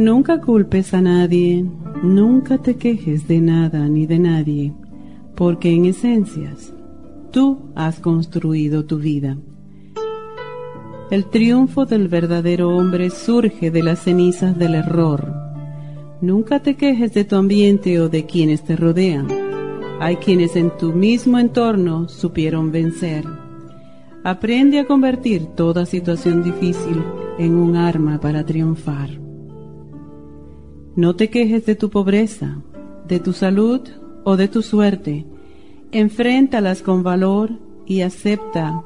Nunca culpes a nadie, nunca te quejes de nada ni de nadie, porque en esencias tú has construido tu vida. El triunfo del verdadero hombre surge de las cenizas del error. Nunca te quejes de tu ambiente o de quienes te rodean. Hay quienes en tu mismo entorno supieron vencer. Aprende a convertir toda situación difícil en un arma para triunfar. No te quejes de tu pobreza, de tu salud o de tu suerte. Enfréntalas con valor y acepta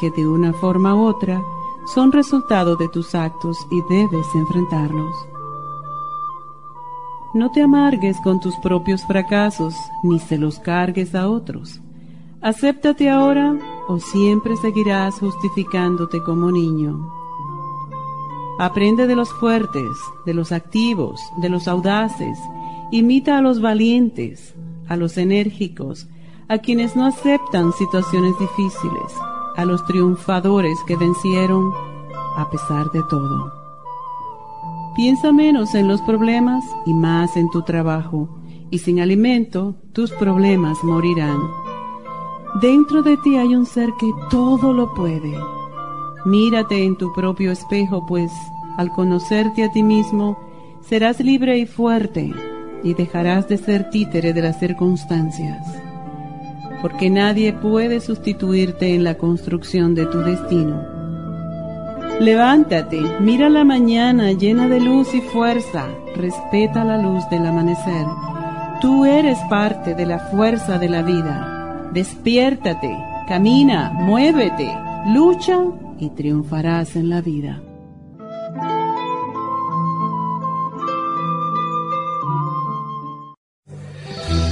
que de una forma u otra son resultado de tus actos y debes enfrentarlos. No te amargues con tus propios fracasos ni se los cargues a otros. Acéptate ahora o siempre seguirás justificándote como niño. Aprende de los fuertes, de los activos, de los audaces. Imita a los valientes, a los enérgicos, a quienes no aceptan situaciones difíciles, a los triunfadores que vencieron a pesar de todo. Piensa menos en los problemas y más en tu trabajo, y sin alimento tus problemas morirán. Dentro de ti hay un ser que todo lo puede Mírate en tu propio espejo, pues al conocerte a ti mismo, serás libre y fuerte y dejarás de ser títere de las circunstancias. Porque nadie puede sustituirte en la construcción de tu destino. Levántate, mira la mañana llena de luz y fuerza, respeta la luz del amanecer. Tú eres parte de la fuerza de la vida. Despiértate, camina, muévete, lucha y triunfarás en la vida.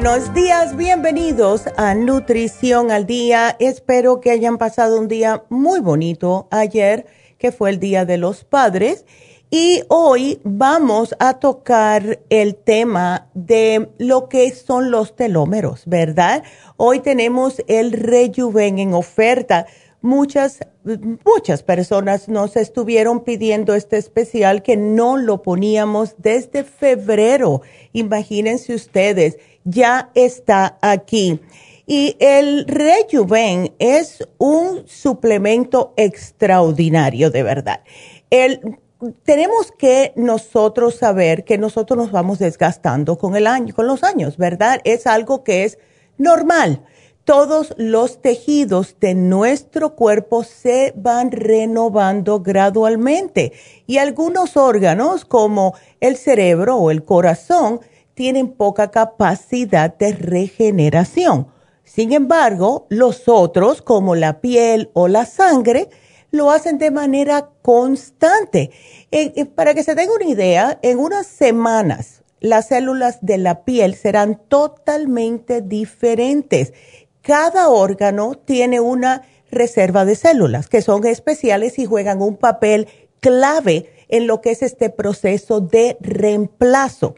Buenos días, bienvenidos a Nutrición al Día. Espero que hayan pasado un día muy bonito ayer, que fue el Día de los Padres. Y hoy vamos a tocar el tema de lo que son los telómeros, ¿verdad? Hoy tenemos el Rejuven en oferta muchas, muchas personas nos estuvieron pidiendo este especial que no lo poníamos desde febrero. Imagínense ustedes, ya está aquí. Y el Rejuven es un suplemento extraordinario, de verdad. El, tenemos que nosotros saber que nosotros nos vamos desgastando con el año, con los años, ¿verdad? Es algo que es normal. Todos los tejidos de nuestro cuerpo se van renovando gradualmente y algunos órganos como el cerebro o el corazón tienen poca capacidad de regeneración. Sin embargo, los otros, como la piel o la sangre, lo hacen de manera constante. para que se den una idea, en unas semanas las células de la piel serán totalmente diferentes. Cada órgano tiene una reserva de células que son especiales y juegan un papel clave en lo que es este proceso de reemplazo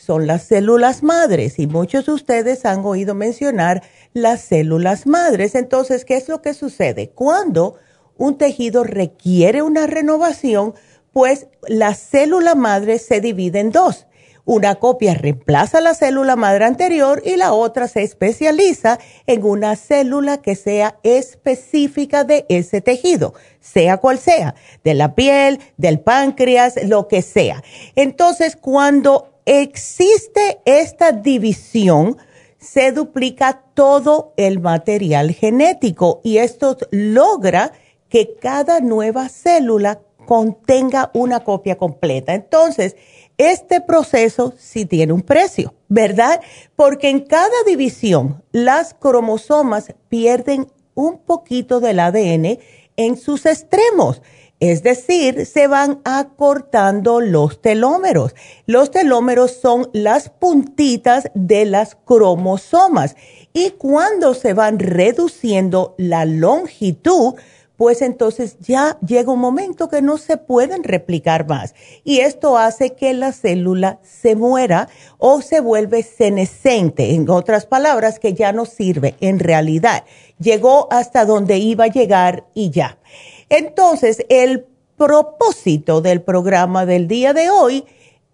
son las células madres y muchos de ustedes han oído mencionar las células madres. Entonces, ¿qué es lo que sucede? Cuando un tejido requiere una renovación, pues la célula madre se divide en dos. Una copia reemplaza la célula madre anterior y la otra se especializa en una célula que sea específica de ese tejido, sea cual sea, de la piel, del páncreas, lo que sea. Entonces, cuando existe esta división, se duplica todo el material genético y esto logra que cada nueva célula contenga una copia completa. Entonces, este proceso sí tiene un precio, ¿verdad? Porque en cada división las cromosomas pierden un poquito del ADN en sus extremos. Es decir, se van acortando los telómeros. Los telómeros son las puntitas de las cromosomas y cuando se van reduciendo la longitud, pues entonces ya llega un momento que no se pueden replicar más. Y esto hace que la célula se muera o se vuelve senescente, en otras palabras, que ya no sirve en realidad. Llegó hasta donde iba a llegar y ya. Entonces, el propósito del programa del día de hoy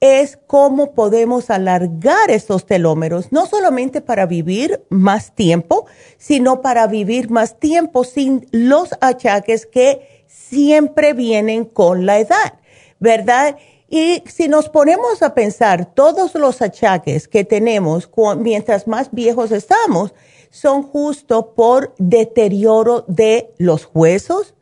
es cómo podemos alargar esos telómeros, no solamente para vivir más tiempo, sino para vivir más tiempo sin los achaques que siempre vienen con la edad, ¿verdad? Y si nos ponemos a pensar, todos los achaques que tenemos mientras más viejos estamos son justo por deterioro de los huesos,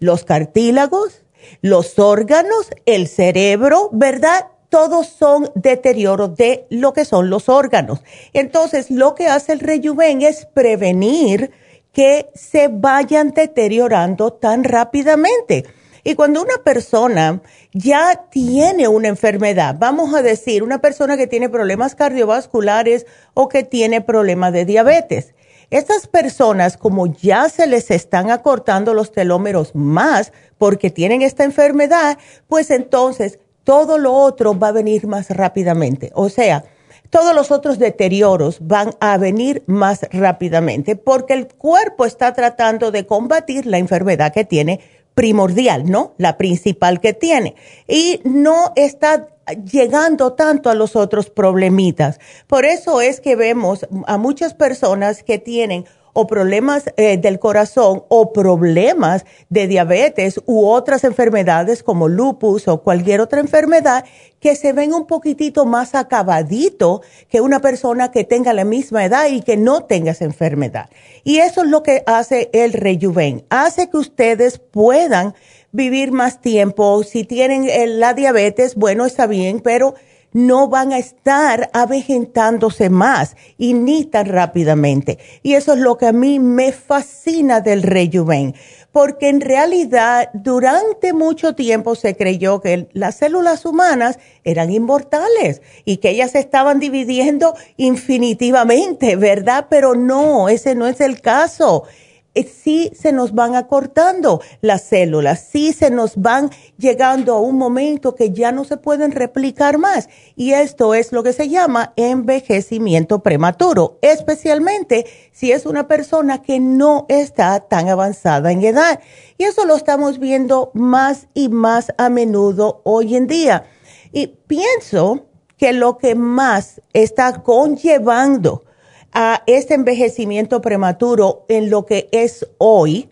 los cartílagos, los órganos, el cerebro, ¿verdad? Todos son deterioro de lo que son los órganos. Entonces, lo que hace el rejuven es prevenir que se vayan deteriorando tan rápidamente. Y cuando una persona ya tiene una enfermedad, vamos a decir, una persona que tiene problemas cardiovasculares o que tiene problemas de diabetes, estas personas, como ya se les están acortando los telómeros más porque tienen esta enfermedad, pues entonces todo lo otro va a venir más rápidamente. O sea, todos los otros deterioros van a venir más rápidamente porque el cuerpo está tratando de combatir la enfermedad que tiene primordial, ¿no? La principal que tiene. Y no está llegando tanto a los otros problemitas. Por eso es que vemos a muchas personas que tienen o problemas eh, del corazón o problemas de diabetes u otras enfermedades como lupus o cualquier otra enfermedad que se ven un poquitito más acabadito que una persona que tenga la misma edad y que no tenga esa enfermedad. Y eso es lo que hace el rejuven. Hace que ustedes puedan vivir más tiempo. Si tienen eh, la diabetes, bueno, está bien, pero no van a estar avejentándose más y ni tan rápidamente. Y eso es lo que a mí me fascina del rejuven, porque en realidad durante mucho tiempo se creyó que las células humanas eran inmortales y que ellas se estaban dividiendo infinitivamente, ¿verdad? Pero no, ese no es el caso sí se nos van acortando las células, sí se nos van llegando a un momento que ya no se pueden replicar más. Y esto es lo que se llama envejecimiento prematuro, especialmente si es una persona que no está tan avanzada en edad. Y eso lo estamos viendo más y más a menudo hoy en día. Y pienso que lo que más está conllevando a este envejecimiento prematuro en lo que es hoy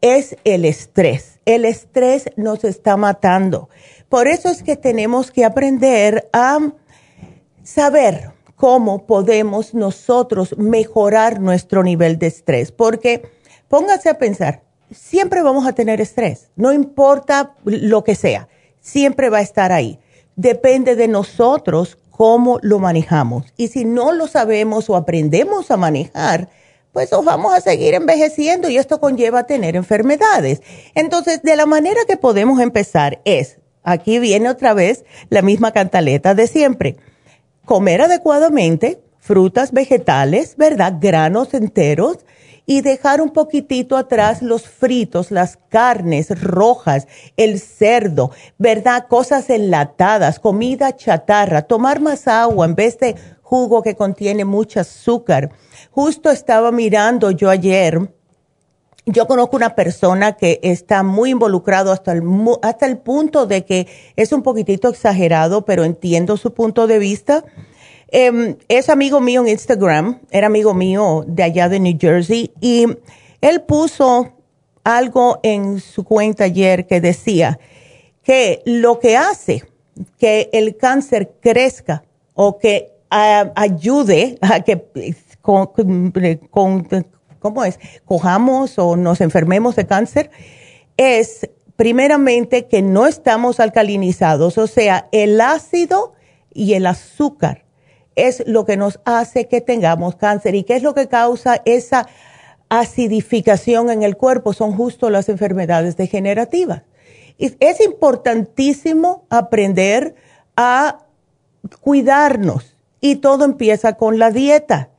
es el estrés. El estrés nos está matando. Por eso es que tenemos que aprender a saber cómo podemos nosotros mejorar nuestro nivel de estrés. Porque póngase a pensar, siempre vamos a tener estrés, no importa lo que sea, siempre va a estar ahí. Depende de nosotros cómo lo manejamos. Y si no lo sabemos o aprendemos a manejar, pues nos vamos a seguir envejeciendo y esto conlleva tener enfermedades. Entonces, de la manera que podemos empezar es, aquí viene otra vez la misma cantaleta de siempre, comer adecuadamente, frutas, vegetales, ¿verdad? Granos enteros, y dejar un poquitito atrás los fritos, las carnes rojas, el cerdo, ¿verdad? Cosas enlatadas, comida chatarra, tomar más agua en vez de jugo que contiene mucho azúcar. Justo estaba mirando yo ayer, yo conozco una persona que está muy involucrado hasta el, hasta el punto de que es un poquitito exagerado, pero entiendo su punto de vista Em, es amigo mío en Instagram, era amigo mío de allá de New Jersey y él puso algo en su cuenta ayer que decía que lo que hace que el cáncer crezca o que ayude a que ¿cómo es? cojamos o nos enfermemos de cáncer es primeramente que no estamos alcalinizados, o sea, el ácido y el azúcar es lo que nos hace que tengamos cáncer. ¿Y qué es lo que causa esa acidificación en el cuerpo? Son justo las enfermedades degenerativas. Y es importantísimo aprender a cuidarnos y todo empieza con la dieta.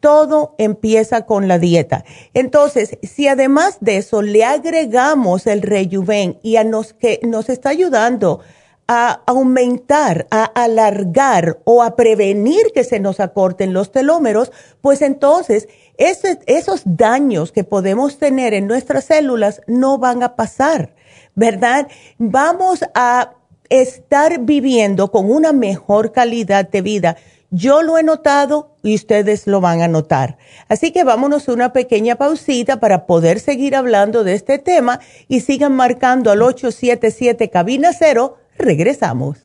Todo empieza con la dieta. Entonces, si además de eso le agregamos el rejuven y a nos que nos está ayudando a aumentar, a alargar o a prevenir que se nos acorten los telómeros, pues entonces esos daños que podemos tener en nuestras células no van a pasar, ¿verdad? Vamos a estar viviendo con una mejor calidad de vida. Yo lo he notado y ustedes lo van a notar. Así que vámonos a una pequeña pausita para poder seguir hablando de este tema y sigan marcando al 877 cabina 0 Regresamos.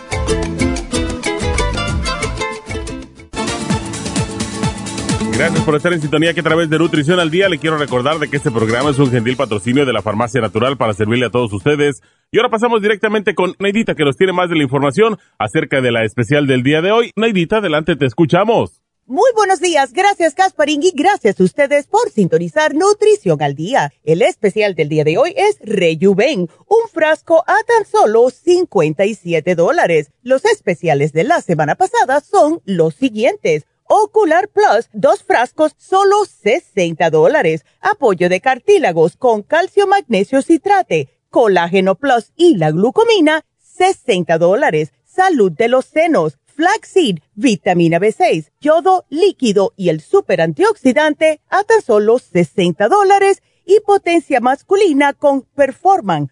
Gracias por estar en sintonía que a través de Nutrición al Día le quiero recordar de que este programa es un gentil patrocinio de la Farmacia Natural para servirle a todos ustedes. Y ahora pasamos directamente con Neidita que nos tiene más de la información acerca de la especial del día de hoy. Neidita, adelante, te escuchamos. Muy buenos días, gracias Casparín y gracias a ustedes por sintonizar Nutrición al Día. El especial del día de hoy es Rejuven, un frasco a tan solo 57 dólares. Los especiales de la semana pasada son los siguientes Ocular Plus, dos frascos, solo 60 dólares. Apoyo de cartílagos con calcio, magnesio, citrate, colágeno plus y la glucomina, 60 dólares. Salud de los senos, flaxseed, vitamina B6, yodo líquido y el super antioxidante a tan solo 60 dólares. Y potencia masculina con Performan,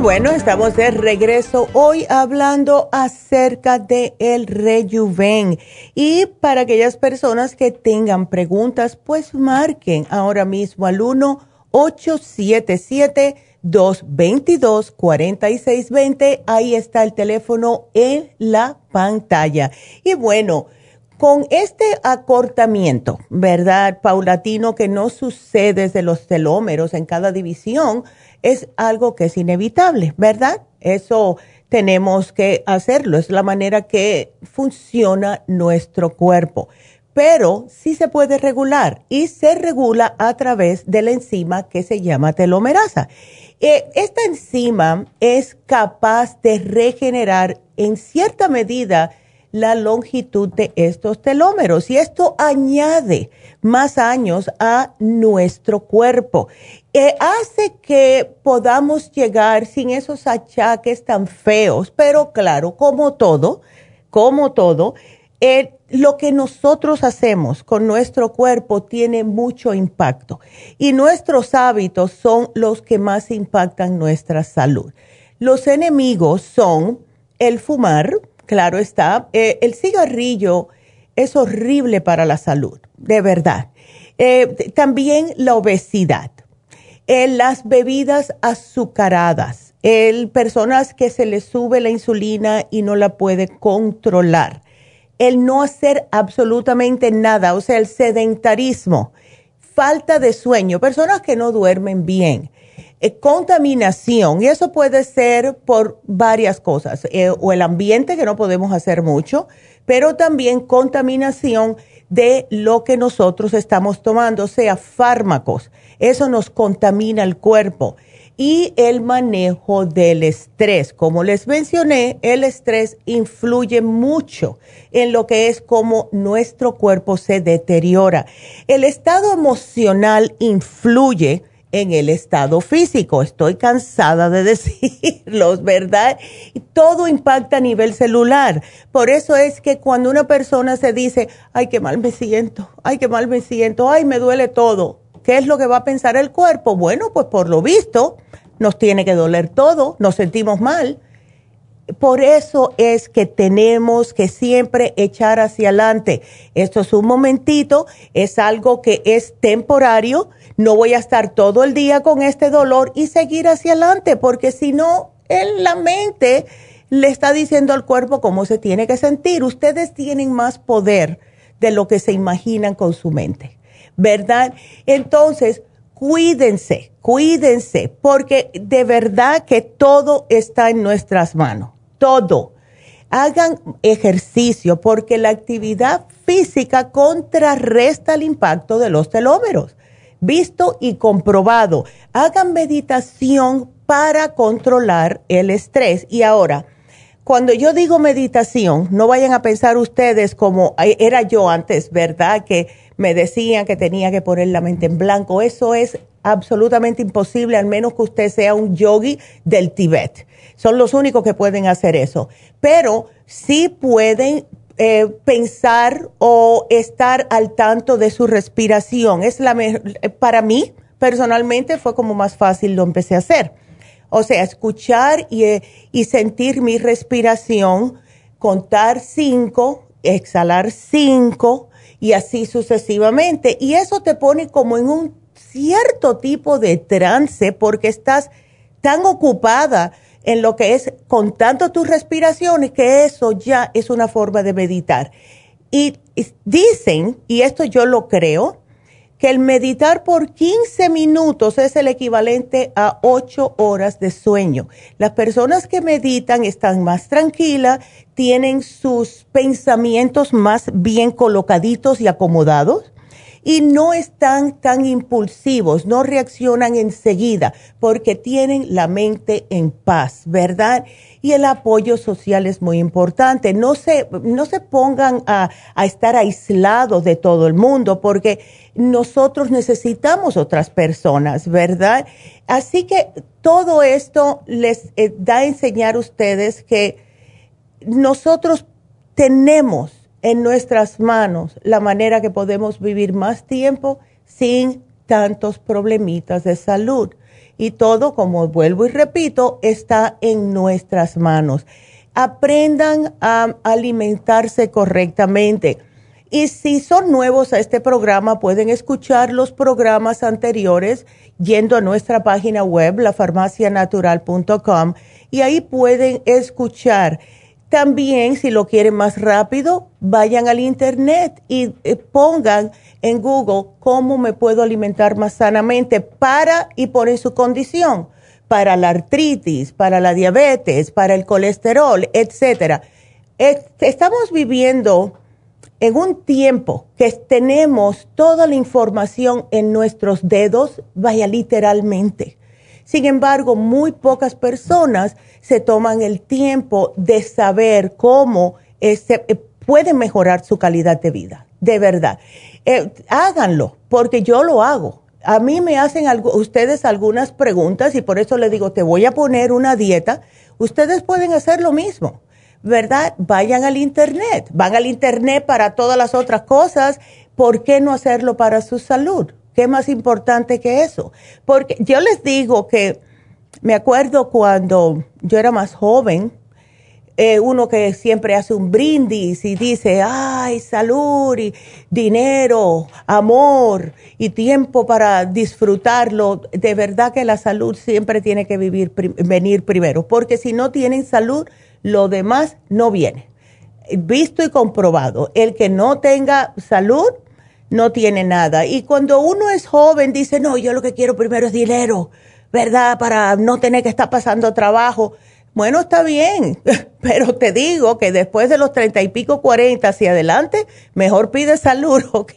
Bueno, estamos de regreso hoy hablando acerca de el rejuven. Y para aquellas personas que tengan preguntas, pues marquen ahora mismo al 1 877 222-4620. Ahí está el teléfono en la pantalla. Y bueno, con este acortamiento, ¿verdad? Paulatino que no sucede de los telómeros en cada división, es algo que es inevitable, ¿verdad? Eso tenemos que hacerlo, es la manera que funciona nuestro cuerpo pero sí se puede regular y se regula a través de la enzima que se llama telomerasa. Eh, esta enzima es capaz de regenerar en cierta medida la longitud de estos telómeros y esto añade más años a nuestro cuerpo. Hace que podamos llegar sin esos achaques tan feos, pero claro, como todo, como todo, eh, lo que nosotros hacemos con nuestro cuerpo tiene mucho impacto y nuestros hábitos son los que más impactan nuestra salud. Los enemigos son el fumar, claro está, eh, el cigarrillo es horrible para la salud, de verdad. Eh, también la obesidad, las bebidas azucaradas, el, personas que se les sube la insulina y no la puede controlar. El no hacer absolutamente nada, o sea, el sedentarismo, falta de sueño, personas que no duermen bien, eh, contaminación, y eso puede ser por varias cosas, eh, o el ambiente que no podemos hacer mucho, pero también contaminación de lo que nosotros estamos tomando, sea, fármacos, eso nos contamina el cuerpo y el manejo del estrés. Como les mencioné, el estrés influye mucho en lo que es como nuestro cuerpo se deteriora. El estado emocional influye en el estado físico. Estoy cansada de decirlo, ¿verdad? todo impacta a nivel celular. Por eso es que cuando una persona se dice, ay, qué mal me siento, ay, qué mal me siento, ay, me duele todo, ¿qué es lo que va a pensar el cuerpo? Bueno, pues por lo visto, nos tiene que doler todo, nos sentimos mal. Por eso es que tenemos que siempre echar hacia adelante. Esto es un momentito, es algo que es temporario. No voy a estar todo el día con este dolor y seguir hacia adelante, porque si no, en la mente le está diciendo al cuerpo cómo se tiene que sentir. Ustedes tienen más poder de lo que se imaginan con su mente, ¿verdad? Entonces, cuídense, cuídense, porque de verdad que todo está en nuestras manos, todo. Hagan ejercicio porque la actividad física contrarresta el impacto de los telómeros, visto y comprobado. Hagan meditación para controlar el estrés. Y ahora, cuando yo digo meditación, no vayan a pensar ustedes como era yo antes, ¿verdad? Que me decían que tenía que poner la mente en blanco. Eso es absolutamente imposible, al menos que usted sea un yogi del Tibet. Son los únicos que pueden hacer eso. Pero sí pueden eh, pensar o estar al tanto de su respiración. Es la para mí, personalmente, fue como más fácil lo empecé a hacer. O sea, escuchar y, eh, y sentir mi respiración, contar cinco, exhalar cinco y así sucesivamente. Y eso te pone como en un cierto tipo de trance porque estás tan ocupada en lo que es contando tus respiraciones que eso ya es una forma de meditar. Y dicen, y esto yo lo creo, que el meditar por 15 minutos es el equivalente a 8 horas de sueño. Las personas que meditan están más tranquilas, tienen sus pensamientos más bien colocaditos y acomodados y no están tan impulsivos, no reaccionan enseguida porque tienen la mente en paz, ¿verdad? Y el apoyo social es muy importante. No se, no se pongan a, a estar aislados de todo el mundo porque nosotros necesitamos otras personas, ¿verdad? Así que todo esto les eh, da a enseñar a ustedes que nosotros tenemos en nuestras manos la manera que podemos vivir más tiempo sin tantos problemitas de salud. Y todo, como vuelvo y repito, está en nuestras manos. Aprendan a alimentarse correctamente. Y si son nuevos a este programa, pueden escuchar los programas anteriores yendo a nuestra página web, lafarmacianatural.com, y ahí pueden escuchar también, si lo quieren más rápido, vayan al internet y eh, pongan en Google cómo me puedo alimentar más sanamente para y por su condición, para la artritis, para la diabetes, para el colesterol, etcétera. Estamos viviendo en un tiempo que tenemos toda la información en nuestros dedos, vaya literalmente. Sin embargo, muy pocas personas se toman el tiempo de saber cómo este, pueden mejorar su calidad de vida, de verdad. Eh, háganlo, porque yo lo hago. A mí me hacen ustedes algunas preguntas y por eso les digo, te voy a poner una dieta. Ustedes pueden hacer lo mismo, ¿verdad? Vayan al Internet, van al Internet para todas las otras cosas. ¿Por qué no hacerlo para su salud? ¿Qué más importante que eso? Porque yo les digo que me acuerdo cuando yo era más joven, eh, uno que siempre hace un brindis y dice, ay, salud y dinero, amor y tiempo para disfrutarlo. De verdad que la salud siempre tiene que vivir, venir primero, porque si no tienen salud, lo demás no viene. Visto y comprobado, el que no tenga salud, no tiene nada. Y cuando uno es joven, dice, no, yo lo que quiero primero es dinero, ¿verdad? Para no tener que estar pasando trabajo. Bueno, está bien, pero te digo que después de los treinta y pico, cuarenta hacia adelante, mejor pide salud, ¿ok?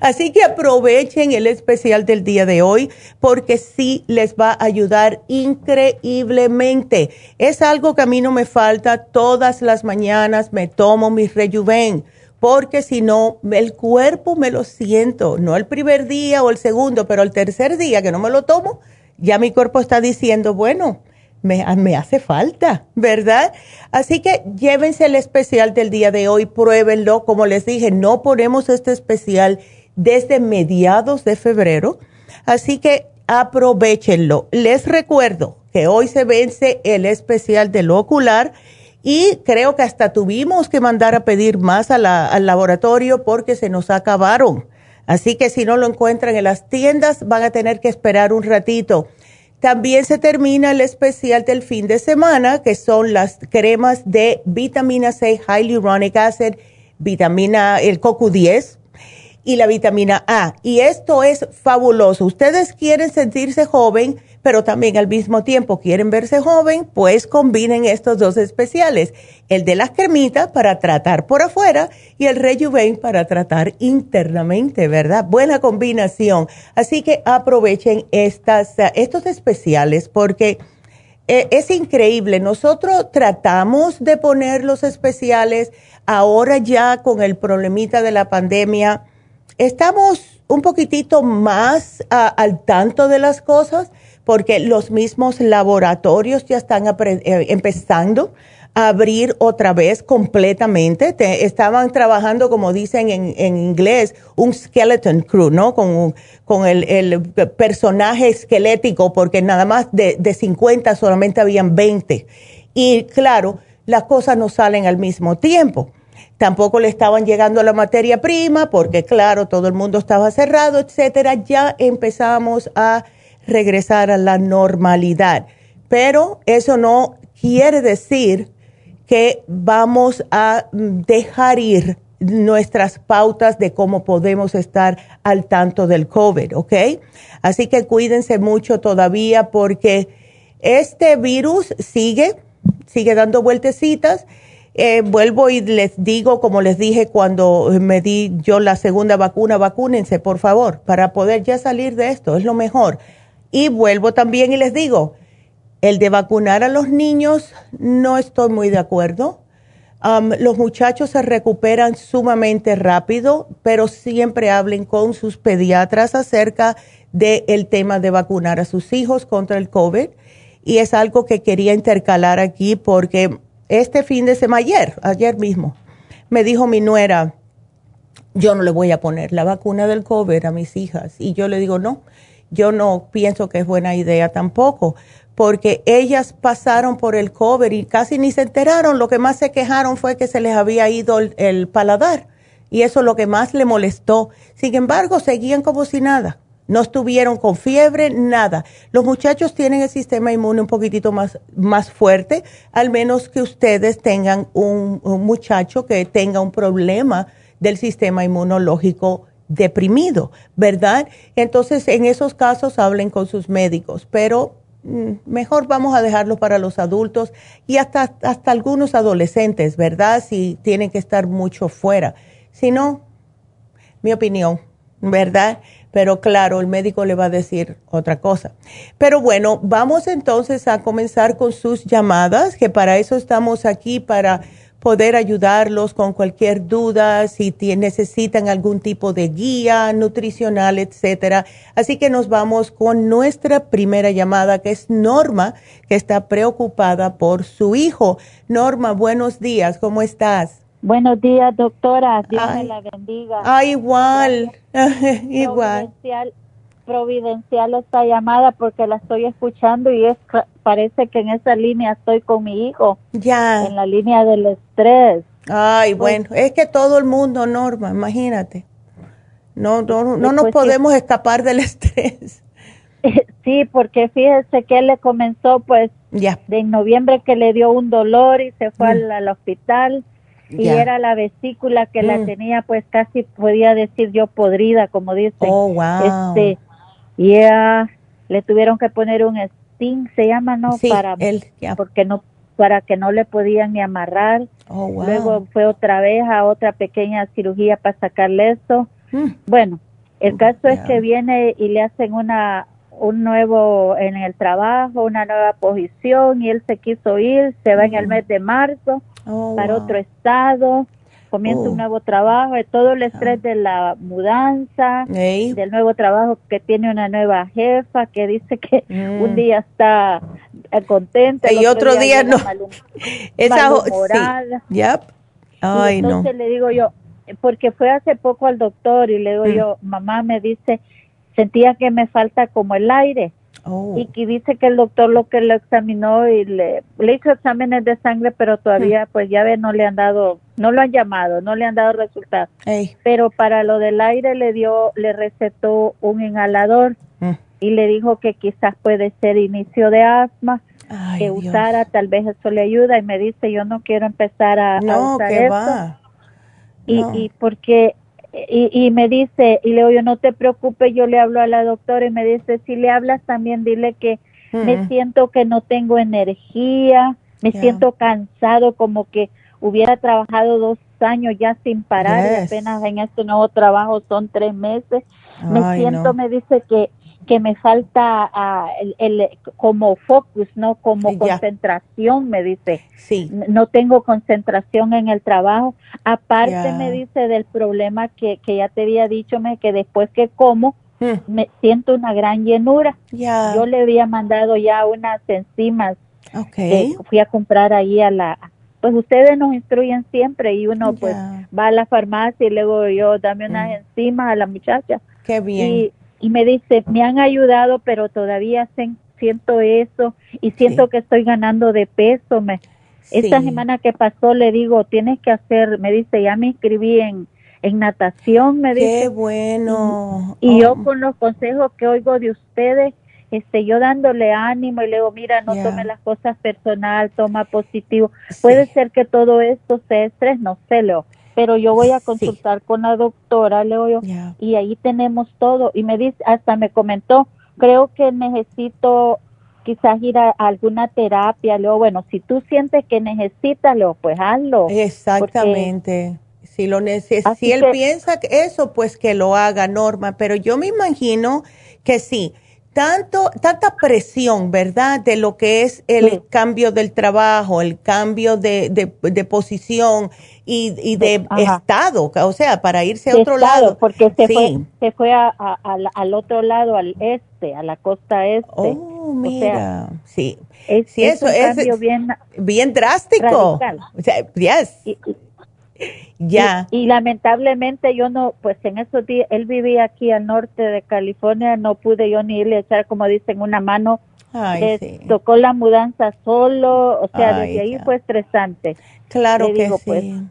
Así que aprovechen el especial del día de hoy porque sí les va a ayudar increíblemente. Es algo que a mí no me falta. Todas las mañanas me tomo mi rejuven porque si no, el cuerpo me lo siento, no el primer día o el segundo, pero el tercer día que no me lo tomo, ya mi cuerpo está diciendo, bueno, me, me, hace falta, ¿verdad? Así que llévense el especial del día de hoy, pruébenlo. Como les dije, no ponemos este especial desde mediados de febrero, así que aprovechenlo. Les recuerdo que hoy se vence el especial del ocular y creo que hasta tuvimos que mandar a pedir más al laboratorio porque se nos acabaron. Así que si no lo encuentran en las tiendas, van a tener que esperar un ratito. También se termina el especial del fin de semana, que son las cremas de vitamina C, hyaluronic acid, vitamina, el CoQ10 y la vitamina A. Y esto es fabuloso. Ustedes quieren sentirse joven, pero también al mismo tiempo quieren verse joven, pues combinen estos dos especiales, el de las cremitas para tratar por afuera y el Rejuven para tratar internamente, ¿verdad? Buena combinación. Así que aprovechen estas, estos especiales porque eh, es increíble. Nosotros tratamos de poner los especiales ahora ya con el problemita de la pandemia. Estamos un poquitito más al tanto de las cosas porque los mismos laboratorios ya están eh, empezando abrir otra vez completamente. estaban trabajando, como dicen en, inglés, un skeleton crew, ¿no? Con, con el, personaje esquelético, porque nada más de, de 50 solamente habían 20. Y claro, las cosas no salen al mismo tiempo. Tampoco le estaban llegando la materia prima, porque claro, todo el mundo estaba cerrado, etcétera. Ya empezamos a regresar a la normalidad. Pero eso no quiere decir que vamos a dejar ir nuestras pautas de cómo podemos estar al tanto del COVID, ¿ok? Así que cuídense mucho todavía porque este virus sigue, sigue dando vueltecitas. Eh, vuelvo y les digo, como les dije cuando me di yo la segunda vacuna, vacúnense, por favor, para poder ya salir de esto, es lo mejor. Y vuelvo también y les digo, el de vacunar a los niños, no estoy muy de acuerdo. los muchachos se recuperan sumamente rápido, pero siempre hablen con sus pediatras acerca del tema de vacunar a sus hijos contra el COVID. Y es algo que quería intercalar aquí porque este fin de semana, ayer, ayer mismo, me dijo mi nuera, yo no le voy a poner la vacuna del COVID a mis hijas. Y yo le digo, no, yo no pienso que es buena idea tampoco porque ellas pasaron por el cover y casi ni se enteraron. Lo que más se quejaron fue que se les había ido el, paladar y eso es lo que más le molestó. Sin embargo, seguían como si nada. No estuvieron con fiebre, nada. Los muchachos tienen el sistema inmune un poquitito más, más fuerte, al menos que ustedes tengan un, un muchacho que tenga un problema del sistema inmunológico deprimido, ¿verdad? Entonces, en esos casos hablen con sus médicos, pero Mm, mejor vamos a dejarlo para los adultos y hasta, hasta algunos adolescentes, ¿verdad? Si tienen que estar mucho fuera. Si no, mi opinión, ¿verdad? Pero claro, el médico le va a decir otra cosa. Pero bueno, vamos entonces a comenzar con sus llamadas, que para eso estamos aquí, para poder ayudarlos con cualquier duda, si necesitan algún tipo de guía nutricional, etcétera. Así que nos vamos con nuestra primera llamada, que es Norma, que está preocupada por su hijo. Norma, buenos días, ¿cómo estás? Buenos días, doctora. Dios me la bendiga. Ah, igual, igual providencial esta llamada porque la estoy escuchando y es parece que en esa línea estoy con mi hijo. Ya. En la línea del estrés. Ay, pues bueno, es que todo el mundo, Norma, imagínate. No, no, no nos pues podemos escapar del estrés. Sí, porque fíjese que él le comenzó pues ya. de noviembre que le dio un dolor y se fue al, mm. hospital y era la vesícula que la mm. tenía pues casi podía decir yo podrida como dice. Oh, wow. Este, y le tuvieron que poner un sting, se llama, ¿no? para porque no para que no le podían ni amarrar. Oh, Luego fue otra vez a otra pequeña cirugía para sacarle eso. Mm. Bueno, el caso es que viene y le hacen una un nuevo en el trabajo, una nueva posición y él se quiso ir, se va en el mm. mes de marzo oh, para otro estado comienza un oh. nuevo trabajo, todo el estrés ah. de la mudanza, del nuevo trabajo que tiene una nueva jefa que dice que mm. un día está eh, contenta y otro día, no. Esa sí. Ay, entonces le digo yo, porque fue hace poco al doctor y le digo mm. yo, mamá me dice, sentía que me falta como el aire. Oh. Y que dice que el doctor lo que lo examinó y le, le hizo exámenes de sangre, pero todavía, mm. pues ya ve, no le han dado, no lo han llamado, no le han dado resultados. Pero para lo del aire le dio, le recetó un inhalador mm. y le dijo que quizás puede ser inicio de asma, que usara, tal vez eso le ayuda. Y me dice, yo no quiero empezar a, usar eso. Y, y porque y, y me dice, y le digo yo, no te preocupes, yo le hablo a la doctora y me dice, si le hablas también dile que me siento que no tengo energía, me siento cansado, como que hubiera trabajado dos años ya sin parar y apenas en este nuevo trabajo son tres meses. me siento, me dice que que me falta ah, el, como focus, ¿no? Como concentración, me dice. Sí. No tengo concentración en el trabajo. Aparte me dice del problema que, que ya te había dicho, me, que después que como, hmm. me siento una gran llenura. Yo le había mandado ya unas enzimas. Okay. fui a comprar ahí a la pues ustedes nos instruyen siempre y uno pues va a la farmacia y luego yo dame unas mm. enzimas a la muchacha. Qué bien. Y, y me dice, me han ayudado, pero todavía siento eso y siento que estoy ganando de peso. Me, Esta semana que pasó le digo, tienes que hacer, me dice, ya me inscribí en, en natación, me dice. Qué bueno. Y, yo oh. con los consejos que oigo de ustedes, este, yo dándole ánimo y le digo, mira, no tome las cosas personal, toma positivo. Puede ser que todo esto sea estrés, no sé, Leo, pero yo voy a consultar con la doctora, Leo, yo, y ahí tenemos todo. Y me dice, hasta me comentó, creo que necesito quizás ir a, alguna terapia, Leo. Bueno, si tú sientes que necesitas, pues hazlo. Exactamente. Si, lo si él piensa que eso, pues que lo haga, Norma. Pero yo me imagino que sí tanto, tanta presión, ¿verdad? De lo que es el cambio del trabajo, el cambio de, de, posición y, y de estado, o sea, para irse a otro lado. Porque se fue, se fue a, al otro lado, al este, a la costa este. Oh, mira, sí. Es, sí, eso es bien, bien drástico. O sea, yes. Ya. Y, lamentablemente yo no, pues en esos días, él vivía aquí al norte de California, no pude yo ni irle a echar, como dicen, una mano. Ay, Tocó la mudanza solo, o sea, desde ahí fue estresante. Claro que pues. sí.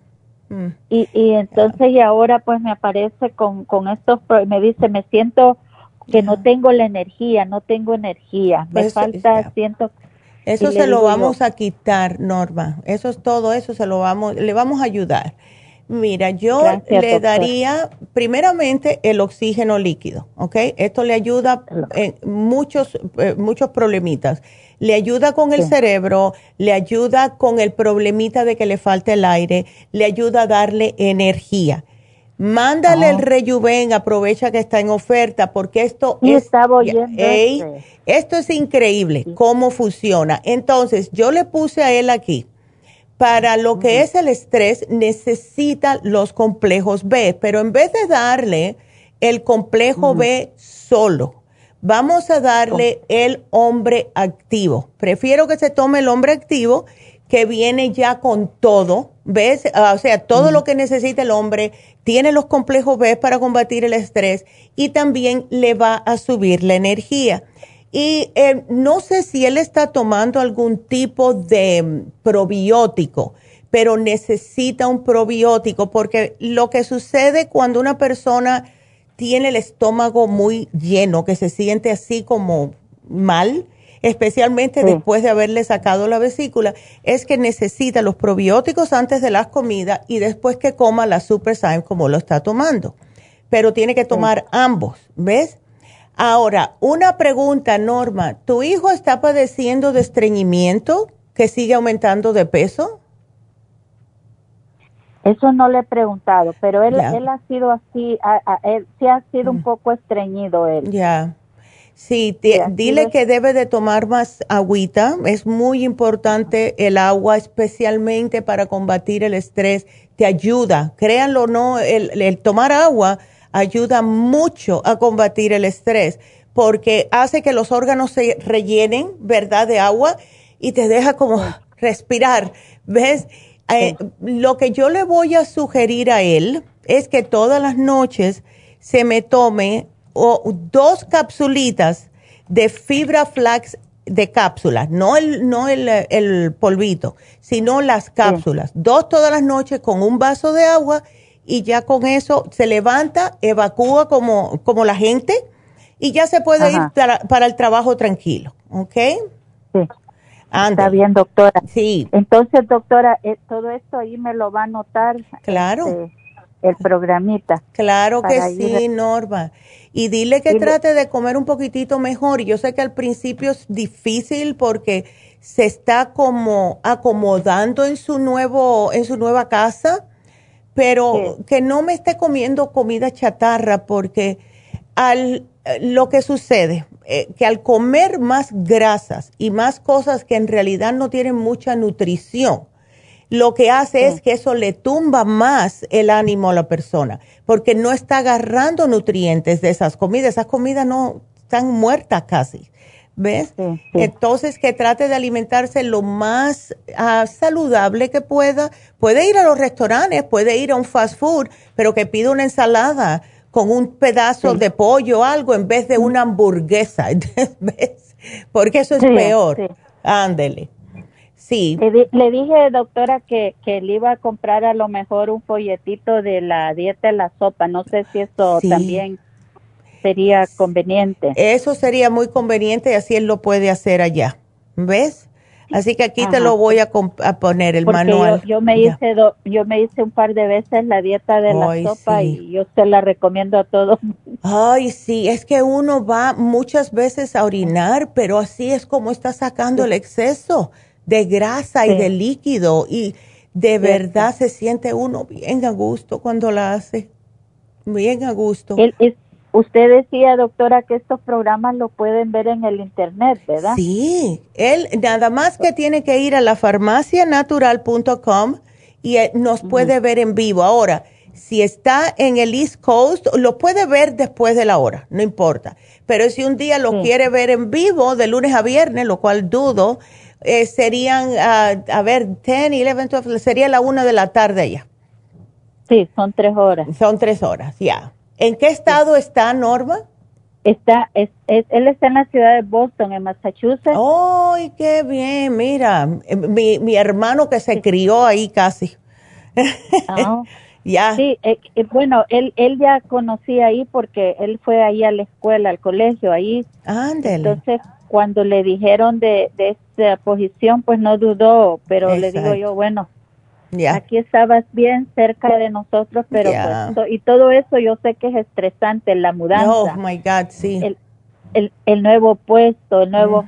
Mm. Y, y entonces y ahora pues me aparece con, con estos, me dice, me siento que no tengo la energía, no tengo energía, me falta, siento eso se lo vamos a quitar, Norma. Eso es todo, eso se lo vamos, le vamos a ayudar. Mira, yo le daría primeramente el oxígeno líquido, ¿ok? Esto le ayuda en muchos, eh, muchos problemitas. Le ayuda con el cerebro, le ayuda con el problemita de que le falte el aire, le ayuda a darle energía. Mándale el rejuven, aprovecha que está en oferta, porque esto es, este. esto es increíble, cómo funciona. Entonces, yo le puse a él aquí, para lo que es el estrés, necesita los complejos B, pero en vez de darle el complejo B solo, vamos a darle el hombre activo. Prefiero que se tome el hombre activo que viene ya con todo, ¿ves? Ah, o sea, todo lo que necesita el hombre tiene los complejos B para combatir el estrés y también le va a subir la energía. Y eh, no sé si él está tomando algún tipo de mm, probiótico, pero necesita un probiótico porque lo que sucede cuando una persona tiene el estómago muy lleno, que se siente así como mal, especialmente después de haberle sacado la vesícula, es que necesita los probióticos antes de las comidas y después que coma la Super como lo está tomando. Pero tiene que tomar ambos, ¿ves? Ahora, una pregunta, Norma, ¿tu hijo está padeciendo de estreñimiento que sigue aumentando de peso? Eso no le he preguntado, pero él, él ha sido así, él sí ha sido un mm. poco estreñido él. Ya. Sí, dile que debe de tomar más agüita. Es muy importante el agua, especialmente para combatir el estrés. Te ayuda, créanlo o no, el, tomar agua ayuda mucho a combatir el estrés porque hace que los órganos se rellenen, ¿verdad?, de agua y te deja como respirar. ¿Ves? Eh, lo que yo le voy a sugerir a él es que todas las noches se me tome o dos capsulitas de fibra flax de cápsulas, no el, no el, polvito, sino las cápsulas. Dos todas las noches con un vaso de agua y ya con eso se levanta, evacúa como, como la gente y ya se puede ir para, el trabajo tranquilo, ¿ok? Sí. Está bien, doctora. Sí. Entonces, doctora, eh, todo esto ahí me lo va a anotar. Claro. Este, el programita. Claro que sí, Norma. Y dile que trate de comer un poquitito mejor. Yo sé que al principio es difícil porque se está como acomodando en su nuevo, en su nueva casa, pero que no me esté comiendo comida chatarra porque al lo que sucede, eh, que al comer más grasas y más cosas que en realidad no tienen mucha nutrición, lo que hace es que eso le tumba más el ánimo a la persona, porque no está agarrando nutrientes de esas comidas. Esas comidas no están muertas casi. ¿Ves? Entonces, que trate de alimentarse lo más ah, saludable que pueda. Puede ir a los restaurantes, puede ir a un fast food, pero que pida una ensalada con un pedazo de pollo o algo en vez de una hamburguesa. ¿Ves? Porque eso es peor. Ándele. Sí. Le, dije, doctora, que, que le iba a comprar a lo mejor un folletito de la dieta de la sopa. No sé si eso también sería conveniente. Eso sería muy conveniente y así él lo puede hacer allá. ¿Ves? Así que aquí te lo voy a, poner el manual. Yo, me hice yo me hice un par de veces la dieta de la sopa y yo se la recomiendo a todos. Ay, sí, es que uno va muchas veces a orinar, pero así es como está sacando el exceso de grasa y de líquido y de verdad se siente uno bien a gusto cuando la hace. Bien a gusto. Usted decía, doctora, que estos programas lo pueden ver en el internet, ¿verdad? Sí, él nada más que tiene que ir a la farmacianatural.com y eh, nos puede ver en vivo. Ahora, si está en el East Coast, lo puede ver después de la hora, no importa. Pero si un día lo quiere ver en vivo, de lunes a viernes, lo cual dudo, eh, serían, uh, a ver, 10, 11, 12, sería la una de la tarde ya. Sí, son tres horas. Son tres horas, ya. ¿En qué estado está Norma? Está, es, él está en la ciudad de Boston, en Massachusetts. ¡Ay, qué bien! Mira, mi, mi hermano que se crió ahí casi. Ah. ya. Sí, eh, eh, bueno, él, él ya conocía ahí porque él fue ahí a la escuela, al colegio, ahí. Ándale. Entonces, cuando le dijeron de, de esta posición, pues no dudó, pero le digo yo, bueno, Aquí estabas bien cerca de nosotros, pero pues, y todo eso yo sé que es estresante, la mudanza. Oh my God, sí. El, el, nuevo puesto, el nuevo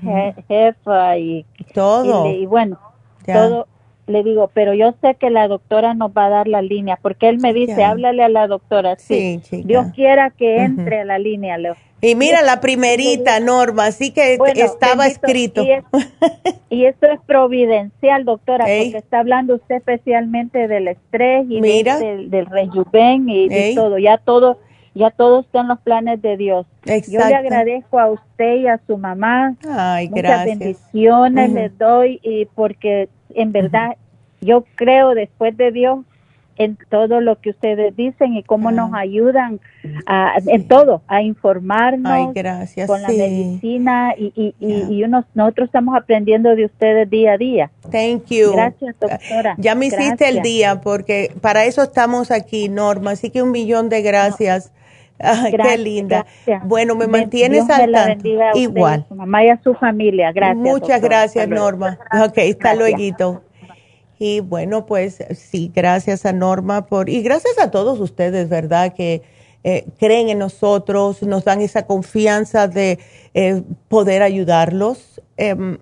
jefa y todo. Y, bueno, todo le digo, pero yo sé que la doctora nos va a dar la línea, porque él me dice, háblale a la doctora, sí, Dios quiera que entre a la línea, Leo. Y mira la primerita Norma, así que estaba escrito. Y, esto es providencial, doctora, porque está hablando usted especialmente del estrés y del, del rejuven y de todo. Ya todo, ya todo está en los planes de Dios. Yo le agradezco a usted y a su mamá. Ay, Muchas bendiciones les doy y porque en verdad yo creo después de Dios en todo lo que ustedes dicen y cómo nos ayudan a, en todo, a informarnos con la medicina y, y, y, unos, nosotros estamos aprendiendo de ustedes día a día. Thank you. Gracias, doctora. Ya me hiciste el día porque para eso estamos aquí, Norma, así que un millón de gracias. Qué linda. Bueno, me mantienes al tanto. Igual. A su mamá y a su familia. Gracias. Muchas gracias, Norma. Ok, hasta luego. Y bueno, pues sí, gracias a Norma por, y gracias a todos ustedes, ¿verdad? Que eh, creen en nosotros, nos dan esa confianza de eh, poder ayudarlos. Em,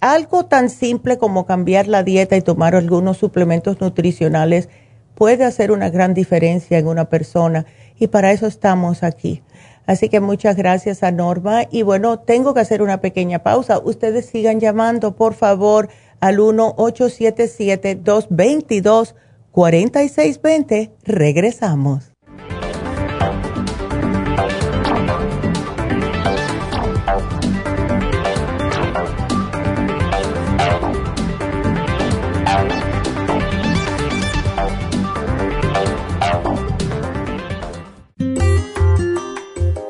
algo tan simple como cambiar la dieta y tomar algunos suplementos nutricionales puede hacer una gran diferencia en una persona y para eso estamos aquí. Así que muchas gracias a Norma y bueno, tengo que hacer una pequeña pausa. Ustedes sigan llamando, por favor al 1-877-222-4620. Regresamos.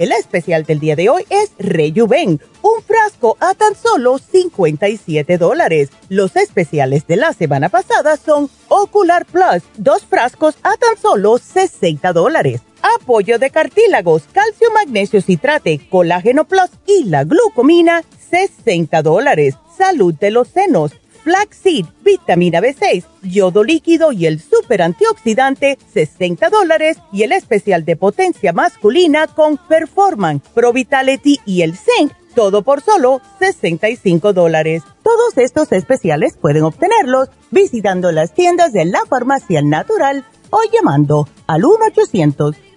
El especial del día de hoy es Rejuven, un frasco a tan solo 57 dólares. Los especiales de la semana pasada son Ocular Plus, dos frascos a tan solo 60 dólares apoyo de cartílagos, calcio, magnesio, citrate, colágeno plus y la glucomina, 60 dólares. Salud de los senos, flaxseed, vitamina B6, yodo líquido y el super antioxidante, 60 dólares. Y el especial de potencia masculina con Performance, Pro Vitality y el Zinc, todo por solo 65 dólares. Todos estos especiales pueden obtenerlos visitando las tiendas de la farmacia natural o llamando al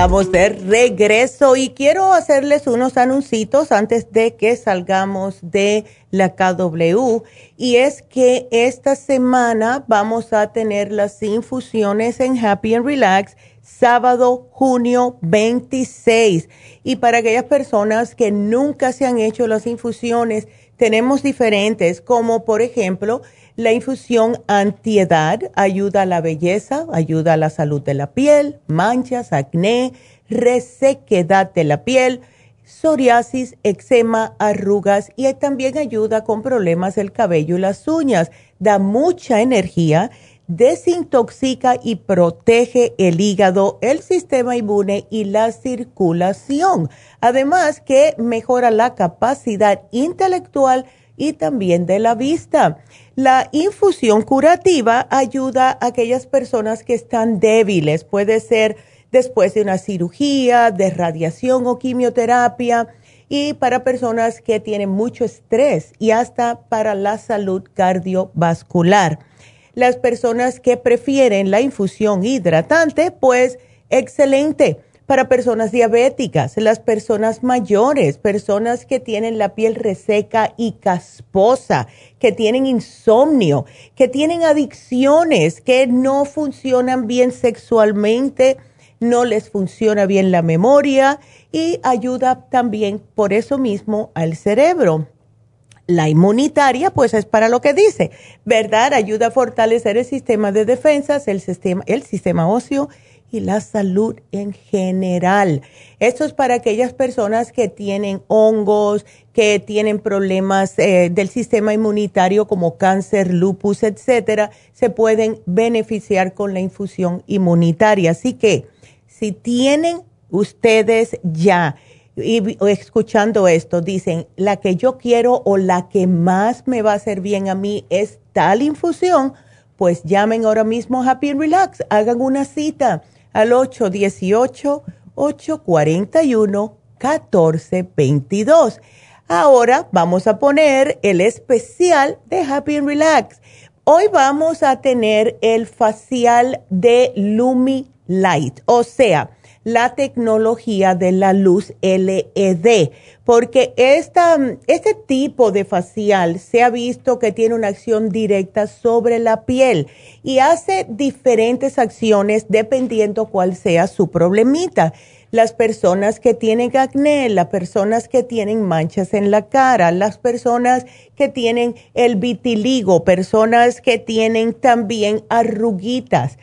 Estamos de regreso y quiero hacerles unos anuncios antes de que salgamos de la KW y es que esta semana vamos a tener las infusiones en Happy and Relax sábado junio 26 y para aquellas personas que nunca se han hecho las infusiones tenemos diferentes como por ejemplo la infusión antiedad ayuda a la belleza, ayuda a la salud de la piel, manchas, acné, resequedad de la piel, psoriasis, eczema, arrugas y también ayuda con problemas del cabello y las uñas. Da mucha energía, desintoxica y protege el hígado, el sistema inmune y la circulación. Además que mejora la capacidad intelectual y también de la vista. La infusión curativa ayuda a aquellas personas que están débiles, puede ser después de una cirugía, de radiación o quimioterapia, y para personas que tienen mucho estrés y hasta para la salud cardiovascular. Las personas que prefieren la infusión hidratante, pues excelente para personas diabéticas, las personas mayores, personas que tienen la piel reseca y casposa, que tienen insomnio, que tienen adicciones, que no funcionan bien sexualmente, no les funciona bien la memoria y ayuda también por eso mismo al cerebro. La inmunitaria, pues es para lo que dice, ¿verdad? Ayuda a fortalecer el sistema de defensas, el sistema, el sistema óseo y la salud en general. Esto es para aquellas personas que tienen hongos, que tienen problemas eh, del sistema inmunitario como cáncer, lupus, etcétera, se pueden beneficiar con la infusión inmunitaria. Así que si tienen ustedes ya y, escuchando esto, dicen, la que yo quiero o la que más me va a hacer bien a mí es tal infusión, pues llamen ahora mismo Happy Relax, hagan una cita al 818-841-1422. Ahora vamos a poner el especial de Happy and Relax. Hoy vamos a tener el facial de Lumi Light, o sea, la tecnología de la luz LED, porque esta, este tipo de facial se ha visto que tiene una acción directa sobre la piel y hace diferentes acciones dependiendo cuál sea su problemita. Las personas que tienen acné, las personas que tienen manchas en la cara, las personas que tienen el vitiligo, personas que tienen también arruguitas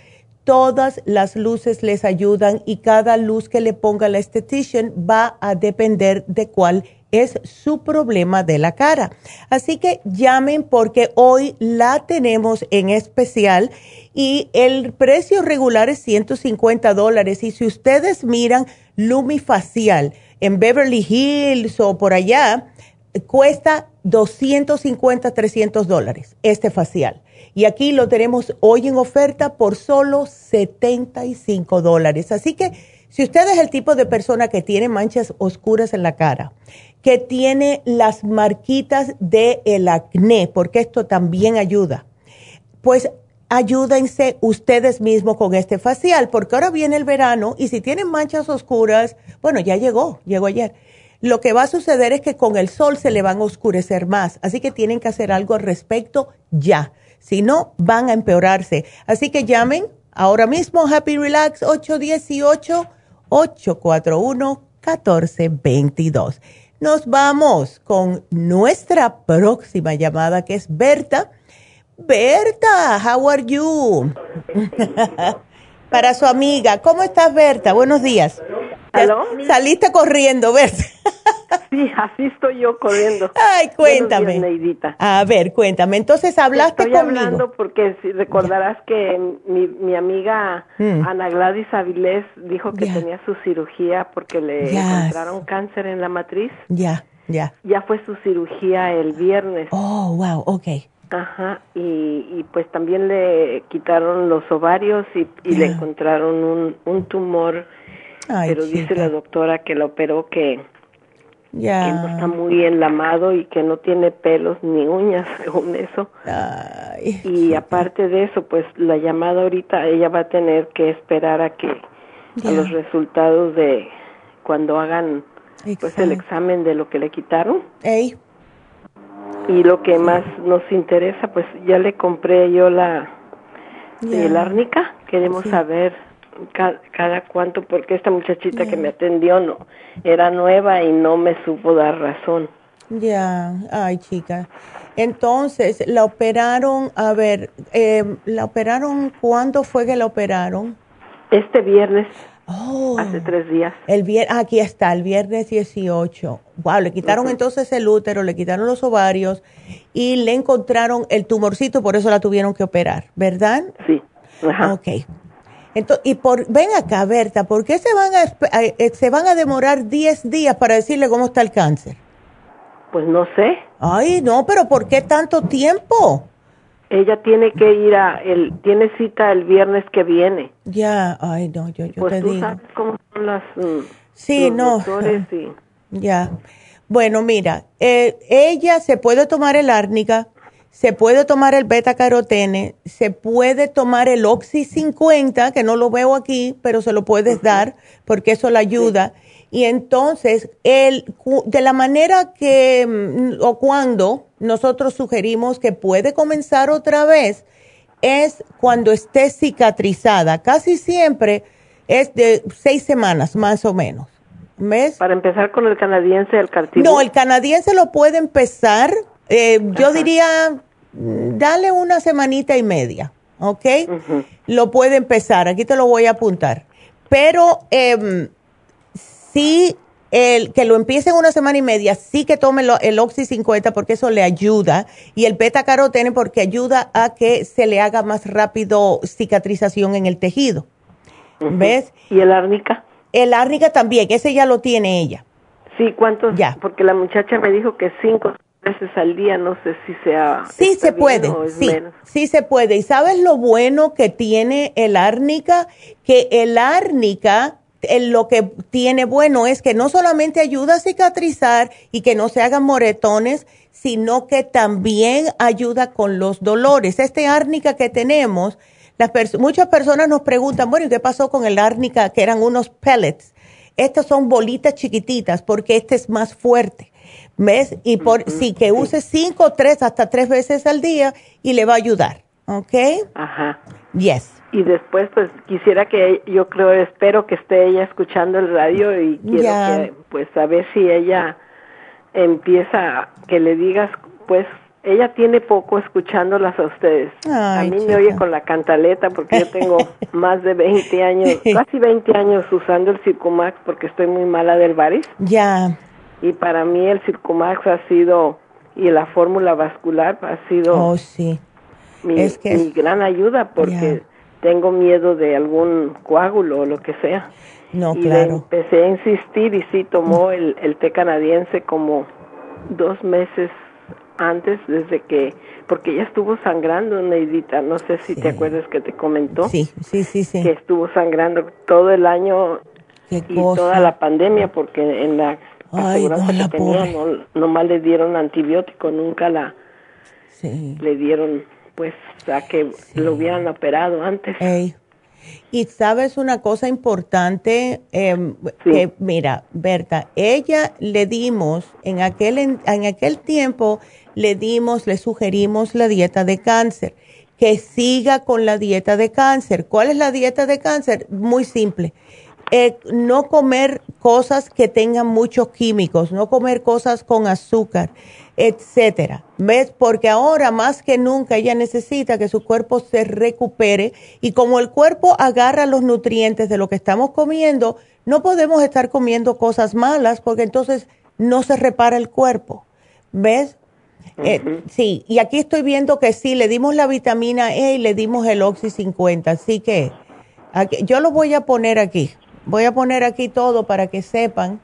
todas las luces les ayudan y cada luz que le ponga la estetician va a depender de cuál es su problema de la cara. Así que llamen porque hoy la tenemos en especial y el precio regular es 150 dólares. Y si ustedes miran Lumifacial en Beverly Hills o por allá, cuesta 250, 300 dólares este facial. Y aquí lo tenemos hoy en oferta por solo 75 dólares. Así que si usted es el tipo de persona que tiene manchas oscuras en la cara, que tiene las marquitas del el acné, porque esto también ayuda, pues ayúdense ustedes mismos con este facial, porque ahora viene el verano y si tienen manchas oscuras, bueno, ya llegó, llegó ayer. Lo que va a suceder es que con el sol se le van a oscurecer más, así que tienen que hacer algo al respecto ya. Si no, van a empeorarse. Así que llamen ahora mismo Happy Relax 818-841-1422. Nos vamos con nuestra próxima llamada que es Berta. Berta, how are you? Para su amiga. ¿Cómo estás, Berta? Buenos días. Saliste corriendo, Berta. Sí, así estoy yo corriendo. Ay, cuéntame. a ver, cuéntame. Entonces, ¿hablaste estoy hablando porque si recordarás que mi, mi amiga mm. Ana Gladys Avilés dijo que tenía su cirugía porque le encontraron cáncer en la matriz. Ya, ya. Ya fue su cirugía el viernes. Oh, wow, ok. Ajá, y, y pues también le quitaron los ovarios y, y le encontraron un, un tumor, pero dice la doctora que la operó que que no está muy enlamado y que no tiene pelos ni uñas, según eso. y aparte de eso, pues la llamada ahorita, ella va a tener que esperar a que a los resultados de cuando hagan pues el examen de lo que le quitaron. Y lo que más nos interesa, pues ya le compré yo la el árnica, queremos saber cada, cuánto, porque esta muchachita que me atendió no era nueva y no me supo dar razón. Ya, ay chica. Entonces, la operaron, a ver, eh, ¿la operaron cuándo fue que la operaron? Este viernes. Oh, hace tres días. El viernes, aquí está, el viernes 18. Wow, le quitaron entonces el útero, le quitaron los ovarios y le encontraron el tumorcito, por eso la tuvieron que operar, ¿verdad? Sí. Ajá. Ok y por, ven acá, Berta, ¿por qué se van a, eh, se van a demorar 10 días para decirle cómo está el cáncer? Pues no sé. Ay, no, pero ¿por qué tanto tiempo? Ella tiene que ir a, el, tiene cita el viernes que viene. Ya, ay, no, yo, yo pues te tú digo. Sabes cómo son las, mm, sí, no. Ya. Bueno, mira, eh, ella se puede tomar el árnica, se puede tomar el beta carotene, se puede tomar el Oxy 50, que no lo veo aquí, pero se lo puedes dar porque eso le ayuda. Y entonces, el, de la manera que mm, o cuando nosotros sugerimos que puede comenzar otra vez, es cuando esté cicatrizada. Casi siempre es de seis semanas, más o menos. ¿Ves? Para empezar con el canadiense, el cartílago. No, el canadiense lo puede empezar, eh, yo diría dale una semanita y media, ¿ok? Lo puede empezar, aquí te lo voy a apuntar. Pero eh, sí, el, que lo empiece en una semana y media, sí que tome el Oxy 50 porque eso le ayuda y el beta carotene porque ayuda a que se le haga más rápido cicatrización en el tejido. ¿Ves? ¿Y el árnica? El árnica también, ese ya lo tiene ella. Sí, ¿cuántos? Ya. Porque la muchacha me dijo que cinco veces al día, no sé si sea... Sí se puede, sí, sí se puede. ¿Y sabes lo bueno que tiene el árnica? Que el árnica lo que tiene bueno es que no solamente ayuda a cicatrizar y que no se hagan moretones, sino que también ayuda con los dolores. Este árnica que tenemos, las muchas personas nos preguntan, bueno, ¿y qué pasó con el árnica que eran unos pellets? Estas son bolitas chiquititas porque este es más fuerte. ¿Ves? Y por sí que use cinco, tres, hasta tres veces al día y le va a ayudar. ¿Ok? Ajá. Yes. Y después, pues quisiera que yo creo, espero que esté ella escuchando el radio y quiero que, pues, a ver si ella empieza, que le digas, pues, ella tiene poco escuchándolas a ustedes. a mí me oye con la cantaleta porque yo tengo más de 20 años, casi 20 años usando el Circumax porque estoy muy mala del varis. Ya. Y para mí el Circumax ha sido, y la fórmula vascular ha sido oh, sí. mi, es que mi gran ayuda porque tengo miedo de algún coágulo o lo que sea. No, y claro. empecé a insistir y sí tomó el, el té canadiense como dos meses antes, desde que, porque ella estuvo sangrando, Neidita, no sé si te acuerdas que te comentó. Sí, sí, sí, sí. Que estuvo sangrando todo el año y toda la pandemia, porque en la Ay, no, que tenía, no, nomás le dieron antibiótico, nunca la le dieron, pues, a que lo hubieran operado antes. Y sabes una cosa importante, em, que mira, Berta, ella le dimos, en aquel, en, aquel tiempo, le dimos, le sugerimos la dieta de cáncer, que siga con la dieta de cáncer. ¿Cuál es la dieta de cáncer? Muy simple. Eh, no comer cosas que tengan muchos químicos, no comer cosas con azúcar etcétera. ¿Ves? Porque ahora más que nunca ella necesita que su cuerpo se recupere y como el cuerpo agarra los nutrientes de lo que estamos comiendo, no podemos estar comiendo cosas malas porque entonces no se repara el cuerpo. ¿Ves? Eh, sí, y aquí estoy viendo que sí, le dimos la vitamina E y le dimos el Oxy 50, así que yo lo voy a poner aquí. Voy a poner aquí todo para que sepan.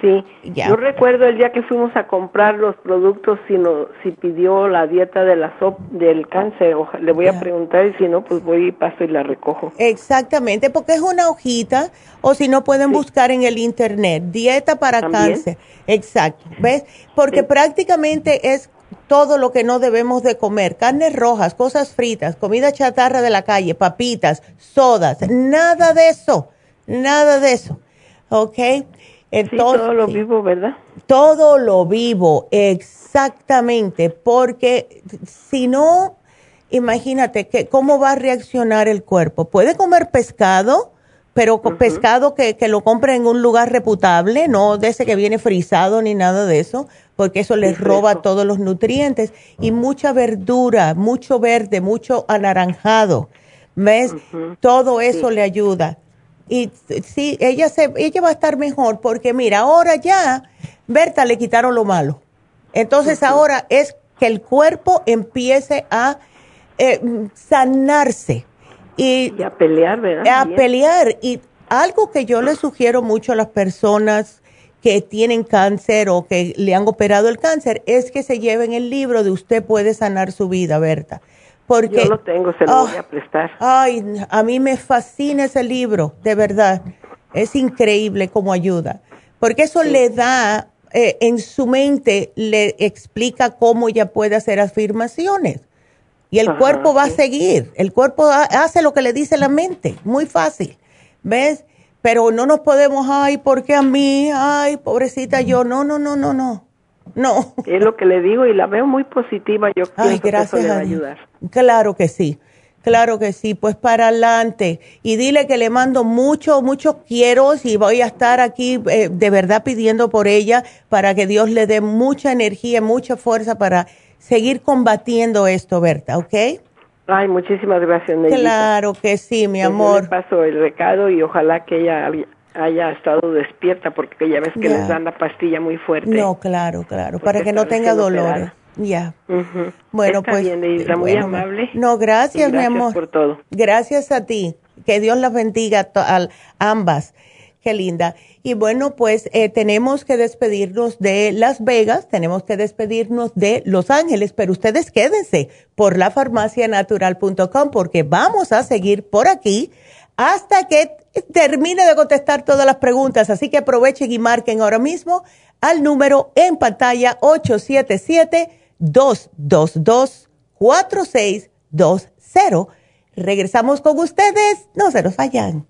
Sí, yo recuerdo el día que fuimos a comprar los productos, si, no, si pidió la dieta de la sop, del cáncer, le voy a preguntar y si no, pues voy y paso y la recojo. Exactamente, porque es una hojita o si no pueden buscar en el internet, dieta para cáncer. Exacto, ¿ves? Porque prácticamente es todo lo que no debemos de comer, carnes rojas, cosas fritas, comida chatarra de la calle, papitas, sodas, nada de eso, nada de eso, ¿ok? todo lo vivo, ¿verdad? Todo lo vivo, exactamente, porque si no, imagínate que cómo va a reaccionar el cuerpo. Puede comer pescado, pero pescado que, que, lo compre en un lugar reputable, no de ese que viene frisado ni nada de eso, porque eso les roba todos los nutrientes. Y mucha verdura, mucho verde, mucho anaranjado. ¿Ves? Todo eso le ayuda. Y sí, ella, se, ella va a estar mejor porque mira, ahora ya, Berta le quitaron lo malo. Entonces ahora es que el cuerpo empiece a eh, sanarse. Y, a pelear, ¿verdad? A pelear. Y algo que yo le sugiero mucho a las personas que tienen cáncer o que le han operado el cáncer es que se lleven el libro de Usted puede sanar su vida, Berta. Porque, Yo lo tengo, se lo voy a prestar. Ay, a mí me fascina ese libro, de verdad. Es increíble cómo ayuda. Porque eso le da, eh, en su mente, le explica cómo ella puede hacer afirmaciones. Y el cuerpo va a seguir. El cuerpo hace lo que le dice la mente. Muy fácil. ¿Ves? Pero no nos podemos, ay, ¿por qué a mí? Ay, pobrecita yo. No, no, no, no, no. No. Es lo que le digo y la veo muy positiva. Yo creo que eso le va a ayudar. Claro que sí. Claro que sí, pues para adelante. Y dile que le mando mucho, muchos quiero y voy a estar aquí eh, de verdad pidiendo por ella para que Dios le dé mucha energía, mucha fuerza para seguir combatiendo esto, Berta, ¿ok? Ay, muchísimas gracias. Claro que sí, mi pues amor. le paso el recado y ojalá que ella haya estado despierta porque ya ves que les dan la pastilla muy fuerte. No, claro, claro, para que no tenga dolores. Ya. Bueno, pues. muy amable. No, gracias, mi amor. por todo. Gracias a ti. Que Dios las bendiga a ambas. Qué linda. Y bueno, pues eh, tenemos que despedirnos de Las Vegas, tenemos que despedirnos de Los Ángeles, pero ustedes quédense por lafarmacianatural.com porque vamos a seguir por aquí hasta que termine de contestar todas las preguntas. Así que aprovechen y marquen ahora mismo al número en pantalla 877-222-4620. Regresamos con ustedes, no se nos vayan.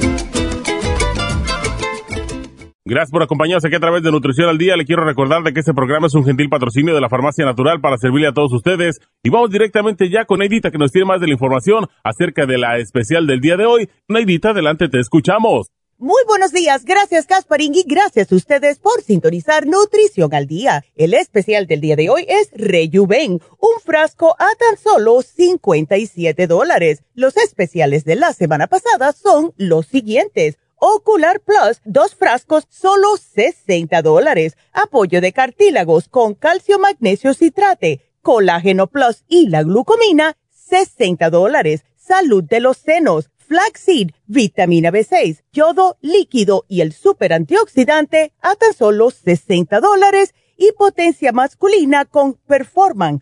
Gracias por acompañarnos aquí a través de Nutrición al Día. Le quiero recordar de que este programa es un gentil patrocinio de la Farmacia Natural para servirle a todos ustedes. Y vamos directamente ya con Neidita que nos tiene más de la información acerca de la especial del día de hoy. Neidita, adelante, te escuchamos. Muy buenos días, gracias Casparín y gracias a ustedes por sintonizar Nutrición al Día. El especial del día de hoy es Rejuven, un frasco a tan solo 57 dólares. Los especiales de la semana pasada son los siguientes Ocular Plus, dos frascos, solo 60 dólares. Apoyo de cartílagos con calcio, magnesio, citrate, colágeno Plus y la glucomina, 60 dólares. Salud de los senos, flaxseed, vitamina B6, yodo líquido y el super antioxidante a tan solo 60 dólares. Y potencia masculina con Performan,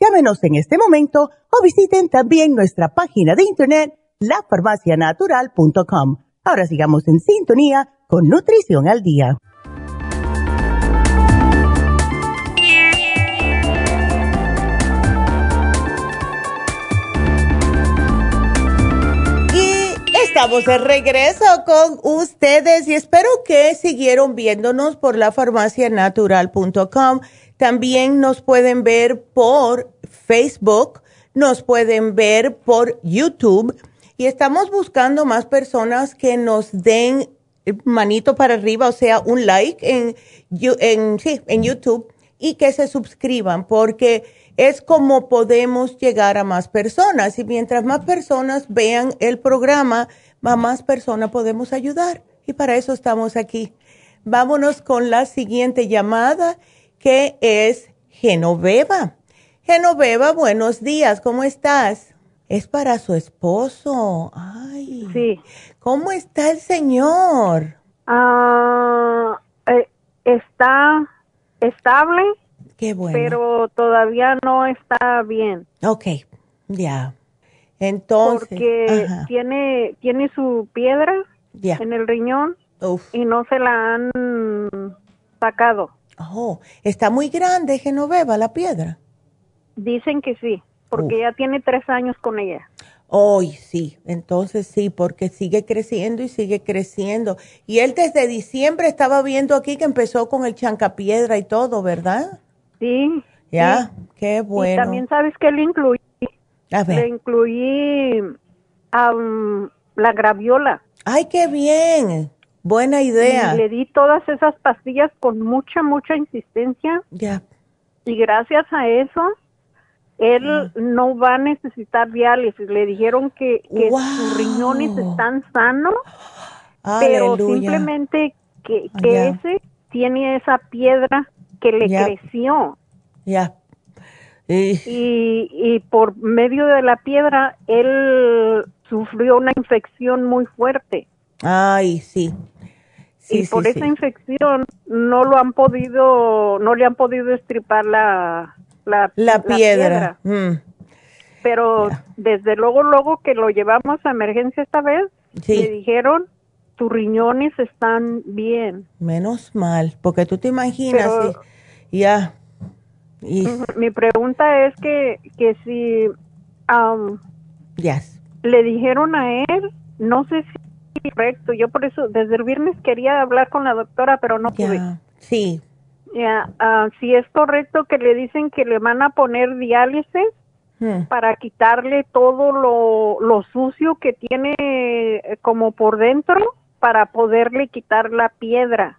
Llámenos en este momento o visiten también nuestra página de internet lafarmacianatural.com. Ahora sigamos en sintonía con Nutrición al Día. Y Estamos de regreso con ustedes y espero que siguieron viéndonos por lafarmacianatural.com. También nos pueden ver por Facebook, nos pueden ver por YouTube y estamos buscando más personas que nos den manito para arriba, o sea, un like en, YouTube y que se suscriban porque es como podemos llegar a más personas y mientras más personas vean el programa, más personas podemos ayudar y para eso estamos aquí. Vámonos con la siguiente llamada que es Genoveva. Genoveva, buenos días, ¿cómo estás? Es para su esposo. Ay. Sí. ¿Cómo está el señor? Ah, eh, está estable. Qué bueno. Pero todavía no está bien. Ok, ya. Entonces. Porque tiene, tiene su piedra en el riñón y no se la han sacado. Oh, está muy grande, Genoveva, la piedra. Dicen que sí, porque ya tiene tres años con ella. Hoy sí, entonces sí, porque sigue creciendo y sigue creciendo. Y él desde diciembre estaba viendo aquí que empezó con el chancapiedra y todo, ¿verdad? Sí. Ya, qué bueno. Y también sabes que le incluí, le incluí la graviola. Ay, qué bien. Buena idea. Y le di todas esas pastillas con mucha, mucha insistencia. Ya. Y gracias a eso él no va a necesitar diálisis. Le dijeron que, sus riñones están sanos, pero simplemente que, ese tiene esa piedra que le creció. Ya. Y, y por medio de la piedra, él sufrió una infección muy fuerte. Ay, sí. y por esa infección no lo han podido, no le han podido estripar la, la, piedra. Mm. Pero desde luego, luego que lo llevamos a emergencia esta vez, le dijeron, tus riñones están bien. Menos mal, porque tú te imaginas, ya. Mi pregunta es que, que si um, le dijeron a él, no sé si correcto, yo por eso desde el viernes quería hablar con la doctora, pero no pude. Sí, ya, ah, si es correcto que le dicen que le van a poner diálisis hmm. para quitarle todo lo, lo sucio que tiene eh, como por dentro para poderle quitar la piedra.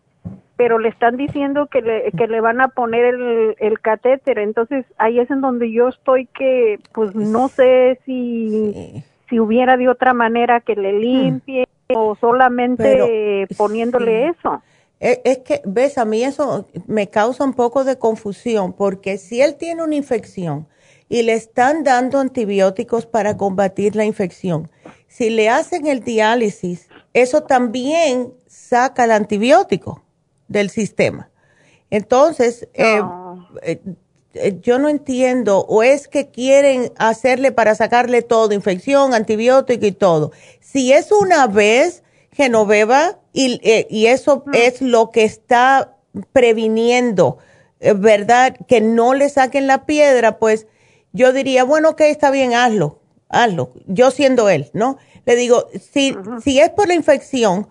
Pero le están diciendo que le, que le van a poner el, el catéter. Entonces ahí es en donde yo estoy que pues no sé si, si hubiera de otra manera que le hmm. limpie o solamente poniéndole eso. Eh, es que, ves, a mí eso me causa un poco de confusión porque si él tiene una infección y le están dando antibióticos para combatir la infección, si le hacen el diálisis, eso también saca el antibiótico del sistema. Entonces, eh, eh, yo no entiendo, o es que quieren hacerle para sacarle todo, infección, antibiótico y todo. Si es una vez, Genoveva, y, eh, y eso es lo que está previniendo, eh, ¿verdad? Que no le saquen la piedra, pues yo diría, bueno, ok, está bien, hazlo, hazlo. Yo siendo él, ¿no? Le digo, si, si es por la infección,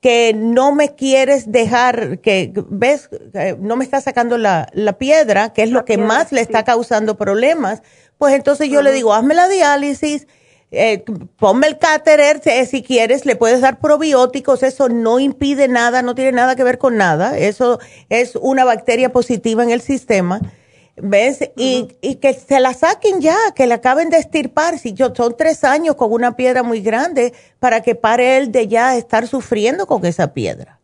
que no me quieres dejar, que ves, no me está sacando la, la piedra, que es lo que más le está causando problemas, pues entonces yo le digo, hazme la diálisis, eh, ponme el cáterer, si quieres, le puedes dar probióticos, eso no impide nada, no tiene nada que ver con nada, eso es una bacteria positiva en el sistema, ¿ves? y, que se la saquen ya, que la acaben de estirpar, si yo, son tres años con una piedra muy grande para que pare él de ya estar sufriendo con esa piedra.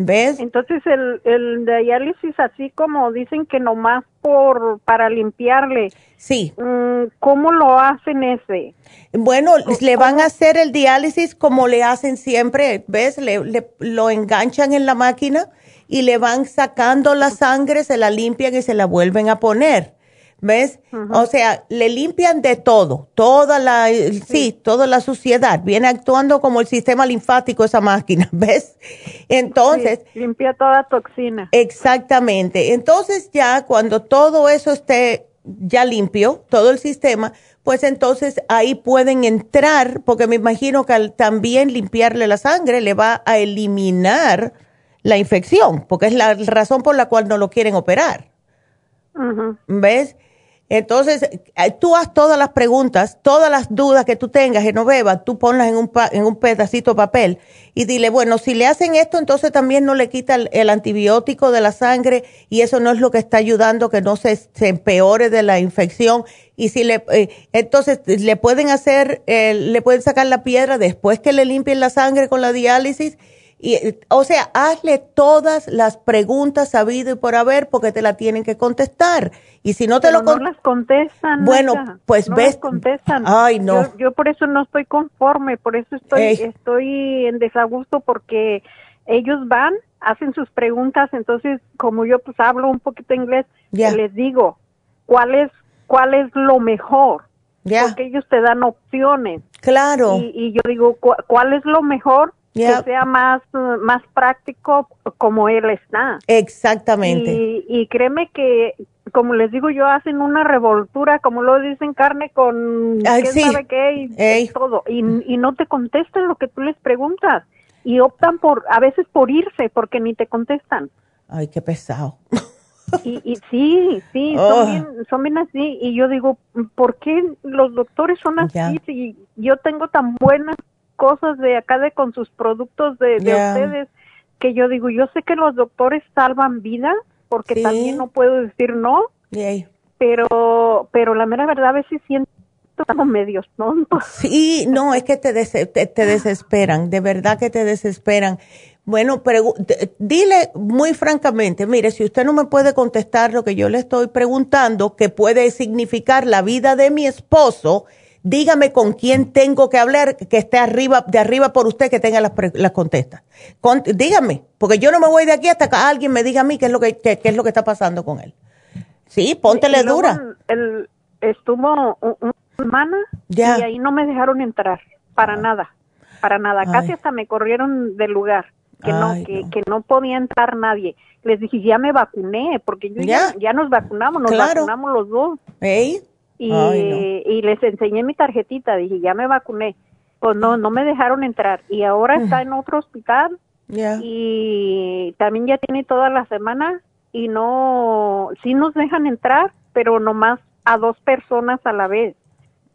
¿Ves? Entonces el, el diálisis así como dicen que nomás por para limpiarle. Sí. Mm, ¿Cómo lo hacen ese? Bueno, le van a hacer el diálisis como le hacen siempre, ¿ves? Le, le, lo enganchan en la máquina y le van sacando la sangre, se la limpian y se la vuelven a poner. ¿Ves? O sea, le limpian de todo, toda la, sí. toda la suciedad. Viene actuando como el sistema linfático esa máquina, ¿ves? Entonces. limpia toda toxina. Exactamente. Entonces ya cuando todo eso esté ya limpio, todo el sistema, pues entonces ahí pueden entrar, porque me imagino que al también limpiarle la sangre le va a eliminar la infección, porque es la razón por la cual no lo quieren operar. ¿Ves? Entonces, eh, tú haz todas las preguntas, todas las dudas que tú tengas, Genoveva, tú ponlas en un, en un pedacito de papel y dile, bueno, si le hacen esto, entonces también no le quita el, antibiótico de la sangre y eso no es lo que está ayudando que no se, se empeore de la infección. Y si le, eh, entonces le pueden hacer, eh, le pueden sacar la piedra después que le limpien la sangre con la diálisis y, o sea, hazle todas las preguntas sabido y por haber porque te la tienen que contestar. Y si no te lo no las contestan. Bueno, pues ves. contestan. Ay, no. Yo, por eso no estoy conforme, por eso estoy, estoy en desagusto porque ellos van, hacen sus preguntas, entonces como yo pues hablo un poquito inglés, les digo, ¿cuál es, cuál es lo mejor? Porque ellos te dan opciones. Claro. Y, yo digo, ¿cuál es lo mejor? Que sea más, más práctico como él está. Exactamente. Y, créeme que, como les digo yo, hacen una revoltura, como lo dicen, carne con Ay, sabe qué y, todo. Y, y no te contestan lo que tú les preguntas. Y optan por, a veces por irse, porque ni te contestan. Ay, qué pesado. Y, y, sí, sí, son, oh. bien, son bien así. Y yo digo, ¿por qué los doctores son así? Si yo tengo tan buenas cosas de acá de con sus productos de, ustedes que yo digo, yo sé que los doctores salvan vidas porque también no puedo decir no, pero pero, pero la mera verdad a veces siento estamos medios tontos. Sí, no, es que te, te, desesperan, de verdad que te desesperan. Bueno, dile muy francamente, mire, si usted no me puede contestar lo que yo le estoy preguntando, que puede significar la vida de mi esposo, dígame con quién tengo que hablar, que esté arriba, de arriba por usted, que tenga las, las contestas. dígame, porque yo no me voy de aquí hasta que alguien me diga a mí qué es lo que, qué, es lo que está pasando con él. Sí, póntele dura. El, estuvo un, semana y ahí no me dejaron entrar, para ah. nada, para nada. Casi hasta me corrieron del lugar, que no, que, no. que no podía entrar nadie. Les dije, ya me vacuné, porque yo ya, ya, nos vacunamos, nos vacunamos los dos. Y, y les enseñé mi tarjetita, dije, ya me vacuné. Pues no, no me dejaron entrar. Y ahora está en otro hospital. Y también ya tiene toda la semana y no, sí nos dejan entrar, pero nomás a dos personas a la vez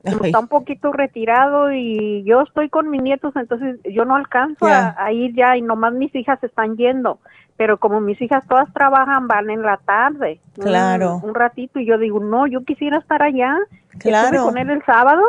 está un poquito retirado y yo estoy con mis nietos, entonces yo no alcanzo a, ir ya y nomás mis hijas están yendo. Pero como mis hijas todas trabajan, van en la tarde. Claro. Un, ratito y yo digo, no, yo quisiera estar allá. Claro. con él el sábado,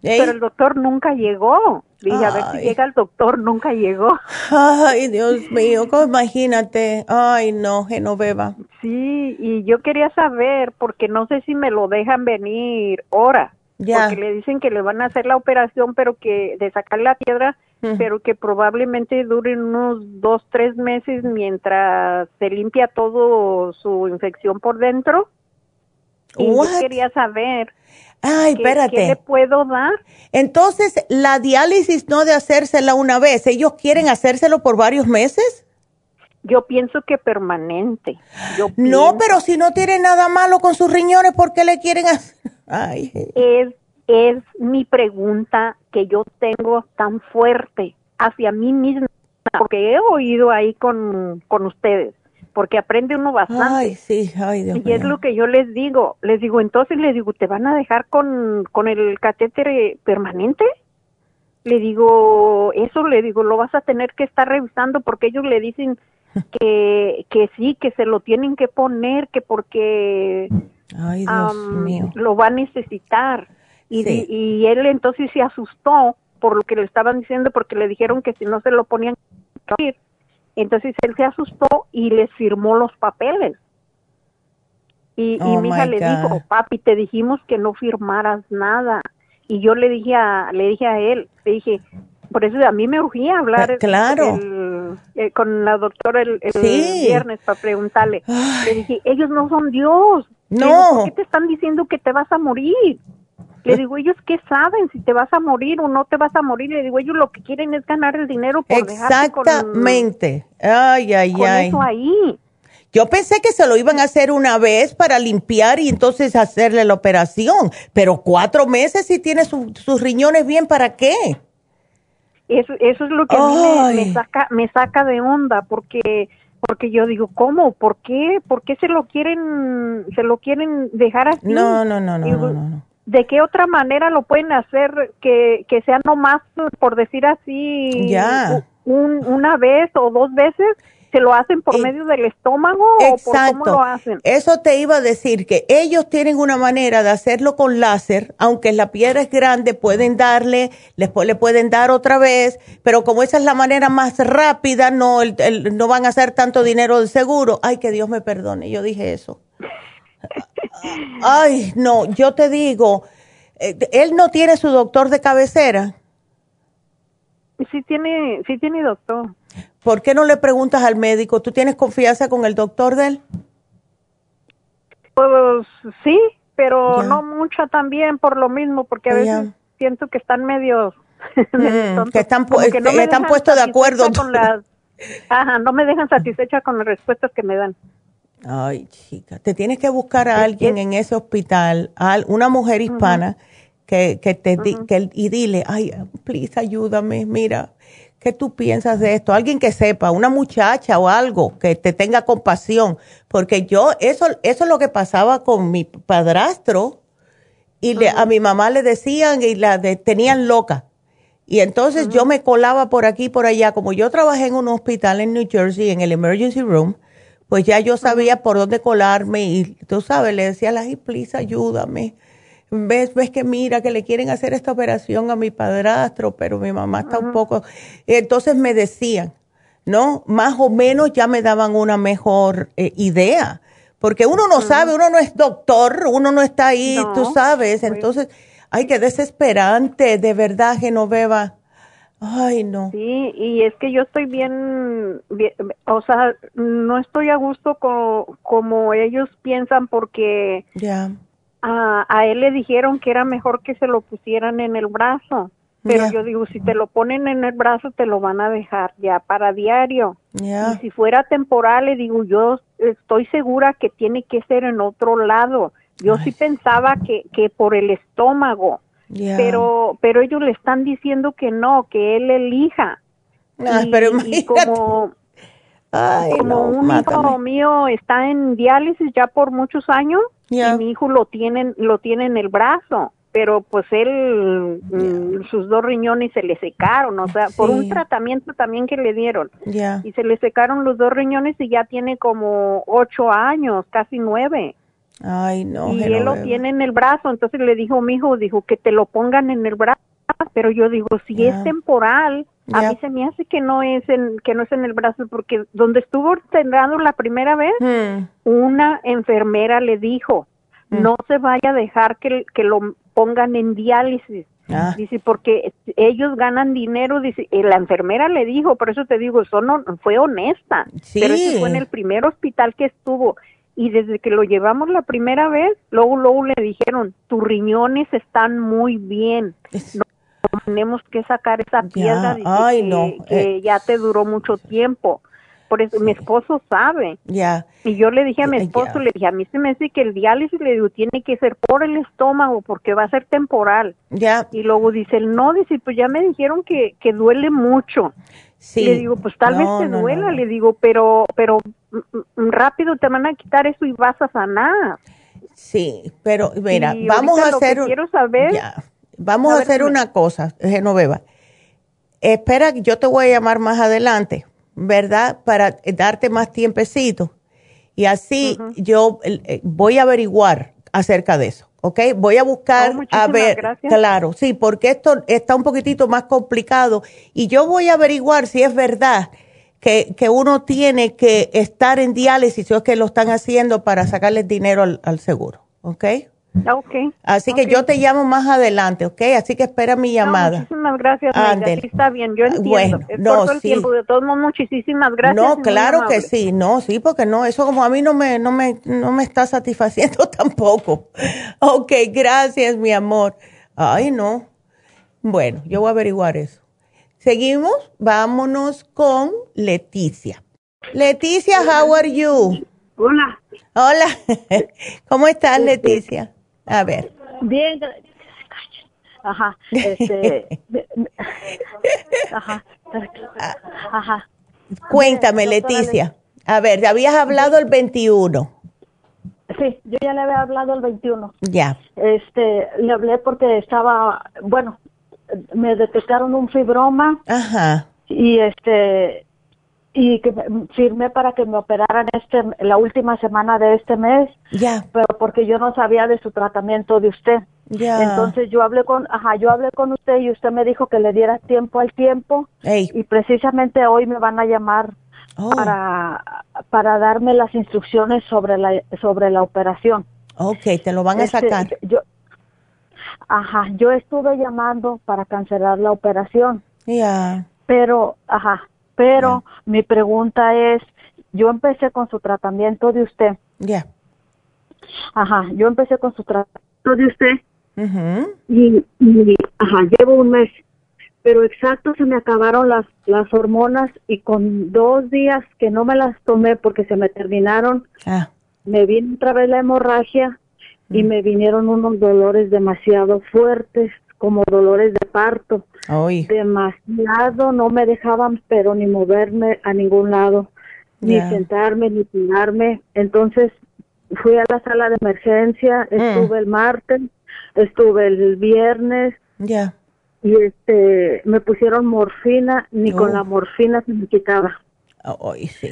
pero el doctor nunca llegó. Dije, a ver si llega el doctor, nunca llegó. Ay, Dios mío, imagínate. Ay, no, Genoveva. Sí, y yo quería saber, porque no sé si me lo dejan venir ahora porque le dicen que le van a hacer la operación, pero que de sacar la piedra, pero que probablemente dure unos dos, tres meses mientras se limpia todo su infección por dentro. Y yo quería saber. Ay, espérate. ¿Qué le puedo dar? Entonces, la diálisis no de hacérsela una vez, ¿ellos quieren hacérselo por varios meses? Yo pienso que permanente. no, pero si no tiene nada malo con sus riñones, ¿por qué le quieren hacer? Ay. Es, es mi pregunta que yo tengo tan fuerte hacia mí misma, porque he oído ahí con, con ustedes, porque aprende uno bastante. Ay, sí, ay, Dios y es lo que yo les digo, les digo, entonces les digo, ¿te van a dejar con, con el catéter permanente? Le digo, eso le digo, lo vas a tener que estar revisando porque ellos le dicen que, que sí, que se lo tienen que poner, que porque lo va a necesitar. Y, y él entonces se asustó por lo que le estaban diciendo, porque le dijeron que si no se lo ponían entonces él se asustó y le firmó los papeles. Y, oh mi hija le dijo, papi, te dijimos que no firmaras nada. Y yo le dije a, le dije a él, le dije, por eso a mí me urgía hablar eh, claro. Eh, con la doctora el, viernes para preguntarle. Le dije, ellos no son Dios. No. ¿Por qué te están diciendo que te vas a morir? Le digo, ellos qué saben si te vas a morir o no te vas a morir. Le digo, ellos lo que quieren es ganar el dinero por Exactamente. ay, ay, ay. Eso ahí. Yo pensé que se lo iban a hacer una vez para limpiar y entonces hacerle la operación, pero cuatro meses si tiene sus riñones bien, ¿para qué? Eso, eso es lo que a mí me, saca, me saca de onda porque porque yo digo, ¿cómo? ¿Por qué? ¿Por qué se lo quieren se lo quieren dejar así? No, no, no, no, no, no. ¿De qué otra manera lo pueden hacer que, que sea nomás, por decir así, ya. Un, una vez o dos veces? ¿Se lo hacen por medio del estómago o por cómo lo hacen? Eso te iba a decir, que ellos tienen una manera de hacerlo con láser, aunque la piedra es grande, pueden darle, después le pueden dar otra vez, pero como esa es la manera más rápida, no, no van a hacer tanto dinero de seguro. Ay, que Dios me perdone, yo dije eso. Ay, no, yo te digo, eh, él no tiene su doctor de cabecera. Sí tiene, sí tiene doctor. ¿Por qué no le preguntas al médico? ¿Tú tienes confianza con el doctor de él? Pues sí, pero no mucha también por lo mismo, porque a veces siento que están medios... Mm, que están, que no están puestos de acuerdo. Con las, ajá, no me dejan satisfecha con las respuestas que me dan. Ay, chica, te tienes que buscar a alguien en ese hospital, a una mujer hispana que, que te que, y dile, ay, please, ayúdame, mira, ¿qué tú piensas de esto? Alguien que sepa, una muchacha o algo que te tenga compasión, porque yo, eso, eso es lo que pasaba con mi padrastro y le, a mi mamá le decían y la tenían loca. Y entonces yo me colaba por aquí y por allá, como yo trabajé en un hospital en New Jersey, en el emergency room, pues ya yo sabía por dónde colarme y tú sabes, le decía a la please, ayúdame. Ves, ves que mira, que le quieren hacer esta operación a mi padrastro, pero mi mamá está un poco... Entonces me decían, ¿no? Más o menos ya me daban una mejor eh, idea, porque uno no sabe, uno no es doctor, uno no está ahí, tú sabes. Entonces, ay, qué desesperante, de verdad, Genoveva. Ay, no. Sí, y es que yo estoy bien, o sea, no estoy a gusto con, como ellos piensan porque ya. A, a, él le dijeron que era mejor que se lo pusieran en el brazo. Pero yo digo, si te lo ponen en el brazo, te lo van a dejar ya para diario. Y si fuera temporal, le digo, yo estoy segura que tiene que ser en otro lado. Yo sí pensaba que, que por el estómago pero, pero ellos le están diciendo que no, que él elija. Ah, pero como, un hijo mío está en diálisis ya por muchos años y mi hijo lo tiene, lo tiene en el brazo pero pues él, mm, sus dos riñones se le secaron, o sea, por un tratamiento también que le dieron. Y se le secaron los dos riñones y ya tiene como ocho años, casi nueve. Ay, no. Y él lo tiene en el brazo, entonces le dijo mi hijo, dijo que te lo pongan en el brazo, pero yo digo, si es temporal, a mí se me hace que no es en que no es en el brazo porque donde estuvo ordenando la primera vez, hmm. una enfermera le dijo, hmm. no se vaya a dejar que, que lo pongan en diálisis. Ah. Dice, porque ellos ganan dinero, dice, y la enfermera le dijo, por eso te digo, eso no, fue honesta, pero ese fue en el primer hospital que estuvo y desde que lo llevamos la primera vez, luego, luego le dijeron, tus riñones están muy bien, no tenemos que sacar esa piedra que, que eh. ya te duró mucho tiempo. Por eso mi esposo sabe. Ya. Y yo le dije a mi esposo, le dije, a mí se me dice que el diálisis, le digo, tiene que ser por el estómago porque va a ser temporal. Ya. Y luego dice, no, dice, pues ya me dijeron que, que duele mucho. Sí. Le digo, pues tal vez te duela, le digo, pero, pero mm, mm, rápido te van a quitar eso y vas a sanar. Sí, pero mira, vamos a hacer. quiero saber. Vamos a, hacer una cosa, Genoveva. Espera, yo te voy a llamar más adelante, ¿verdad? Para darte más tiempecito. Y así yo eh, voy a averiguar acerca de eso. ¿ok? Voy a buscar oh, a ver, claro, sí, porque esto está un poquitito más complicado y yo voy a averiguar si es verdad que, que uno tiene que estar en diálisis o es que lo están haciendo para sacarles dinero al, al seguro, ¿ok? Okay. Así que yo te llamo más adelante, ¿ok? Así que espera mi llamada. muchísimas gracias, Sí, está bien, yo entiendo. Bueno, no, el tiempo, de todos modos, muchísimas gracias. No, claro que sí, no, sí, porque no, eso como a mí no me, no me, no me está satisfaciendo tampoco. Ok, gracias, mi amor. Ay, no. Bueno, yo voy a averiguar eso. Seguimos, vámonos con Leticia. Leticia, how are you? Hola. Hola. ¿Cómo estás, Leticia? A ver. Bien, ajá, este, ajá, ajá. Cuéntame, Leticia. A ver, ¿te habías hablado el 21? Sí, yo ya le había hablado el 21. Ya. Este, le hablé porque estaba, bueno, me detectaron un fibroma. Ajá. Y este, y que firmé para que me operaran este la última semana de este mes ya. pero porque yo no sabía de su tratamiento de usted. Ya. Entonces yo hablé con ajá yo hablé con usted y usted me dijo que le diera tiempo al tiempo y precisamente hoy me van a llamar oh. para para darme las instrucciones sobre la sobre la operación. Ok, te lo van a este, sacar. yo ajá yo estuve llamando para cancelar la operación. Ya. Pero ajá pero mi pregunta es, yo empecé con su tratamiento de usted. Ya. Ajá, yo empecé con su tratamiento de usted. y, ajá, llevo un mes. Pero exacto, se me acabaron las, las hormonas y con dos días que no me las tomé porque se me terminaron, ah. me vino otra vez la hemorragia y mm. me vinieron unos dolores demasiado fuertes como dolores de parto. Demasiado, no me dejaban, pero ni moverme a ningún lado, ni sentarme, ni tirarme. Entonces fui a la sala de emergencia, mm. estuve el martes, estuve el viernes. Ya. Y este, me pusieron morfina, ni con la oh. morfina se me quitaba. Ay, sí.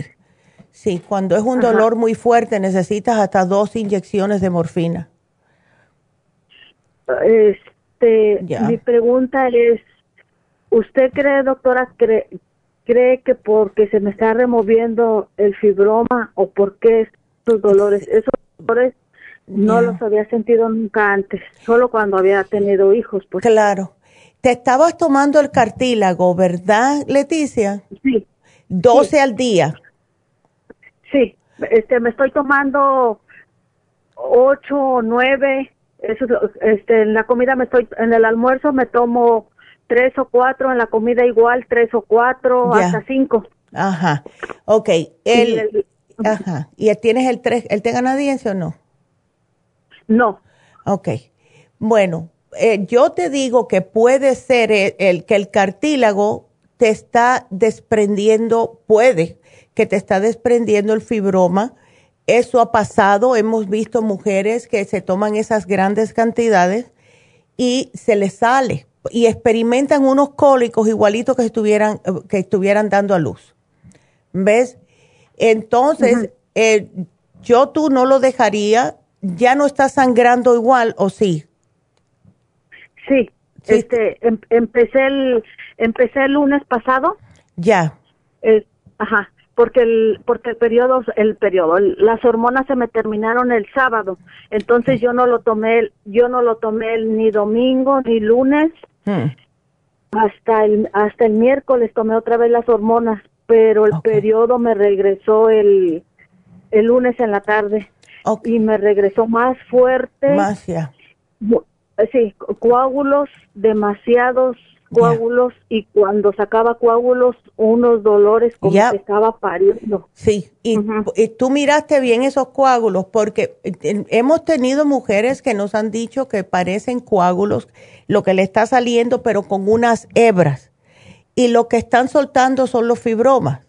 Sí, cuando es un dolor muy fuerte necesitas hasta dos inyecciones de morfina. Este, mi pregunta es, ¿usted cree, doctora, cree, cree que porque se me está removiendo el fibroma o porque estos dolores, esos dolores no los había sentido nunca antes, solo cuando había tenido hijos. Pues. Claro. Te estabas tomando el cartílago, ¿verdad, Leticia? Sí. 12 al día. Sí, este, me estoy tomando 8 o 9. Eso, este, en la comida me estoy, en el almuerzo me tomo tres o cuatro, en la comida igual, tres o cuatro, hasta cinco. Ajá, ok. El, ajá. ¿Y tienes el, tres, el té canadiense o no? No. Ok. Bueno, eh, yo te digo que puede ser el, que el cartílago te está desprendiendo, puede que te está desprendiendo el fibroma. Eso ha pasado, hemos visto mujeres que se toman esas grandes cantidades y se les sale y experimentan unos cólicos igualitos que estuvieran, que estuvieran dando a luz. ¿Ves? Entonces, eh, yo tú no lo dejaría, ya no está sangrando igual, ¿o sí? Sí, este, em, empecé el, empecé el lunes pasado. Ya. ajá, porque el, porque el periodo, el periodo, las hormonas se me terminaron el sábado, entonces yo no lo tomé, yo no lo tomé ni domingo ni lunes, Hmm. Hasta el, hasta el miércoles tomé otra vez las hormonas, pero el periodo me regresó el, el lunes en la tarde. Y me regresó más fuerte. Más ya. Sí, coágulos, demasiados coágulos y cuando sacaba coágulos unos dolores como que estaba pariendo. Sí, y, tú miraste bien esos coágulos porque eh, hemos tenido mujeres que nos han dicho que parecen coágulos lo que le está saliendo pero con unas hebras y lo que están soltando son los fibromas.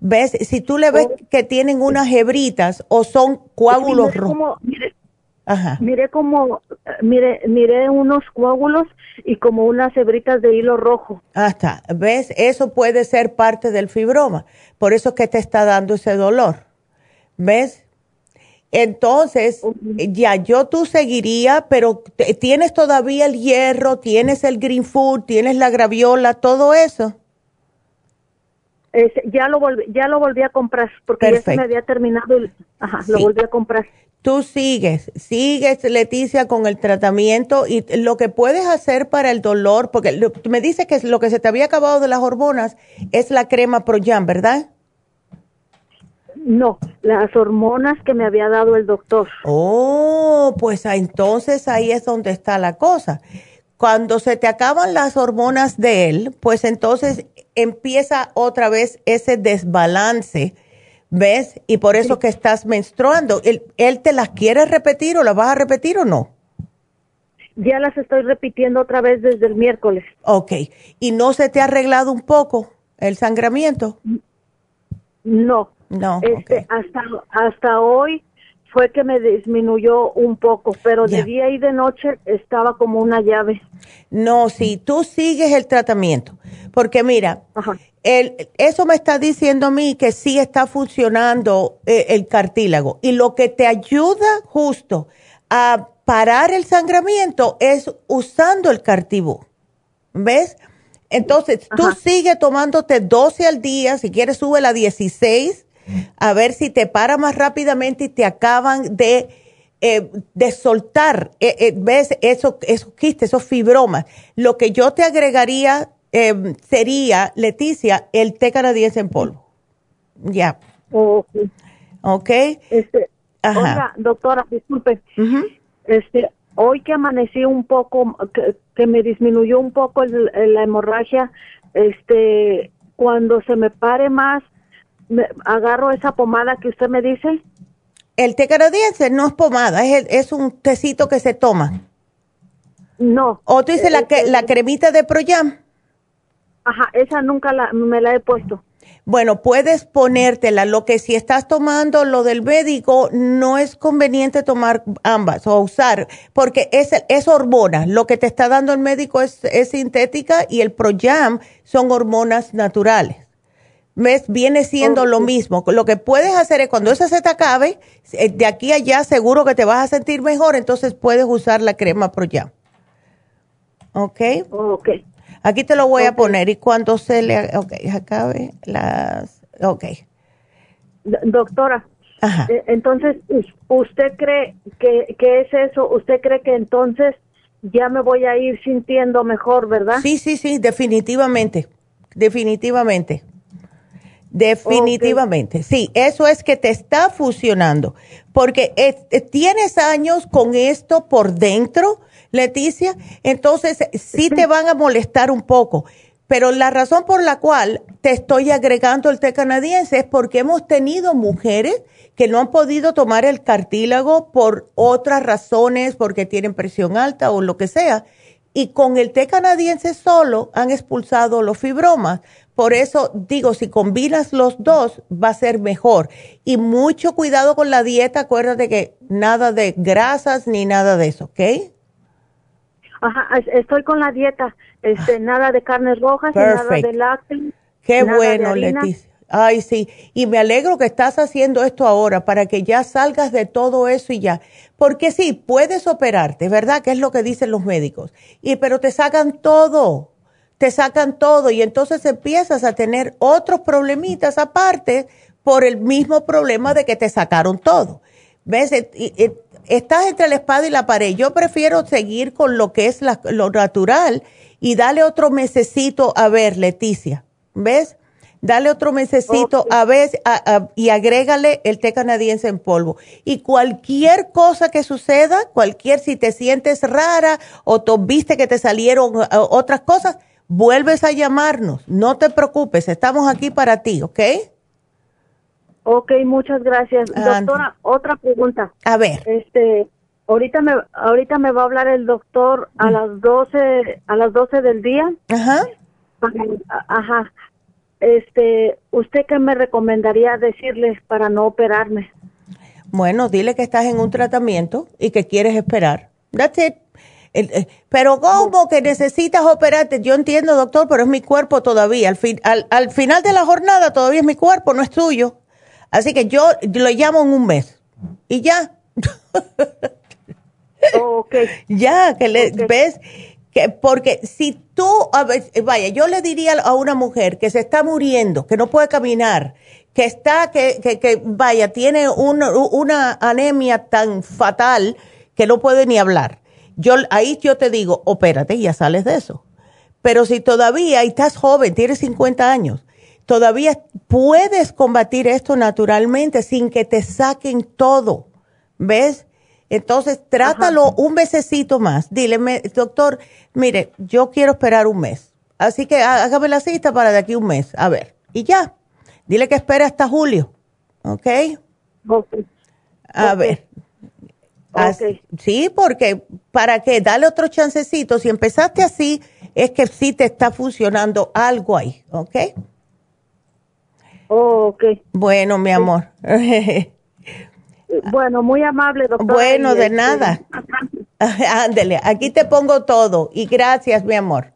¿Ves? Si tú le ves oh. que tienen unas hebritas o son coágulos rojos. Miré como, mire, miré unos coágulos y como unas hebritas de hilo rojo. Hasta, ¿ves? Eso puede ser parte del fibroma. Por eso que te está dando ese dolor. ¿Ves? Entonces, ya yo tú seguiría, pero tienes todavía el hierro, tienes el green food, tienes la graviola, todo eso. ya lo volví, ya lo volví a comprar porque ya se me había terminado el, ajá, lo volví a comprar tú sigues, sigues Leticia con el tratamiento y lo que puedes hacer para el dolor, porque me dice que lo que se te había acabado de las hormonas es la crema Proyam, ¿verdad? No, las hormonas que me había dado el doctor. Oh, pues entonces ahí es donde está la cosa. Cuando se te acaban las hormonas de él, pues entonces empieza otra vez ese desbalance ¿Ves? Y por eso que estás menstruando. ¿Él, ¿Él te las quiere repetir o las vas a repetir o no? Ya las estoy repitiendo otra vez desde el miércoles. Ok. ¿Y no se te ha arreglado un poco el sangramiento? No. No. Este, hasta, hasta hoy fue que me disminuyó un poco, pero de día y de noche estaba como una llave. No, si tú sigues el tratamiento, porque mira, el, eso me está diciendo a mí que sí está funcionando eh, el cartílago y lo que te ayuda justo a parar el sangramiento es usando el cartibú. ¿Ves? Entonces, tú sigue tomándote 12 al día, si quieres sube a 16 a ver si te para más rápidamente y te acaban de, eh, de soltar, eh, eh, ¿ves? Eso, esos quistes, esos fibromas. Lo que yo te agregaría sería, Leticia, el té canadiense en polvo. Ya. ok. Este, Oiga, doctora, disculpe. Este, hoy que amanecí un poco, que, me disminuyó un poco la hemorragia, este, cuando se me pare más, agarro esa pomada que usted me dice. El té canadiense no es pomada, es, es un tecito que se toma. No. ¿O tú dices la, que, la cremita de Proyam? Ajá, esa nunca la, me la he puesto. Bueno, puedes ponértela. Lo que si estás tomando lo del médico, no es conveniente tomar ambas o usar, porque es, es hormona. Lo que te está dando el médico es, es sintética y el Proyam son hormonas naturales. ¿Ves? Viene siendo lo mismo. Lo que puedes hacer es cuando esa se te acabe, eh, de aquí a allá seguro que te vas a sentir mejor, entonces puedes usar la crema ProYam. ¿Ok? Ok. Aquí te lo voy a poner y cuando se le... Ok, acabe las... Ok. Doctora, Ajá. Eh, entonces, ¿usted cree que, que es eso? ¿Usted cree que entonces ya me voy a ir sintiendo mejor, verdad? Sí, sí, sí, definitivamente. Definitivamente. Definitivamente, sí, eso es que te está fusionando, porque eh, tienes años con esto por dentro, Leticia, entonces sí te van a molestar un poco, pero la razón por la cual te estoy agregando el té canadiense es porque hemos tenido mujeres que no han podido tomar el cartílago por otras razones, porque tienen presión alta o lo que sea, y con el té canadiense solo han expulsado los fibromas. Por eso digo, si combinas los dos, va a ser mejor. Y mucho cuidado con la dieta, acuérdate que nada de grasas ni nada de eso, ¿ok? Ajá, estoy con la dieta, este, ah. nada de carnes rojas, nada de lácteos. Qué bueno, Leticia. Ay, sí, y me alegro que estás haciendo esto ahora para que ya salgas de todo eso y ya. Porque sí, puedes operarte, ¿verdad? Que es lo que dicen los médicos. Y pero te sacan todo te sacan todo y entonces empiezas a tener otros problemitas aparte por el mismo problema de que te sacaron todo. ¿Ves? Estás entre la espada y la pared. Yo prefiero seguir con lo que es lo natural y dale otro mesecito a ver, Leticia. ¿Ves? Dale otro mesecito a ver y agrégale el té canadiense en polvo. Y cualquier cosa que suceda, cualquier si te sientes rara o viste que te salieron otras cosas, vuelves a llamarnos. No te preocupes, estamos aquí para ti, ¿ok? Ok, muchas gracias. Doctora, otra pregunta. A ver. Este, ahorita me ahorita me va a hablar el doctor a mm. las 12 a las 12 del día. Ajá. Ajá. Este, ¿usted qué me recomendaría decirles para no operarme? Bueno, dile que estás en un tratamiento y que quieres esperar. That's it. Eh, pero ¿cómo que necesitas operarte? Yo entiendo, doctor, pero es mi cuerpo todavía. Al, al, final de la jornada todavía es mi cuerpo, no es tuyo. Así que yo lo llamo en un mes. Y ya. Ya, que le ves que porque si tú, a vaya, yo le diría a una mujer que se está muriendo, que no puede caminar, que está, que, que, que vaya, tiene una anemia tan fatal que no puede ni hablar yo, ahí yo te digo, opérate y ya sales de eso. Pero si todavía estás joven, tienes 50 años, todavía puedes combatir esto naturalmente sin que te saquen todo. ¿Ves? Entonces, trátalo un mesecito más. Dile, doctor, mire, yo quiero esperar un mes. Así que hágame la cita para de aquí un mes. A ver. Y ya. Dile que espere hasta julio. ¿Ok? A ver sí, porque para qué, dale otro chancecito. Si empezaste así, es que sí te está funcionando algo ahí, ¿ok? Oh, ok. Bueno, mi amor. bueno, muy amable, doctora. Bueno, de este, nada. Ándele, aquí te pongo todo y gracias, mi amor.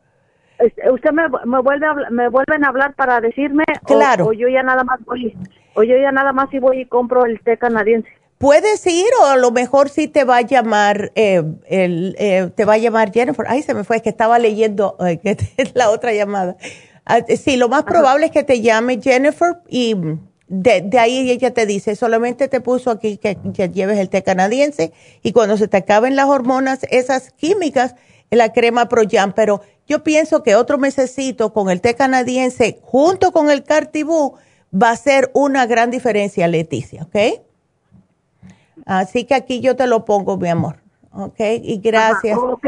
Este, ¿Usted me, vuelve me vuelven a hablar para decirme? Claro. O, yo ya nada más voy, o yo ya nada más y voy y compro el té canadiense. Puedes ir o a lo mejor sí te va a llamar, eh, el, eh, te va a llamar Jennifer. Ay, se me fue, es que estaba leyendo que es la otra llamada. Ah, sí, lo más probable es que te llame Jennifer y de, ahí ella te dice, solamente te puso aquí que, lleves el té canadiense y cuando se te acaben las hormonas, esas químicas, la crema ProYam. Pero yo pienso que otro mesecito con el té canadiense junto con el Cartibú va a ser una gran diferencia, Leticia, ¿ok? Así que aquí yo te lo pongo, mi amor. Ok, y gracias. ok,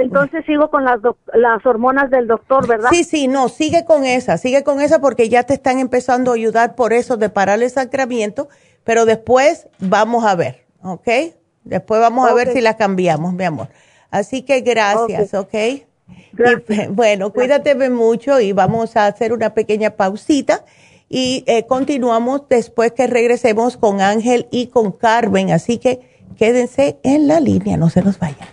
entonces sigo con las, las hormonas del doctor, ¿verdad? Sí, sí, no, sigue con esa, sigue con esa porque ya te están empezando a ayudar por eso de parar el sacramiento, pero después vamos a ver, ¿ok? Después vamos a ver si la cambiamos, mi amor. Así que gracias, ¿ok? bueno, cuídate mucho y vamos a hacer una pequeña pausita y eh, continuamos después que regresemos con Ángel y con Carmen. Así que Quédense en la línea, no se los vayan.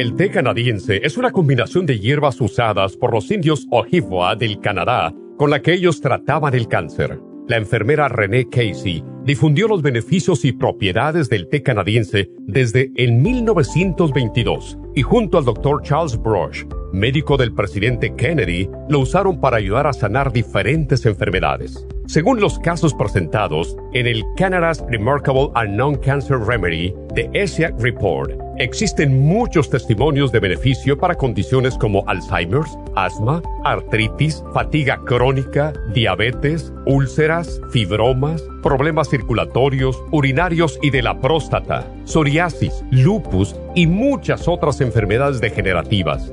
El té canadiense es una combinación de hierbas usadas por los indios Ojibwa del Canadá con la que ellos trataban el cáncer. La enfermera Renee Casey difundió los beneficios y propiedades del té canadiense desde el 1922 y junto al doctor Charles Brush, médico del presidente Kennedy, lo usaron para ayudar a sanar diferentes enfermedades. Según los casos presentados en el Canada's Remarkable and Non-Cancer Remedy de ESIAC Report, existen muchos testimonios de beneficio para condiciones como Alzheimer's, asma, artritis, fatiga crónica, diabetes, úlceras, fibromas, problemas circulatorios, urinarios y de la próstata, psoriasis, lupus y muchas otras enfermedades degenerativas.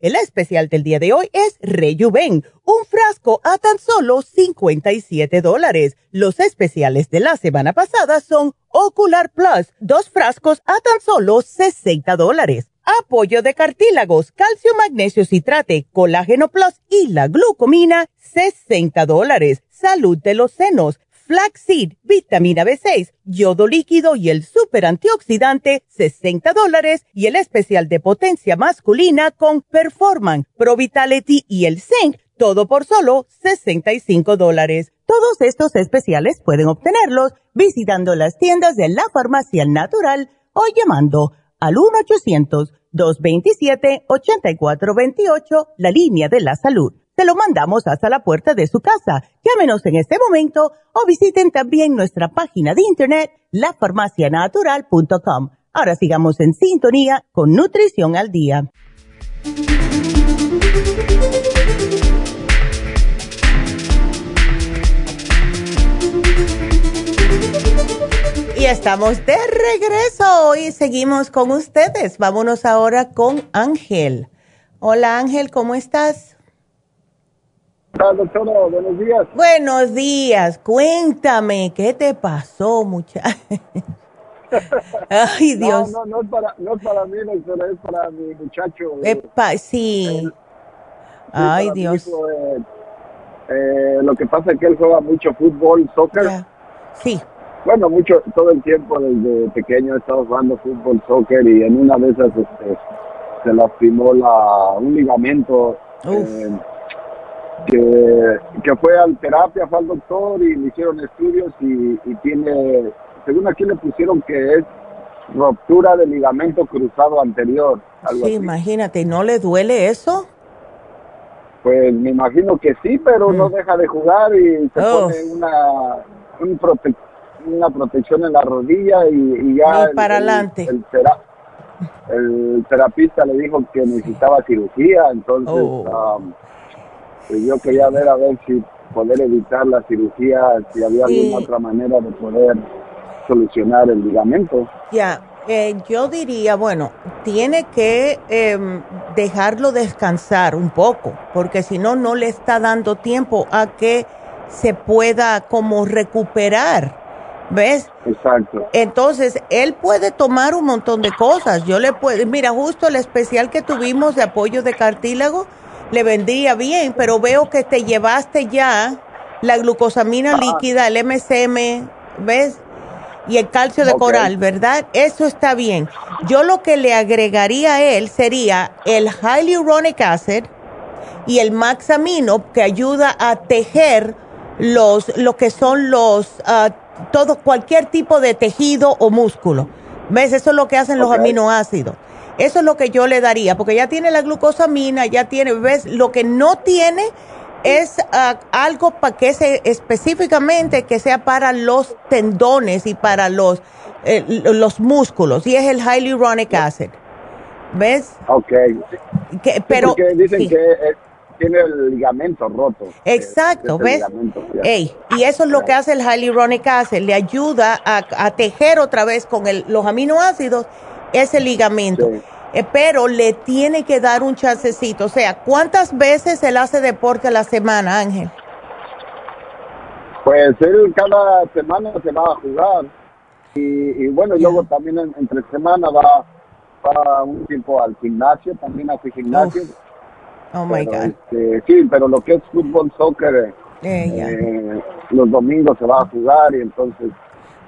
El especial del día de hoy es Rejuven, un frasco a tan solo 57 dólares. Los especiales de la semana pasada son Ocular Plus, dos frascos a tan solo 60 dólares. Apoyo de cartílagos, calcio, magnesio, citrate, colágeno plus y la glucomina, 60 dólares. Salud de los senos flaxseed, vitamina B6, yodo líquido y el super antioxidante, 60 dólares, y el especial de potencia masculina con Performan, Pro Vitality y el Zinc, todo por solo 65 dólares. Todos estos especiales pueden obtenerlos visitando las tiendas de la farmacia natural o llamando al 1-800-227-8428, la línea de la salud te lo mandamos hasta la puerta de su casa. Llámenos en este momento o visiten también nuestra página de internet, lafarmacianatural.com. Ahora sigamos en sintonía con Nutrición al Día. Y estamos de regreso y seguimos con ustedes. Vámonos ahora con Ángel. Hola Ángel, ¿cómo estás? Doctora? Buenos días. Buenos días. Cuéntame, ¿qué te pasó, muchacho? Ay, Dios. No, no, no es para, no es para mí, doctora, es para mi muchacho. Epa, sí. Ay, Dios. Eh, eh, lo que pasa es que él juega mucho fútbol, soccer. Sí. Bueno, mucho, todo el tiempo desde pequeño he estado jugando fútbol, soccer y en una de esas este, se lastimó la, un ligamento. Eh, que, que fue al terapia, fue al doctor y le hicieron estudios y, tiene, según aquí le pusieron que es ruptura del ligamento cruzado anterior. sí, imagínate, ¿no le duele eso? Pues me imagino que sí, pero no mm. deja de jugar y se oh. pone una, una protección en la rodilla y, ya... para adelante. El, terapista le dijo que necesitaba cirugía, entonces... Oh. Um, yo quería ver a ver si poder evitar la cirugía, si había alguna otra manera de poder solucionar el ligamento. Ya, eh, yo diría, bueno, tiene que em, dejarlo descansar un poco, porque si no, no le está dando tiempo a que se pueda como recuperar. ¿Ves? Exacto. Entonces, él puede tomar un montón de cosas. Yo le puedo, mira, justo el especial que tuvimos de apoyo de cartílago, le vendría bien, pero veo que te llevaste ya la glucosamina líquida, el MCM, ¿ves? Y el calcio de coral, ¿verdad? Eso está bien. Yo lo que le agregaría a él sería el hyaluronic acid y el maxamino que ayuda a tejer los, lo que son los, uh, todo, cualquier tipo de tejido o músculo. ¿Ves? Eso es lo que hacen los aminoácidos. Eso es lo que yo le daría, porque ya tiene la glucosamina, ya tiene, ¿ves? Lo que no tiene es ah, algo para que se específicamente que sea para los tendones y para los eh, los músculos y es el hyaluronic acid. ¿Ves? Ok. pero dicen que tiene el ligamento roto. Exacto, ¿ves? y eso es lo que hace el hyaluronic acid, le ayuda a, tejer otra vez con el, los aminoácidos ese ligamento. Eh, pero le tiene que dar un chancecito. O sea, ¿cuántas veces él hace deporte a la semana, Ángel? Pues él cada semana se va a jugar. Y, bueno, luego también entre semana va, para un tiempo al gimnasio, también hace gimnasio. Oh my God. Este, sí, pero lo que es fútbol, soccer, eh, eh, los domingos se va a jugar y entonces.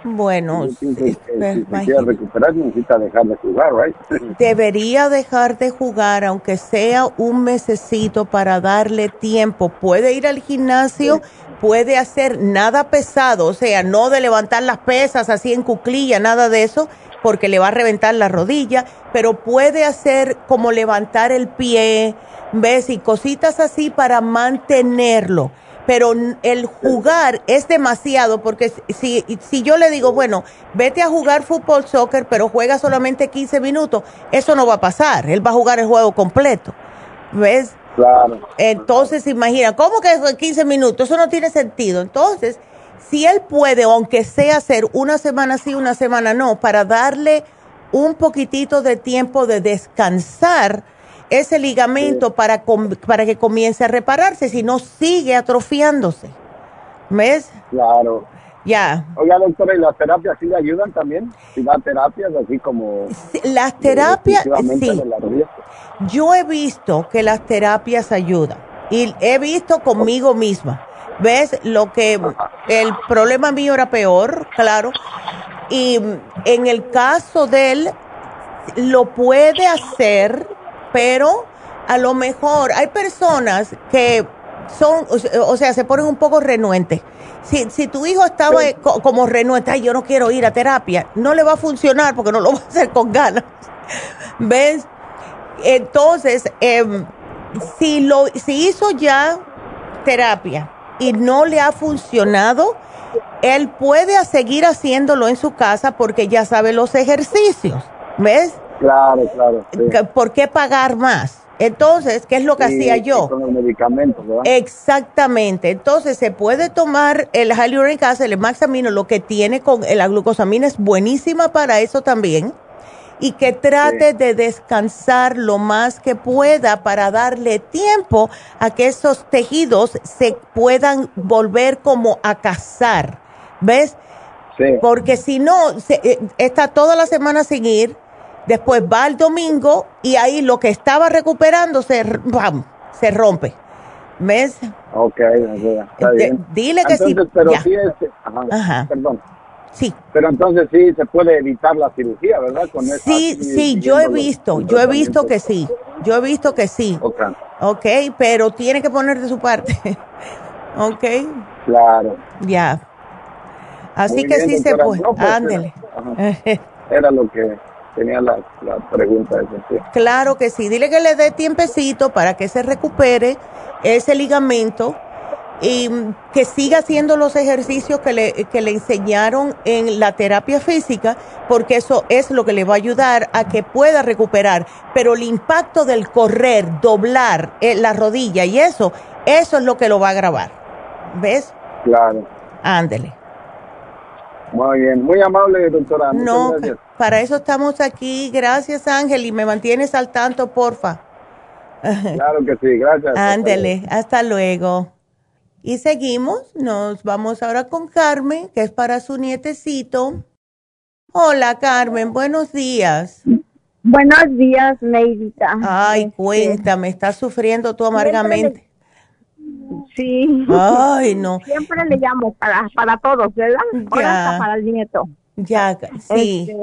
Bueno, si, quiere recuperar necesita dejar de jugar, right? Debería dejar de jugar, aunque sea un mesecito para darle tiempo. Puede ir al gimnasio, puede hacer nada pesado, o sea, no de levantar las pesas así en cuclilla, nada de eso, porque le va a reventar la rodilla, pero puede hacer como levantar el pie, ¿ves? Y cositas así para mantenerlo. Pero el jugar es demasiado porque si, si yo le digo, bueno, vete a jugar fútbol, soccer, pero juega solamente 15 minutos, eso no va a pasar. Él va a jugar el juego completo. ¿Ves? Claro. Entonces, imagina, ¿cómo que 15 minutos? Eso no tiene sentido. Entonces, si él puede, aunque sea hacer una semana sí, una semana no, para darle un poquitito de tiempo de descansar, ese ligamento para, para que comience a repararse, si no sigue atrofiándose. ¿Ves? Claro. Ya. Oiga, doctora, ¿y las terapias sí le ayudan también? Si da terapias así como... las terapias, sí. Yo he visto que las terapias ayudan y he visto conmigo misma. ¿Ves? Lo que el problema mío era peor, claro. Y en el caso de él, lo puede hacer pero a lo mejor hay personas que son, o sea, se ponen un poco renuentes. Si, si tu hijo estaba como renuente, ay, yo no quiero ir a terapia, no le va a funcionar porque no lo va a hacer con ganas. ¿Ves? Entonces, em, si, lo, si hizo ya terapia y no le ha funcionado, él puede seguir haciéndolo en su casa porque ya sabe los ejercicios. ¿Ves? Claro, claro. ¿Por qué pagar más? Entonces, ¿qué es lo que hacía yo? Con los medicamentos, ¿verdad? Exactamente. Entonces, se puede tomar el hyaluronic acid, el maxamino, lo que tiene con la glucosamina es buenísima para eso también. Y que trate de descansar lo más que pueda para darle tiempo a que esos tejidos se puedan volver como a cazar. ¿Ves? Sí. Porque si no, eh, está toda la semana sin ir Después va el domingo y ahí lo que estaba recuperando se, se rompe. ¿Ves? Ok, está bien. dile que sí. Pero sí es, ajá, perdón. Sí. Pero entonces sí se puede evitar la cirugía, ¿verdad? Con sí, sí, yo he visto, yo he visto que sí, yo he visto que sí. Ok. Ok, pero tiene que poner de su parte. ok. Claro. Ya. Así que sí se puede. Pues, Ándele. Era lo que tenía la, pregunta. Claro que sí, dile que le dé tiempecito para que se recupere ese ligamento y que siga haciendo los ejercicios que le, que le enseñaron en la terapia física, porque eso es lo que le va a ayudar a que pueda recuperar. Pero el impacto del correr, doblar eh, la rodilla y eso, eso es lo que lo va a grabar. ¿Ves? Claro. Ándele. Muy bien, muy amable, doctora. no, para eso estamos aquí. Gracias, Ángel, y me mantienes al tanto, porfa. Claro que sí, gracias. Ándele, hasta luego. Y seguimos, nos vamos ahora con Carmen, que es para su nietecito. Hola, Carmen, buenos días. Buenos días, Neidita. Ay, este, cuéntame, ¿estás sufriendo tú amargamente? Sí. Ay, no. Siempre le llamo para, para todos, ¿verdad? Ya. para el nieto. Ya, sí. Este,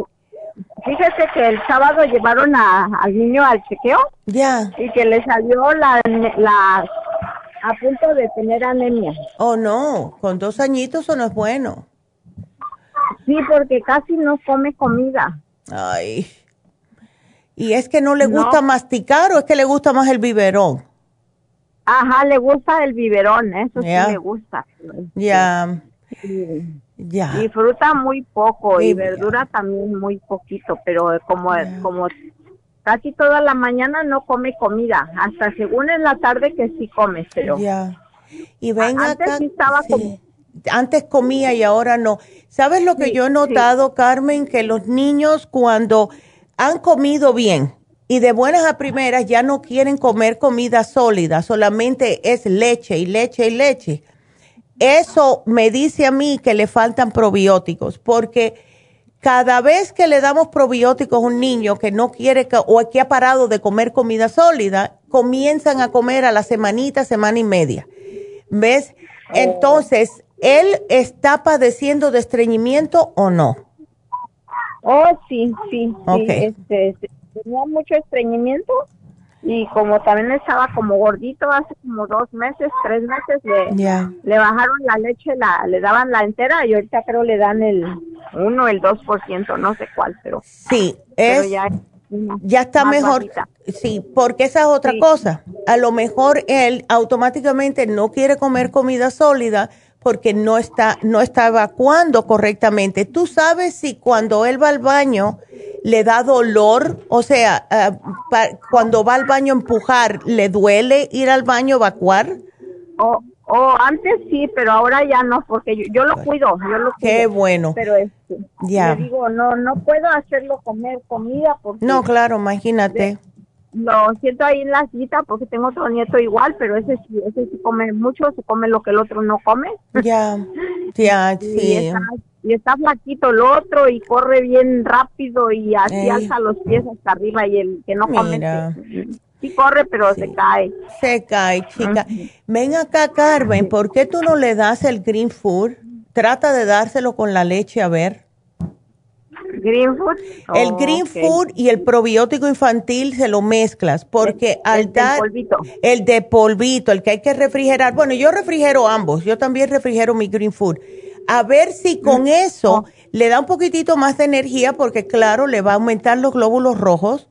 fíjese que el sábado llevaron a, al niño al chequeo. Ya. Y que le salió la, la a punto de tener anemia. Oh, no, con dos añitos eso no es bueno. Sí, porque casi no come comida. Ay. ¿Y es que no le gusta masticar o es que le gusta más el biberón? Ajá, le gusta el biberón, eso sí le gusta. Ya. Ya. Y fruta muy poco y, verdura también muy poquito, pero como, como casi toda la mañana no come comida, hasta según en la tarde que sí come, pero... Ya. Y venga antes estaba Antes comía y ahora no. ¿Sabes lo que yo he notado, Carmen? Que los niños cuando han comido bien y de buenas a primeras ya no quieren comer comida sólida, solamente es leche y leche y leche eso me dice a mí que le faltan probióticos, porque cada vez que le damos probióticos a un niño que no quiere o que ha parado de comer comida sólida, comienzan a comer a la semanita, semana y media. ¿Ves? Entonces, ¿él está padeciendo de estreñimiento o no? Oh, sí, sí, sí. Este, tenía mucho estreñimiento y como también estaba como gordito hace como dos meses, tres meses, le, le bajaron la leche, la, le daban la entera y ahorita creo le dan el uno, el dos por ciento, no sé cuál, pero sí, es, ya, ya, está mejor, sí, porque esa es otra cosa, a lo mejor él automáticamente no quiere comer comida sólida porque no está, no está evacuando correctamente. Tú sabes si cuando él va al baño le da dolor, o sea, eh, cuando va al baño a empujar, ¿le duele ir al baño a evacuar? Oh, oh, antes sí, pero ahora ya no, porque yo, lo cuido, yo lo Qué bueno. Pero este, ya. digo, no, no puedo hacerlo comer comida porque... No, claro, imagínate lo siento ahí en la cita porque tengo otro nieto igual, pero ese sí, ese sí come mucho, se come lo que el otro no come. Ya, ya, sí. Y está, flaquito el otro y corre bien rápido y así alza los pies hasta arriba y el que no come sí corre pero se cae. Se cae, chica. Ven acá, Carmen, ¿por qué tú no le das el green food? Trata de dárselo con la leche a ver. Green food. el green food y el probiótico infantil se lo mezclas porque al dar el de polvito, el que hay que refrigerar. Bueno, yo refrigero ambos. Yo también refrigero mi green food. A ver si con mm. eso oh. le da un poquitito más de energía porque claro, le va a aumentar los glóbulos rojos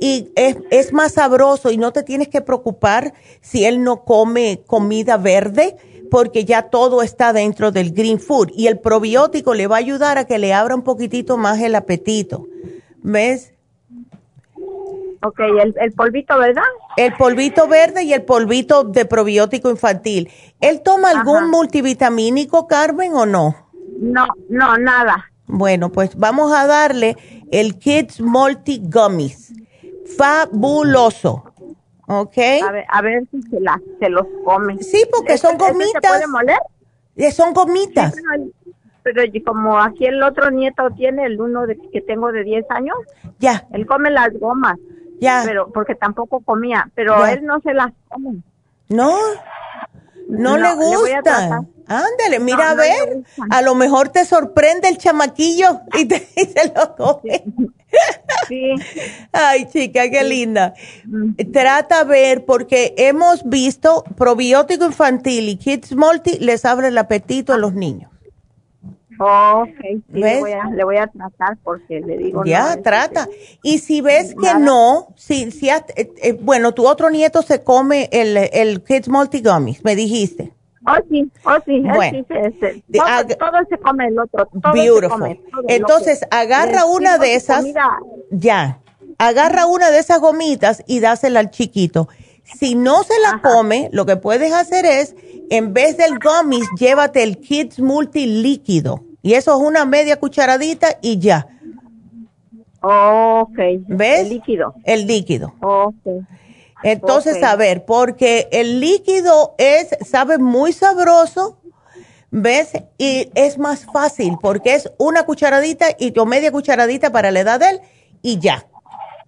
y es, es más sabroso y no te tienes que preocupar si él no come comida verde porque ya todo está dentro del green food y el probiótico le va a ayudar a que le abra un poquitito más el apetito. ¿Ves? Ok, el, polvito, ¿verdad? El polvito verde y el polvito de probiótico infantil. ¿Él toma algún multivitamínico, Carmen, o no? No, no, nada. Bueno, pues vamos a darle el Kids Multi Gummies. Fabuloso. ¿Ok? A ver, a ver si se, la, se los come. Sí, porque son gomitas. ¿Se puede moler? Eh, son gomitas. pero, como aquí el otro nieto tiene, el uno de, que tengo de 10 años. Ya. Él come las gomas. Ya. Pero, porque tampoco comía, pero él no se las come. No. No, le gusta. Ándale, mira a ver. a lo mejor te sorprende el chamaquillo y, te, y se lo come. Sí. Ay, chica, qué linda. Trata a ver, porque hemos visto probiótico infantil y Kids Multi les abre el apetito a los niños. ok, le, voy a, tratar porque le digo. Ya, trata. Y si ves que no, si, si eh, eh, bueno, tu otro nieto se come el, el Kids Multi Gummies, me dijiste. Oh, sí, oh, sí, bueno, sí, todo, se come el otro. Todo beautiful. Se come, Entonces, agarra una de esas. Ya. Agarra una de esas gomitas y dásela al chiquito. Si no se la come, lo que puedes hacer es, en vez del gummies, llévate el Kids Multi líquido. Y eso es una media cucharadita y ya. Ok. ¿Ves? El líquido. El líquido. Ok. Entonces, a ver, porque el líquido es, sabe muy sabroso, ¿ves? Y es más fácil porque es una cucharadita y o media cucharadita para la edad de él y ya.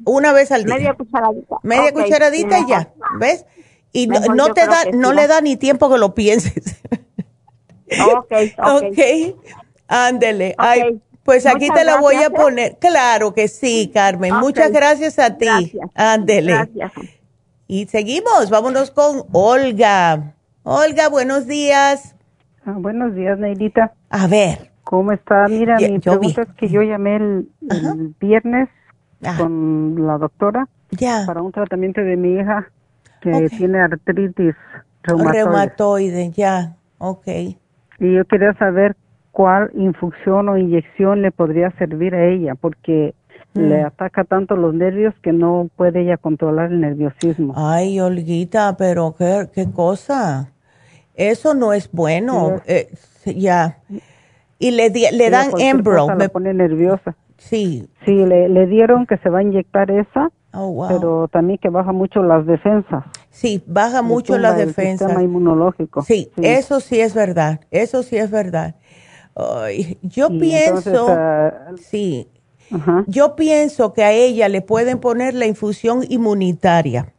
Una vez al día. Media cucharadita. Media cucharadita y ya, ¿ves? Y no, te da, no le da ni tiempo que lo pienses. ok, ok. Ok, ándele. pues aquí te la voy a ¿eh? poner. Claro que sí, Carmen. Muchas gracias a ti. Gracias. Ándele. Gracias. Y seguimos, vámonos con Olga. Olga, buenos días. Ah, buenos días, Neidita. A ver. ¿Cómo está? Mira, mi pregunta es que yo llamé el, viernes con la doctora ya. para un tratamiento de mi hija que tiene artritis reumatoide. Reumatoide, ya, ok. Y yo quería saber cuál infusión o inyección le podría servir a ella, porque le mm. ataca tanto los nervios que no puede ella controlar el nerviosismo. Ay, Olguita, pero qué, qué cosa. Eso no es bueno. Eh, ya. Y le, le dan Embro. Me pone nerviosa. Sí. Sí, le, le dieron que se va a inyectar esa, oh, pero también que baja mucho las defensas. Sí, baja mucho las defensas. El sistema inmunológico. Sí, eso sí es verdad. Eso sí es verdad. yo pienso, ah, sí, yo pienso que a ella le pueden poner la infusión inmunitaria.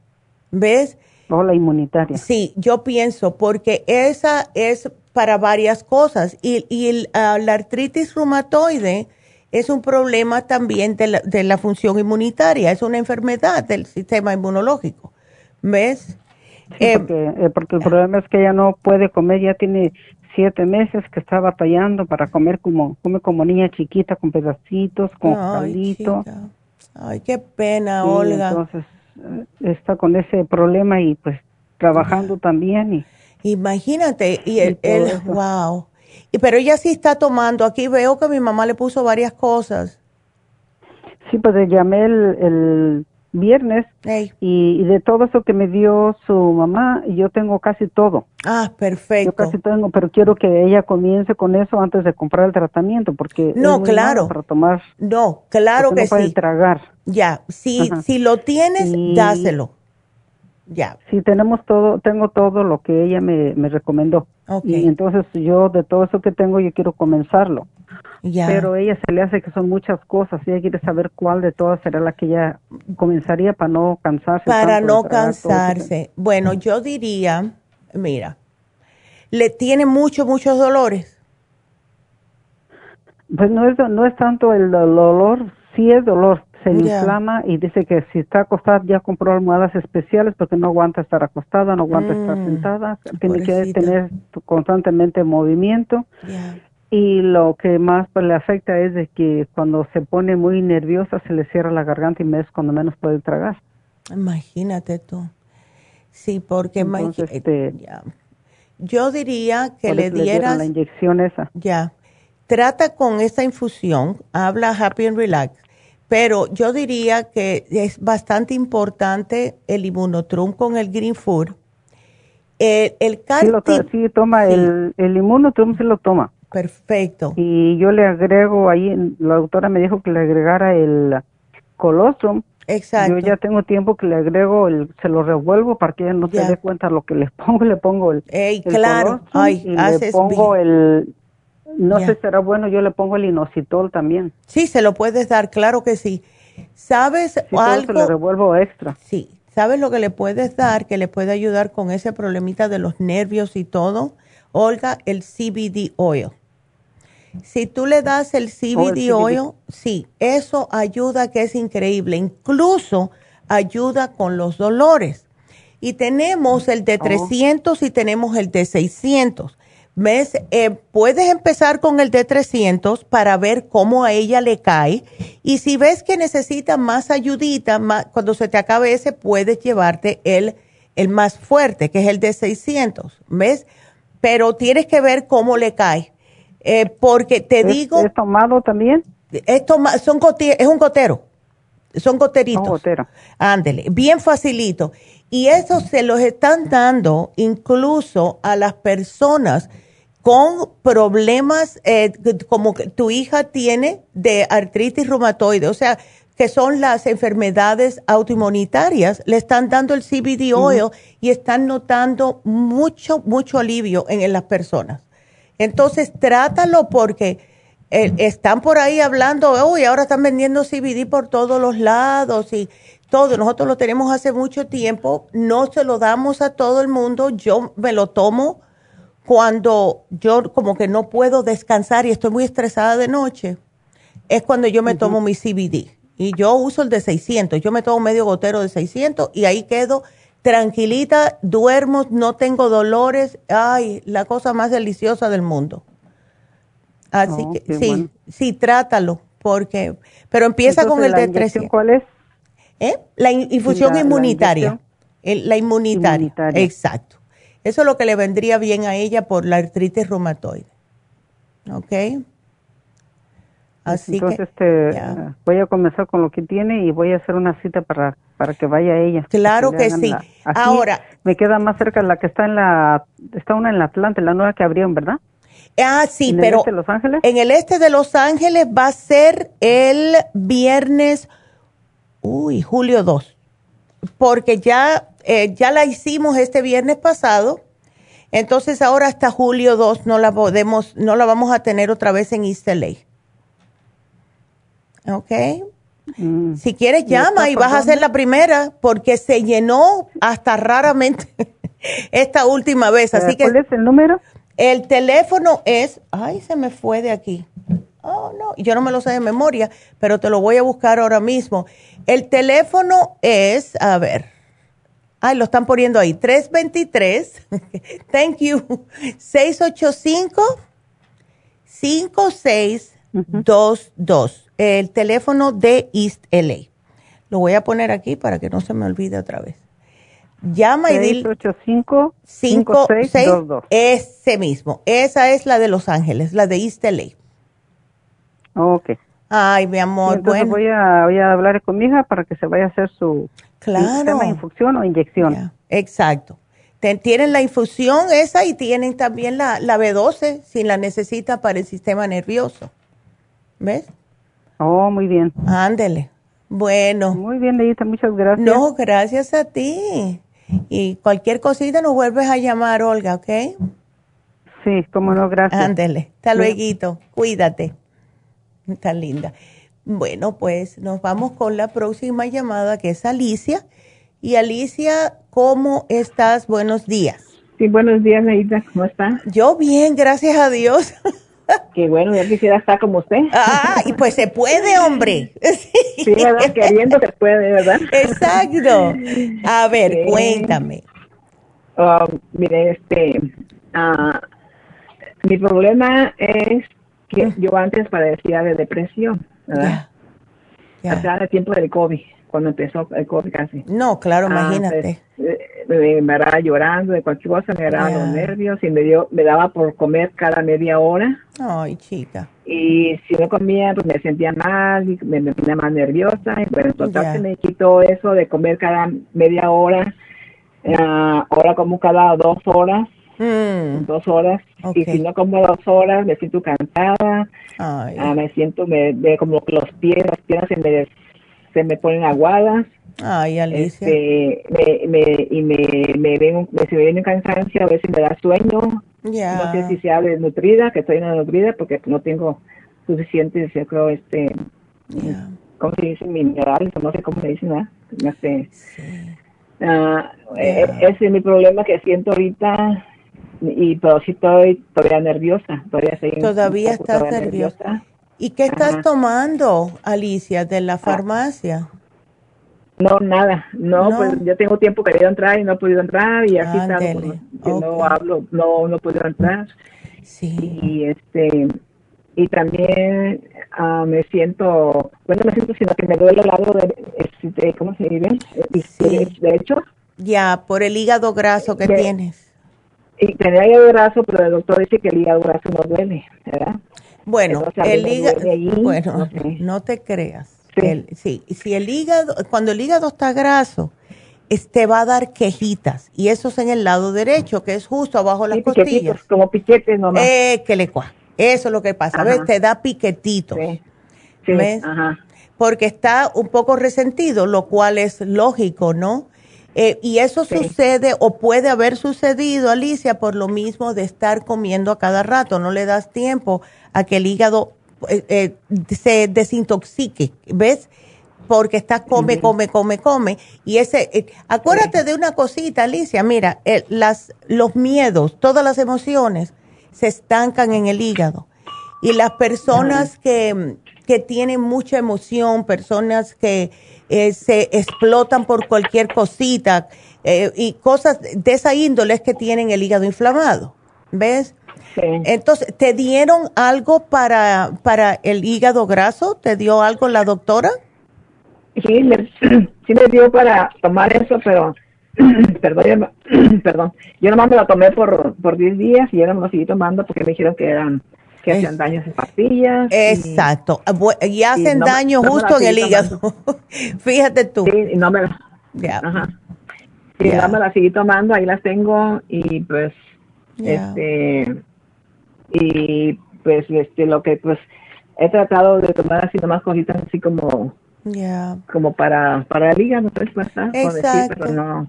¿Ves? O oh, la inmunitaria. Sí, yo pienso, porque esa es para varias cosas. Y, y ah, la artritis reumatoide es un problema también de la, de la función inmunitaria, es una enfermedad del sistema inmunológico. ¿Ves? Eh, eh, porque, el problema es que ella no puede comer, ya tiene siete meses que está batallando para comer como, come como niña chiquita, con pedacitos, con Ay, Ay, qué pena, Olga. Entonces, eh, está con ese problema y pues trabajando también. Y, Imagínate, y él, wow. Y, pero ella sí está tomando, aquí veo que mi mamá le puso varias cosas. Sí, pues le llamé el viernes y, de todo eso que me dio su mamá, yo tengo casi todo. Ah, perfecto. Yo casi tengo, pero quiero que ella comience con eso antes de comprar el tratamiento, porque no, claro, para tomar. No, claro que no puede tragar. Ya, si si lo tienes, dáselo. Ya. Sí, tenemos todo, tengo todo lo que ella me, me recomendó. Y entonces yo de todo eso que tengo, yo quiero comenzarlo. Pero ella se le hace que son muchas cosas y ella quiere saber cuál de todas será la que ella comenzaría para no cansarse. Para no cansarse. Bueno, yo diría, mira, le tiene muchos, muchos dolores. Pues no es, no es tanto el dolor, sí es dolor, se inflama y dice que si está acostada ya compró almohadas especiales porque no aguanta estar acostada, no aguanta estar mm, sentada, tiene que tener constantemente movimiento. Y lo que más pues, le afecta es de que cuando se pone muy nerviosa se le cierra la garganta y es cuando menos puede tragar. Imagínate tú. Sí, porque este, yo diría que le dieras la inyección esa. Ya. Trata con esa infusión, habla Happy and Relax pero yo diría que es bastante importante el inmunotrum con el green food. El, el sí, toma, El, el inmunotrum se lo toma. Perfecto. Y yo le agrego ahí, la doctora me dijo que le agregara el colostrum. Exacto. Yo ya tengo tiempo que le agrego, el, se lo revuelvo para que ella no se dé cuenta lo que le pongo. Le pongo el, Ey, claro. Ay, y le pongo el, no sé, será bueno, yo le pongo el inositol también. Sí, se lo puedes dar, claro que sí. ¿Sabes algo? Se lo revuelvo extra. Sí, ¿sabes lo que le puedes dar que le puede ayudar con ese problemita de los nervios y todo? Olga, el CBD oil. Si tú le das el CBD, oh, oil, sí, eso ayuda que es increíble. Incluso ayuda con los dolores. Y tenemos el de 300 y tenemos el de 600. ¿Ves? Eh, puedes empezar con el de 300 para ver cómo a ella le cae. Y si ves que necesita más ayudita, cuando se te acabe ese, puedes llevarte el, el más fuerte, que es el de 600. ¿Ves? Pero tienes que ver cómo le cae. Eh, porque te digo... ¿Es tomado también? Es, son es un gotero. Son goteritos. Un gotero. Ándele, bien facilito. Y eso se los están dando incluso a las personas con problemas eh, como que tu hija tiene de artritis reumatoide, o sea, que son las enfermedades autoinmunitarias, le están dando el CBD oil y están notando mucho, mucho alivio en, las personas. Entonces, trátalo porque eh, están por ahí hablando, uy, ahora están vendiendo CBD por todos los lados y todo. Nosotros lo tenemos hace mucho tiempo, no se lo damos a todo el mundo, yo me lo tomo cuando yo como que no puedo descansar y estoy muy estresada de noche, es cuando yo me tomo mi CBD. Y yo uso el de 600, yo me tomo medio gotero de 600 y ahí quedo tranquilita, duermo, no tengo dolores, ay, la cosa más deliciosa del mundo. Así oh, que sí, sí, trátalo, porque, pero empieza con el de 300. ¿Cuál es? ¿Eh? La infusión inmunitaria. la inmunitaria. Exacto. Eso es lo que le vendría bien a ella por la artritis reumatoide. ¿Ok? Así Entonces, que, este, voy a comenzar con lo que tiene y voy a hacer una cita para, para que vaya ella. Claro que, sí. Ahora. Me queda más cerca la que está en la, está una en la Atlanta, la nueva que abrieron, ¿verdad? Ah, sí, pero. ¿En el este de Los Ángeles? En el este de Los Ángeles va a ser el viernes, uy, julio 2. Porque ya, eh, ya la hicimos este viernes pasado. Entonces ahora hasta julio 2 no la podemos, no la vamos a tener otra vez en East LA. ¿Ok? Mm. Si quieres, llama y, vas a ser la primera, porque se llenó hasta raramente esta última vez. Así que, ¿Cuál es el número? El teléfono es, ay, se me fue de aquí. Oh, no, yo no me lo sé de memoria, pero te lo voy a buscar ahora mismo. El teléfono es, a ver, ay, lo están poniendo ahí, 323, thank you, 685 5622 el teléfono de East LA. Lo voy a poner aquí para que no se me olvide otra vez. Llama y dile. 685 Ese mismo. Esa es la de Los Ángeles, la de East LA. Ok. Ay, mi amor. Entonces voy, a, voy a hablar con mi hija para que se vaya a hacer su claro. infusión o inyección. Exacto. Tienen la infusión esa y tienen también la, la B12 si la necesita para el sistema nervioso. ¿Ves? Oh, muy bien. Ándele. Bueno. Muy bien, Leita, muchas gracias. No, gracias a ti. Y cualquier cosita nos vuelves a llamar, Olga, ¿ok? Sí, cómo no, gracias. Ándele. Hasta luego. Cuídate. Tan linda. Bueno, pues nos vamos con la próxima llamada que es Alicia. Y Alicia, ¿cómo estás? Buenos días. Sí, buenos días, Leita. ¿Cómo está? Yo bien, gracias a Dios. Qué bueno, ya quisiera estar como usted. Ah, y pues se puede, hombre. Sí, ¿verdad? Queriendo se puede, ¿verdad? Exacto. A ver, cuéntame. Oh, mire, este, uh, mi problema es que mm. yo antes padecía de depresión, ¿verdad? Yeah. Yeah. el tiempo del COVID cuando empezó el COVID casi. No, claro, ah, imagínate. Me, me llorando de cualquier cosa, me agarraba los nervios y me dio, me daba por comer cada media hora. Ay, chica. Y si no comía, pues me sentía mal y me, me ponía más nerviosa. Y bueno, total se me quitó eso de comer cada media hora. Uh, ahora como cada dos horas. Mm. Dos horas. Y si no como dos horas, me siento cansada. Ay. Uh, me siento, me, me, como los pies, las piernas se me se me ponen aguadas. Ay, Alicia. Este, me, me, y me, me, ven, me, se me viene cansancio, a veces me da sueño. Ya. No sé si sea desnutrida, que estoy nutrida porque no tengo suficiente, yo creo, este, yeah. ¿cómo se dice? Minerales, o no sé cómo se dice, ¿no? No sé. Sí. Uh, ese es mi problema que siento ahorita, y pero sí estoy todavía nerviosa. Todavía, estoy ¿Todavía estás nerviosa? nerviosa ¿Y qué estás tomando, Alicia, de la ah. farmacia? No, nada. No, pues yo tengo tiempo que he entrar y no he podido entrar y así está. No hablo, no, no he podido entrar. Sí. Y este y también uh, me siento, bueno, me siento sino que me duele el lado de, este, ¿cómo se dice? Sí. De hecho. Ya, por el hígado graso que tienes. Y tenía hígado graso, pero el doctor dice que el hígado graso no duele, ¿verdad? Bueno, el hígado, bueno, no te creas. Sí. si el hígado, cuando el hígado está graso, te va a dar quejitas y eso es en el lado derecho, que es justo abajo de las costillas. Como piquetes nomás. Eh, que le cua. Eso es lo que pasa. ¿Ves? Te da piquetitos. Sí. ¿Ves? Ajá. Porque está un poco resentido, lo cual es lógico, ¿no? Eh, y eso sucede o puede haber sucedido, Alicia, por lo mismo de estar comiendo a cada rato. No le das tiempo a que el hígado eh, eh, se desintoxique, ¿ves? Porque estás come, come, come, come. Y ese, acuérdate de una cosita, Alicia, mira, las, los miedos, todas las emociones se estancan en el hígado. Y las personas que, que tienen mucha emoción, personas que se explotan por cualquier cosita y cosas de esa índole es que tienen el hígado inflamado, ¿ves? Entonces, ¿te dieron algo para, para el hígado graso? ¿Te dio algo la doctora? Sí, me, sí me dio para tomar eso, pero perdón, perdón, yo nomás me la tomé por, por 10 días y ahora me lo seguí tomando porque me dijeron que eran que hacían daño en pastillas. Exacto, y, hacen daño justo en el hígado. Fíjate tú. Sí, y no me la, ajá. Sí, no me la seguí tomando, ahí las tengo y pues, este, y pues, este, lo que pues he tratado de tomar así nomás cositas así como, como para, para el hígado, pues, Exacto. pero no.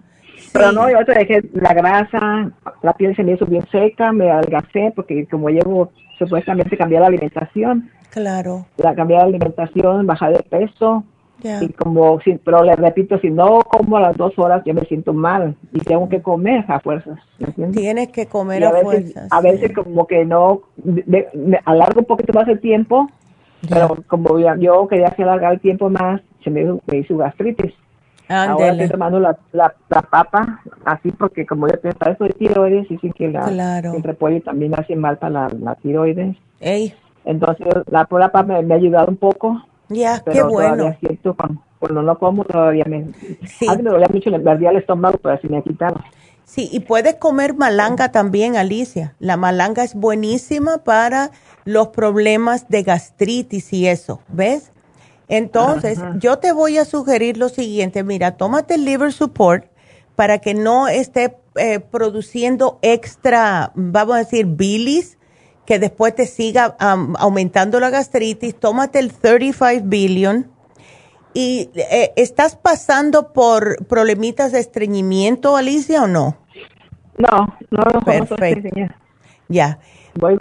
Pero no, yo te dejé la grasa, la piel se me hizo bien seca, me adelgacé porque como llevo supuestamente cambiar la alimentación. Claro. La cambiar la alimentación, bajar de peso. Y como, pero le repito, si no como a las dos horas, yo me siento mal y tengo que comer a fuerzas. Tienes que comer a, fuerzas. A veces como que no, me alargo un poquito más el tiempo, pero como yo, quería hacer alargar el tiempo más, se me, me hizo gastritis. Ahora estoy tomando la, la, papa así porque como yo tengo eso de tiroides, dicen que la, el repollo también hace mal para la, tiroides. Entonces la pura papa me, ha ayudado un poco. Ya, qué bueno. Siento, cuando, no como todavía me... Sí. Antes me dolía mucho, me perdía el estómago, pero así me ha quitado. Sí, y puedes comer malanga también, Alicia. La malanga es buenísima para los problemas de gastritis y eso, ¿ves? Entonces, yo te voy a sugerir lo siguiente, mira, tómate el liver support para que no esté eh, produciendo extra, vamos a decir, bilis, que después te siga aumentando la gastritis, tómate el 35 billion. ¿Y eh, estás pasando por problemitas de estreñimiento, Alicia, o no? No, no, Perfecto. Ya voy,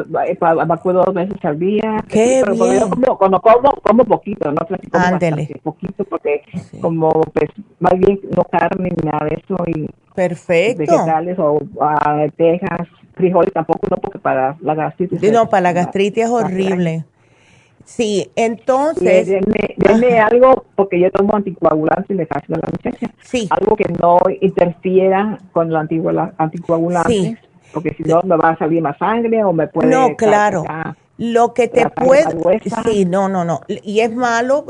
vacuno dos veces al día. Qué pero bien. Como, como, como, como poquito, no como poquito porque como pues más bien no carne ni nada de eso y Perfecto. vegetales o uh, tejas, frijoles tampoco no porque para la gastritis. no, para la gastritis es horrible. Sí, entonces. denme, denme algo, porque yo tomo anticoagulante y le faço la muchacha. Sí. Algo que no interfiera con los anticoagulante. Sí porque si no me va a salir más sangre o me puede... No, claro. Lo que te puede... Sí, no, no, no. Y es malo.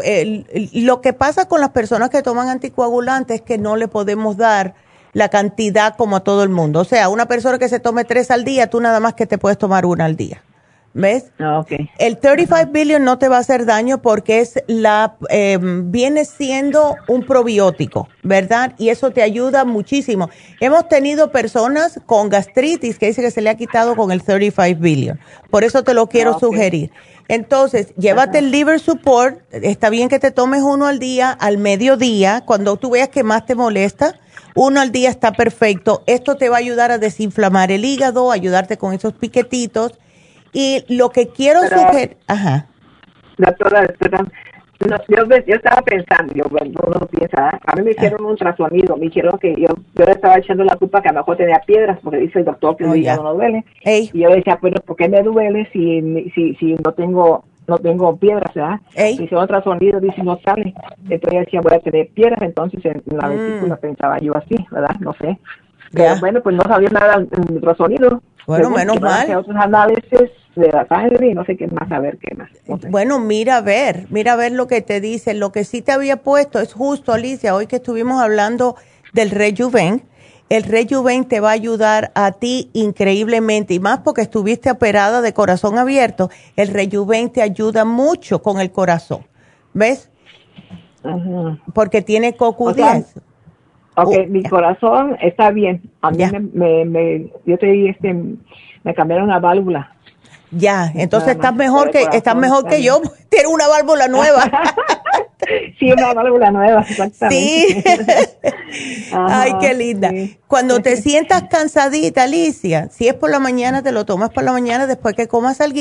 lo que pasa con las personas que toman anticoagulantes es que no le podemos dar la cantidad como a todo el mundo. O sea, una persona que se tome tres al día, tú nada más que te puedes tomar una al día. ¿Ves? Ah, el 35 billion no te va a hacer daño porque es la eh, viene siendo un probiótico, ¿verdad? Y eso te ayuda muchísimo. Hemos tenido personas con gastritis que dice que se le ha quitado con el 35 billion. Por eso te lo quiero ah, sugerir. Entonces, llévate el liver support. Está bien que te tomes uno al día, al mediodía, cuando tú veas que más te molesta. Uno al día está perfecto. Esto te va a ayudar a desinflamar el hígado, ayudarte con esos piquetitos y lo que quiero sugerir, ajá. Doctora, perdón, yo, yo, estaba pensando, yo, bueno, uno piensa, a mí me hicieron un trasonido, me dijeron que yo, yo le estaba echando la culpa que a lo mejor tenía piedras, porque dice el doctor que oh, mi no duele. Y yo decía, pero ¿por qué me duele si, si, si no tengo no tengo piedras, ¿verdad? Ey. Si son ultrasonido, dice no sale. Entonces yo decía, voy a tener piedras, entonces en la mm. vesícula pensaba yo así, ¿verdad? No sé. Pero bueno, pues no sabía nada en ultrasonido. Bueno, menos mal. Otros análisis de la sangre y no sé qué más, a ver qué más. Bueno, mira a ver, mira a ver lo que te dice. Lo que sí te había puesto es justo, Alicia, hoy que estuvimos hablando del Rejuven, el Rejuven te va a ayudar a ti increíblemente y más porque estuviste operada de corazón abierto, el Rejuven te ayuda mucho con el corazón, ¿ves? Porque tiene CoQ10. Ok, oh, mi corazón está bien. A mí me, me, yo te este, me cambiaron la válvula. Ya, entonces estás mejor que estás mejor que yo, tiene una válvula nueva. sí, una válvula nueva, exactamente. Sí. Ay, qué linda. Cuando te sientas cansadita, Alicia, si es por la mañana, te lo tomas por la mañana después que comas algo,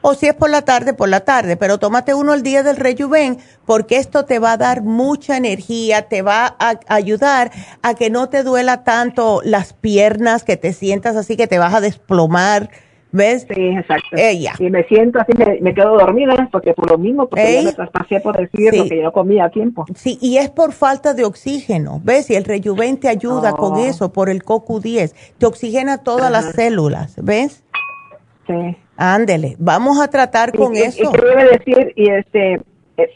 o si es por la tarde, por la tarde, pero tómate uno al día del rejuven, porque esto te va a dar mucha energía, te va a ayudar a que no te duela tanto las piernas, que te sientas así que te vas a desplomar ¿Ves? Sí, exacto. Y me siento así, me, quedo dormida, porque por lo mismo, porque ya me traspasé por decir lo que yo comía a tiempo. Sí, y es por falta de oxígeno, ¿ves? Y el rejuven te ayuda con oh. eso, por el CoQ10. Te oxigena todas las células, ¿ves? Sí. Ándele, vamos a tratar con eso. Y, quiero decir, y este, eh,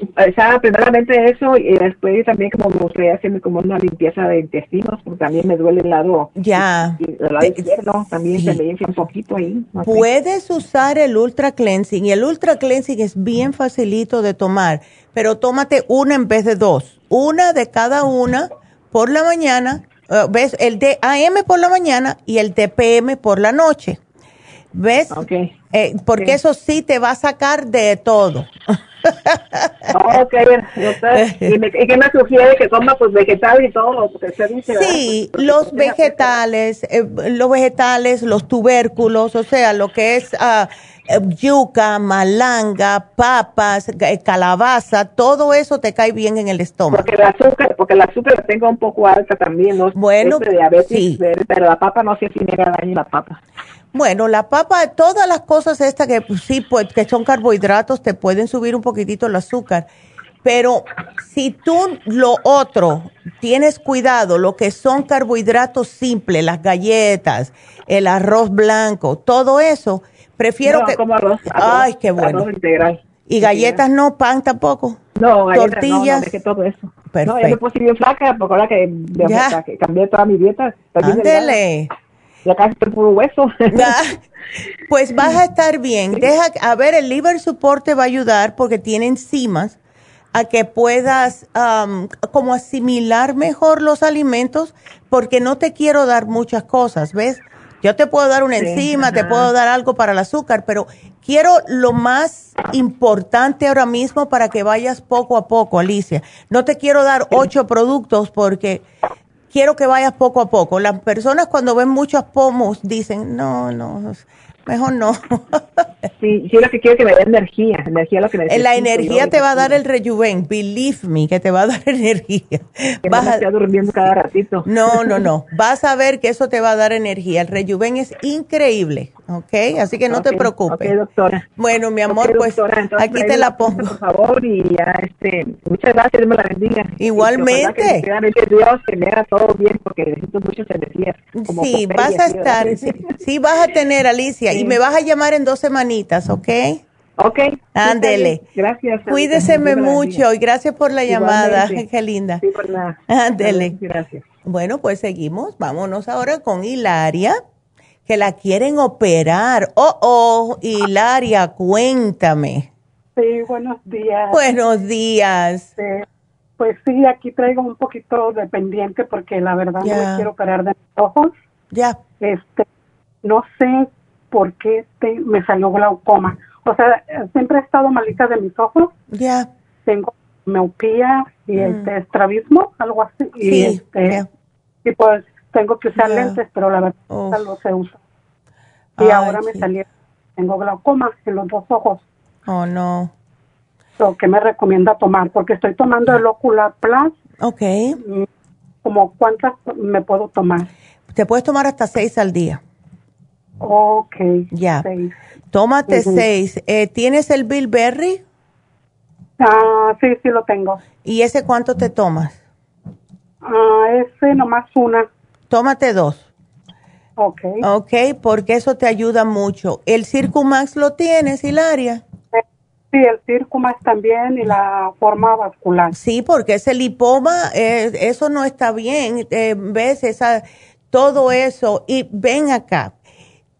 o sea, primeramente eso y después también como me gustaría hacerme como una limpieza de intestinos porque también me duele el lado, ya. el lado izquierdo, también se me hincha un poquito ahí. Puedes usar el Ultra Cleansing y el Ultra Cleansing es bien facilito de tomar, pero tómate una en vez de dos, una de cada una por la mañana, eh, ¿ves? El de AM por la mañana y el de PM por la noche. ¿Ves? Okay. Eh, porque eso sí te va a sacar de todo. ok, ¿Y, me, qué me sugiere que coma pues vegetales y todo? Porque sí, los vegetales, eh, los vegetales, los tubérculos, o sea, lo que es uh, yuca, malanga, papas, calabaza, todo eso te cae bien en el estómago. Porque el azúcar, porque el azúcar la tengo un poco alta también, ¿no? Bueno, sí. pero la papa no sé si me da daño la papa. Bueno, la papa, todas las cosas estas que pues, sí, pues, que son carbohidratos, te pueden subir un poquitito el azúcar. Pero si tú lo otro tienes cuidado, lo que son carbohidratos simples, las galletas, el arroz blanco, todo eso, prefiero que. Como arroz, Ay, qué bueno. Arroz integral. ¿Y galletas no, pan tampoco? No, galletas tortillas. No, no, todo eso. Perfecto. No, yo me puse bien flaca porque ahora que, que cambié toda mi dieta. Ándele ya casi puro hueso. pues vas a estar bien. Deja, a ver, el liver support te va a ayudar porque tiene enzimas a que puedas como asimilar mejor los alimentos porque no te quiero dar muchas cosas, ¿ves? Yo te puedo dar una enzima, te puedo dar algo para el azúcar, pero quiero lo más importante ahora mismo para que vayas poco a poco, Alicia. No te quiero dar ocho productos porque quiero que vayas poco a poco. Las personas cuando ven muchos pomos dicen, no, no, mejor no. sí, yo lo que quiero es que me dé energía, energía lo que necesito. La energía te va a dar el rejuven, believe me, que te va a dar energía. Que Vas no a... durmiendo cada ratito. No, no, no, vas a ver que eso te va a dar energía. El rejuven es increíble, ¿ok? Así que no te preocupes. Ok, doctora. Bueno, mi amor, pues aquí te la pongo. Por favor, y ya, este, muchas gracias, me la bendiga. Igualmente. Que, Dios que me haga todo bien porque necesito muchas energías. Sí, vas a estar, sí, sí, vas a tener, Alicia y me vas a llamar en dos semanitas, ¿ok? Ok. Ándele. Gracias. Cuídeseme mucho y gracias por la llamada. Qué linda. Sí, por nada. Ándele. Gracias. Bueno, pues seguimos. Vámonos ahora con Hilaria, que la quieren operar. Oh, oh, Hilaria, cuéntame. Sí, buenos días. Buenos días. pues sí, aquí traigo un poquito de pendiente porque la verdad no me quiero operar de mis ojos. Ya. Este, no sé por qué te, me salió glaucoma. O sea, siempre he estado malita de mis ojos. Ya. Tengo miopía y mm. este estrabismo, algo así. Y este, y pues tengo que usar lentes, pero la verdad no se usa. Y ahora me salió, tengo glaucoma en los dos ojos. Oh, no. ¿Qué me recomienda tomar? Porque estoy tomando el Ocular Plus. Ok. Mm, ¿Como cuántas me puedo tomar? Te puedes tomar hasta seis al día. Ok. Ya. Tómate seis. Eh, ¿Tienes el Bilberry? Ah, sí, sí lo tengo. ¿Y ese cuánto te tomas? Ah, ese nomás una. Tómate dos. Ok. Ok, porque eso te ayuda mucho. ¿El Circumax lo tienes, Hilaria? Sí, el Circumax también y la forma vascular. Sí, porque ese lipoma, eh, eso no está bien. Eh, ¿Ves? Esa, todo eso. Y ven acá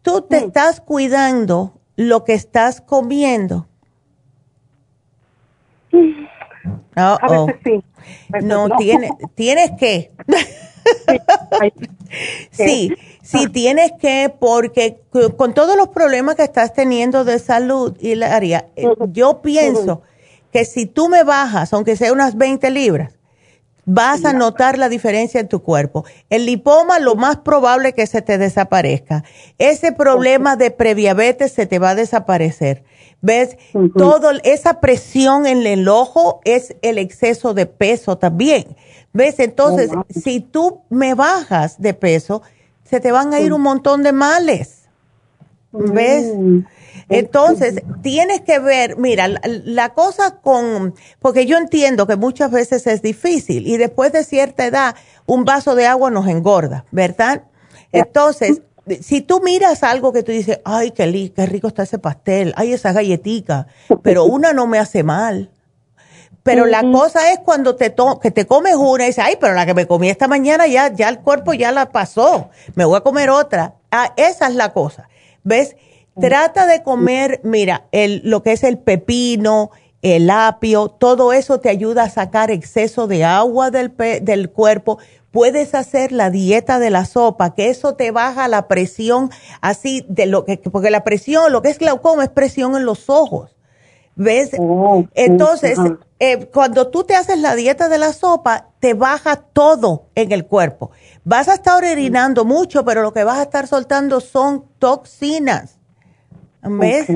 tú te estás cuidando lo que estás comiendo. A veces sí. no, Tienes, tienes que. sí, sí, tienes que, porque con todos los problemas que estás teniendo de salud, Hilaria, eh, yo pienso que si tú me bajas, aunque sea unas 20 libras, vas a notar la diferencia en tu cuerpo. El lipoma lo más probable que se te desaparezca. Ese problema de previabetes se te va a desaparecer. ¿Ves? Todo esa presión en el ojo es el exceso de peso también. ¿Ves? Entonces, oh, si tú me bajas de peso, se te van a ir un montón de males. ¿Ves? Mm. Entonces, tienes que ver, mira, la, cosa con, porque yo entiendo que muchas veces es difícil y después de cierta edad un vaso de agua nos engorda, ¿verdad? Entonces, si tú miras algo que tú dices, ay, qué, qué rico está ese pastel, ay, esa galletica, pero una no me hace mal. Pero la cosa es cuando te que te comes una y dices, ay, pero la que me comí esta mañana ya, ya el cuerpo ya la pasó, me voy a comer otra. Ah, esa es la cosa. ¿Ves? Trata de comer, mira, el, lo que es el pepino, el apio, todo eso te ayuda a sacar exceso de agua del, del cuerpo. Puedes hacer la dieta de la sopa, que eso te baja la presión así de lo que, porque la presión, lo que es glaucoma es presión en los ojos. ¿Ves? Oh, Entonces, eh, cuando tú te haces la dieta de la sopa, te baja todo en el cuerpo. Vas a estar orinando mucho, pero lo que vas a estar soltando son toxinas. ¿Ves?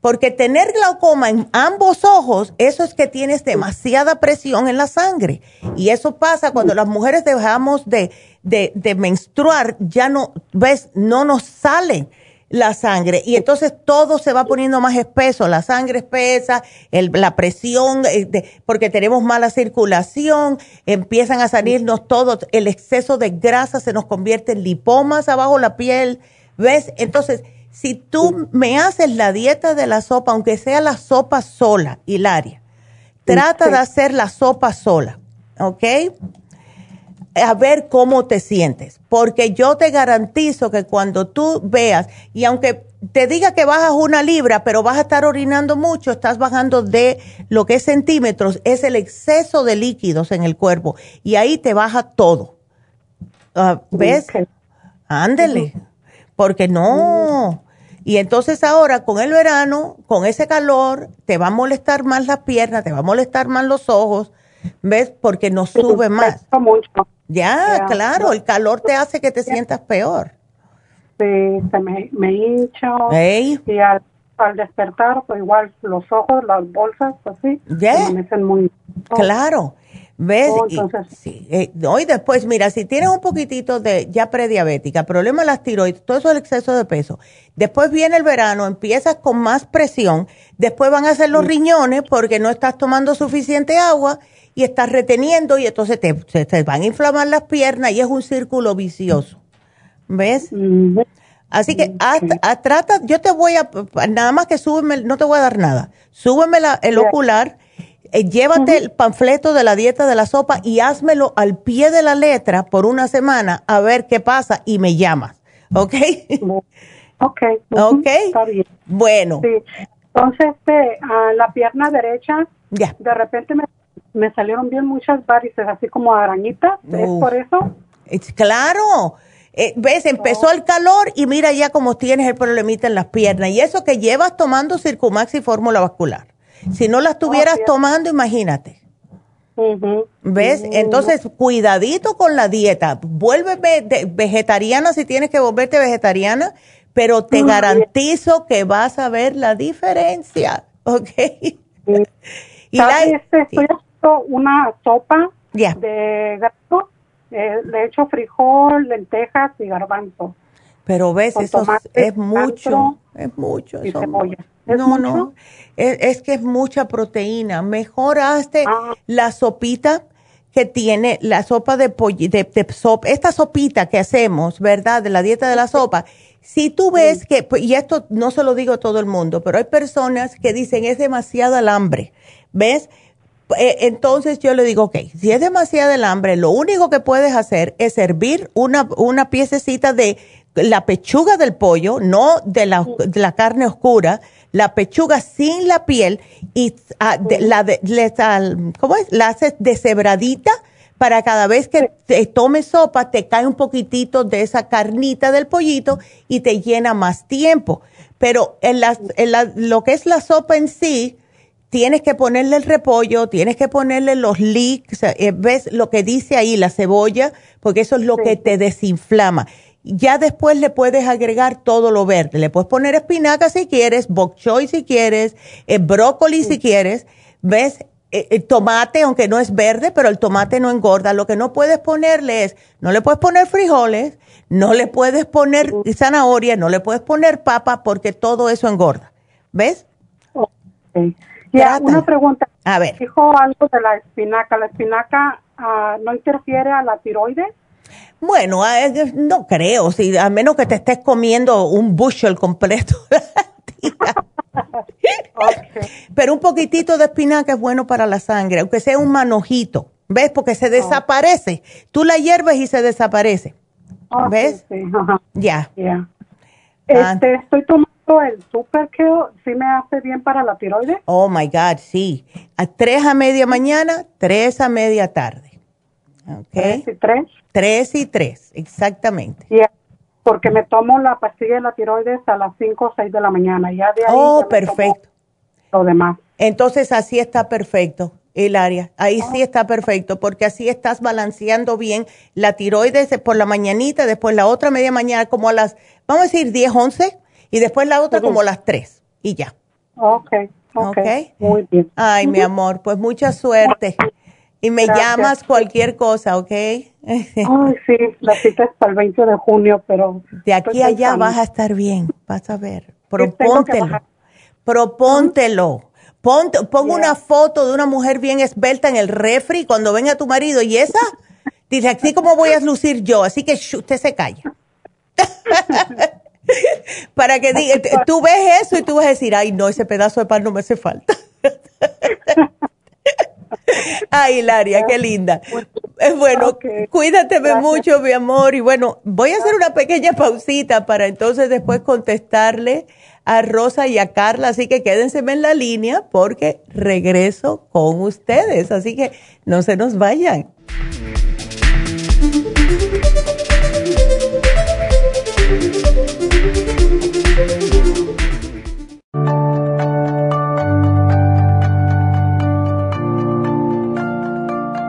Porque tener glaucoma en ambos ojos, eso es que tienes demasiada presión en la sangre. Y eso pasa cuando las mujeres dejamos de, de, de menstruar, ya no, ves, no nos salen la sangre y entonces todo se va poniendo más espeso, la sangre espesa, el, la presión, eh, porque tenemos mala circulación, empiezan a salirnos todo, el exceso de grasa se nos convierte en lipomas abajo la piel, ¿ves? Entonces, si tú me haces la dieta de la sopa, aunque sea la sopa sola, Hilaria, trata de hacer la sopa sola, ¿ok? A ver cómo te sientes, porque yo te garantizo que cuando tú veas, y aunque te diga que bajas una libra, pero vas a estar orinando mucho, estás bajando de lo que es centímetros, es el exceso de líquidos en el cuerpo, y ahí te baja todo. Ah, ¿Ves? Ándele, porque no. Y entonces ahora con el verano, con ese calor, te va a molestar más las piernas, te va a molestar más los ojos, ¿ves? Porque no sube más. Ya, claro, el calor te hace que te sientas peor. Sí, se me, me hincho. Y al, despertar, pues igual los ojos, las bolsas, pues sí, me muy... Claro. ¿Ves? Oh, sí, eh, y después, mira, si tienes un poquitito de ya prediabética, problema de las tiroides, todo eso es el exceso de peso. Después viene el verano, empiezas con más presión, después van a ser los riñones porque no estás tomando suficiente agua y estás reteniendo y entonces te, te, van a inflamar las piernas y es un círculo vicioso. ¿Ves? Así que trata, yo te voy a, nada más que súbeme, no te voy a dar nada, súbeme el ocular, eh, llévate el panfleto de la dieta de la sopa y házmelo al pie de la letra por una semana a ver qué pasa y me llamas, ¿ok? Ok. Ok. Está bien. Bueno. Sí. Entonces, este, a la pierna derecha, ya. de repente me me salieron bien muchas varices, así como arañitas. ¿Es por eso? claro. Eh, ¿Ves? Empezó el calor y mira ya cómo tienes el problemita en las piernas. Y eso que llevas tomando Circumax y fórmula vascular. Si no la estuvieras tomando, imagínate. ¿Ves? Entonces, cuidadito con la dieta. Vuélveme vegetariana si tienes que volverte vegetariana, pero te garantizo que vas a ver la diferencia. ¿Ok? y la, este, una sopa de gato, eh, le echo frijol, lentejas y garbanzo. Pero ves, eso es, mucho, es mucho. no, no, es, que es mucha proteína. Mejor hazte ah. la sopita que tiene, la sopa de pollo, de, esta sopita que hacemos, ¿verdad? De la dieta de la sopa. Si tú ves que, pues, y esto no se lo digo a todo el mundo, pero hay personas que dicen es demasiado el hambre, ¿ves? Eh, entonces yo le digo, ok, si es demasiado el hambre, lo único que puedes hacer es servir una, una piececita de la pechuga del pollo, no de la, de la carne oscura, la pechuga sin la piel y ah, la de, ¿cómo es? La haces deshebradita para cada vez que te tomes sopa te cae un poquitito de esa carnita del pollito y te llena más tiempo. Pero en, la, en la, lo que es la sopa en sí, tienes que ponerle el repollo, tienes que ponerle los leeks, eh, ves lo que dice ahí, la cebolla, porque eso es lo que te desinflama. Ya después le puedes agregar todo lo verde. Le puedes poner espinaca si quieres, bok choy si quieres, eh, brócoli si quieres. ¿Ves? Eh, el tomate, aunque no es verde, pero el tomate no engorda. Lo que no puedes ponerle es, no le puedes poner frijoles, no le puedes poner zanahoria, no le puedes poner papa, porque todo eso engorda. ¿Ves? Ya, una pregunta. A ver. Dijo algo de la espinaca. ¿La espinaca ah, no interfiere a la tiroides? Bueno, ah, no creo, si, a menos que te estés comiendo un bushel completo. Pero un poquitito de espinaca es bueno para la sangre, aunque sea un manojito. ¿Ves? Porque se desaparece. Tú la hierves y se desaparece. ¿Ves? Sí, Ya. Ah. Este, estoy tomando el Super Kale. ¿Sí me hace bien para la tiroides? Oh, my God, sí. A tres a media mañana, tres a media tarde. ¿Tres y tres? Tres y tres, exactamente. Porque me tomo la pastilla de la tiroides a las cinco o seis de la mañana. Ya de ahí oh, perfecto. Lo demás. Entonces así está perfecto área. Ahí sí está perfecto, porque así estás balanceando bien la tiroides por la mañanita, después la otra media mañana como a las, vamos a decir 10, 11, y después la otra como las 3, y ya. Ok, ok. Muy bien. Ay, mi amor, pues mucha suerte. Y me llamas cualquier cosa, ¿ok? Ay, sí, la cita es para el 20 de junio, pero... De aquí a allá vas a estar bien, vas a ver. Propóntelo. Propóntelo. Pon, pongo una foto de una mujer bien esbelta en el refri cuando venga tu marido y esa, dice, así como voy a lucir yo, así que usted se calla. Para que diga, tú ves eso y tú vas a decir, ay no, ese pedazo de pan no me hace falta. Ay, Hilaria, qué linda. Es bueno, cuídate mucho, mi amor. Y bueno, voy a hacer una pequeña pausita para entonces después contestarle a Rosa y a Carla, así que quédense en la línea porque regreso con ustedes, así que no se nos vayan.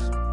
podcast.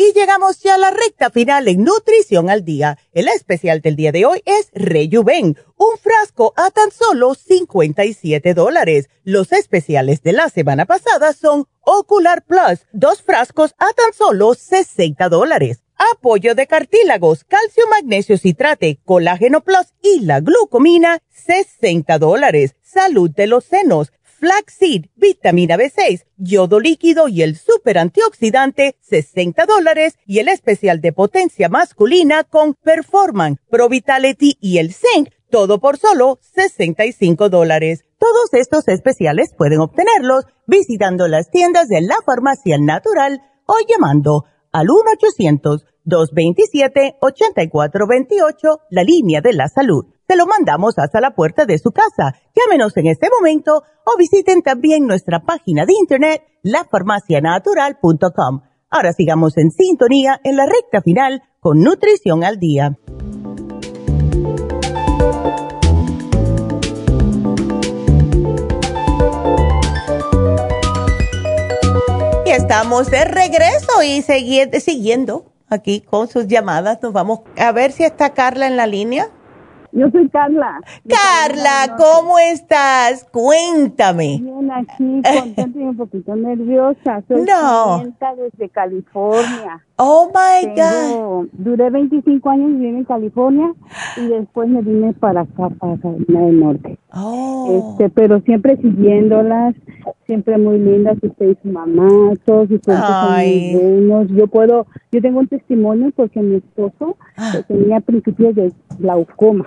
Y llegamos ya a la recta final en Nutrición al Día. El especial del día de hoy es Rejuven, un frasco a tan solo 57 dólares. Los especiales de la semana pasada son Ocular Plus, dos frascos a tan solo 60 dólares. Apoyo de cartílagos, calcio, magnesio, citrate, colágeno plus y la glucomina, 60 dólares. Salud de los senos flaxseed, vitamina B6, yodo líquido y el super antioxidante, 60 dólares, y el especial de potencia masculina con Performan, Pro Vitality y el Zinc, todo por solo 65 dólares. Todos estos especiales pueden obtenerlos visitando las tiendas de la farmacia natural o llamando al 1-800-227-8428, la línea de la salud te lo mandamos hasta la puerta de su casa. Llámenos en este momento o visiten también nuestra página de internet, lafarmacianatural.com. Ahora sigamos en sintonía en la recta final con Nutrición al Día. estamos de regreso y siguiendo aquí con sus llamadas. Nos vamos a ver si está Carla en la línea. Yo soy Carla. Carla, ¿cómo estás? Cuéntame. Bien, aquí contenta y un poquito nerviosa. Soy no. desde California. Oh my God. Duré 25 años viviendo en California y después me vine para acá, para Carolina del Norte. Oh. Este, pero siempre siguiéndolas, siempre muy lindas. Usted y su mamá, todos ustedes son muy buenos. Yo puedo, yo tengo un testimonio porque mi esposo ah. tenía principios de glaucoma.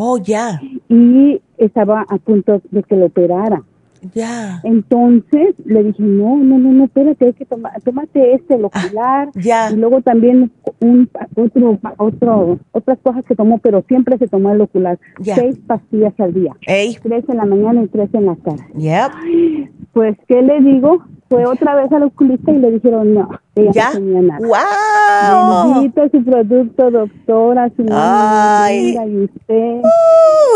Oh, ya. Y estaba a punto de que lo operara. Ya. Entonces le dije, no, no, no, no, espérate, hay que tomar, tómate este, el ocular. ya. Y luego también un, otro, otro, otras cosas que tomó, pero siempre se tomó el ocular. Ya. Seis pastillas al día. Ey. Tres en la mañana y tres en la tarde. Yep. Pues, ¿qué le digo? Fue otra vez al oculista y le dijeron, no, ella ¿Ya? no tenía nada. ¡Wow! Bendito su producto, doctora, su Ay. y usted.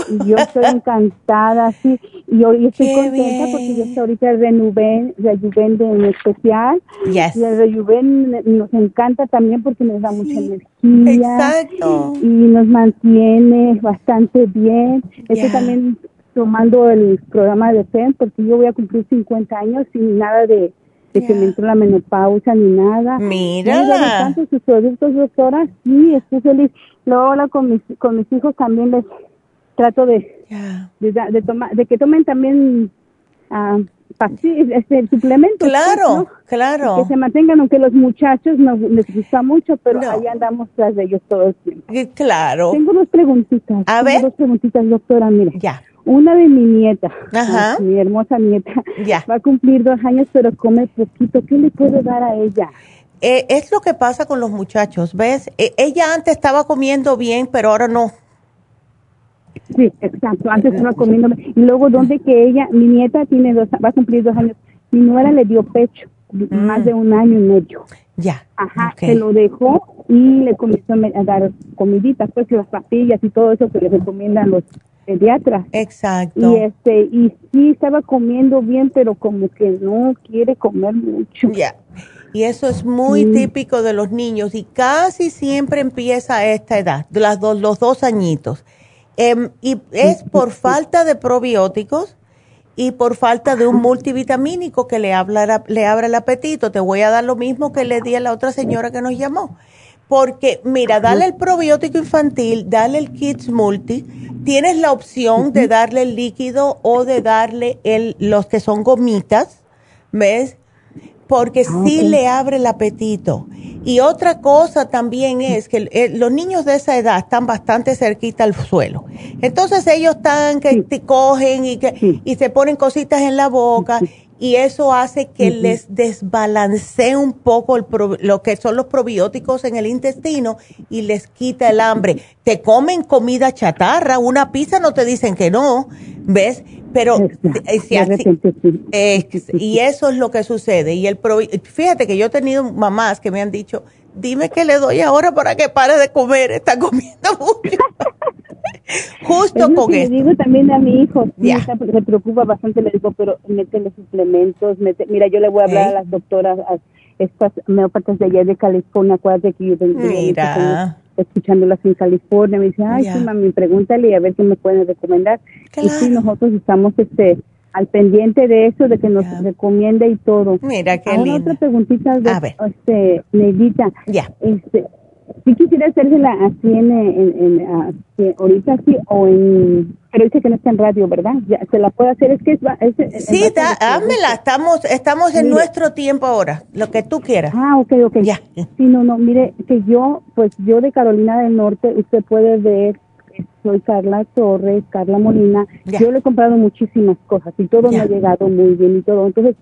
Y yo estoy encantada, sí. Y hoy estoy Qué contenta bien. porque yo estoy ahorita Renuven, Rejuven de en especial. Yes. Y el Rejuven nos encanta también porque nos da mucha energía. Exacto. Y nos mantiene bastante bien. Estoy Ya. también tomando el programa de FEM porque yo voy a cumplir 50 años sin nada de, de que me entró la menopausa ni nada. Mira. Me tanto sus productos, doctora. Sí, estoy feliz. Luego ahora con mis, con mis hijos también les trato de, de, da- de tomar, de que tomen también pastillas, este, suplementos. Claro, pues, ¿no? claro. Que se mantengan, aunque los muchachos no les gusta mucho, pero ahí andamos tras de ellos todo el tiempo. Claro. Tengo dos preguntitas. A Tengo ver. Dos preguntitas, doctora, mire. Ya. Una de mi nieta, Ajá. mi hermosa nieta, Ya. va a cumplir dos años, pero come poquito. ¿Qué le puedo dar a ella? Eh, es lo que pasa con los muchachos, ¿ves? Eh, ella antes estaba comiendo bien, pero ahora no. Sí, exacto. Antes estaba comiendo. Y luego, donde que ella, mi nieta tiene dos, va a cumplir dos años. Mi nuera le dio pecho, más de un año y medio. Ya. Ajá, Ok. se lo dejó y le comenzó a dar comiditas, pues las papillas y todo eso que le recomiendan los pediatras. Exacto. Y este, y sí estaba comiendo bien, pero como que no quiere comer mucho. Ya. Y eso es muy típico de los niños y casi siempre empieza a esta edad, las dos, los dos añitos. Em, y es por falta de probióticos y por falta de un multivitamínico que le, habla, le abra el apetito. Te voy a dar lo mismo que le di a la otra señora que nos llamó. Porque, mira, dale el probiótico infantil, dale el Kids Multi, tienes la opción de darle el líquido o de darle el, los que son gomitas, ¿ves? Porque sí le abre el apetito. Y otra cosa también es que eh, los niños de esa edad están bastante cerquita al suelo. Entonces ellos están que te cogen y, que, y se ponen cositas en la boca y eso hace que les desbalancee un poco el pro- lo que son los probióticos en el intestino y les quita el hambre. Te comen comida chatarra, una pizza no te dicen que no, ¿ves? Pero eh, si así- eh, y eso es lo que sucede. Y el fíjate que yo he tenido mamás que me han dicho, dime qué le doy ahora para que pare de comer, está comiendo mucho. Justo Es con que le digo también a mi hijo, está- se preocupa bastante, le digo, pero métele suplementos, mete, mira, yo le voy a hablar a las doctoras, a estas homeópatas de allá de California, acuérdate que yo Mira. escuchándolas en California, me dice, ay, Ya. sí, mami, pregúntale y a ver qué me pueden recomendar. Y sí, nosotros estamos este al pendiente de eso, de que nos recomiende y todo. Mira, qué Ahora lindo. otra preguntita, de, A ver. este, Neidita. Ya. Este, sí quisiera hacérsela así en, en, en, así, ahorita sí, o en, pero dice que no está en radio, ¿verdad? Ya, se la puede hacer, es que es, es- Sí, es- da, házmela, estamos, estamos en Mire. nuestro tiempo ahora, lo que tú quieras. Ah, ok, ok. Ya. Sí, no, no, mire, que yo, pues yo de Carolina del Norte, usted puede ver, soy Carla Torres, Carla Molina, yo le he comprado muchísimas cosas y todo me ha llegado muy bien y todo. Entonces,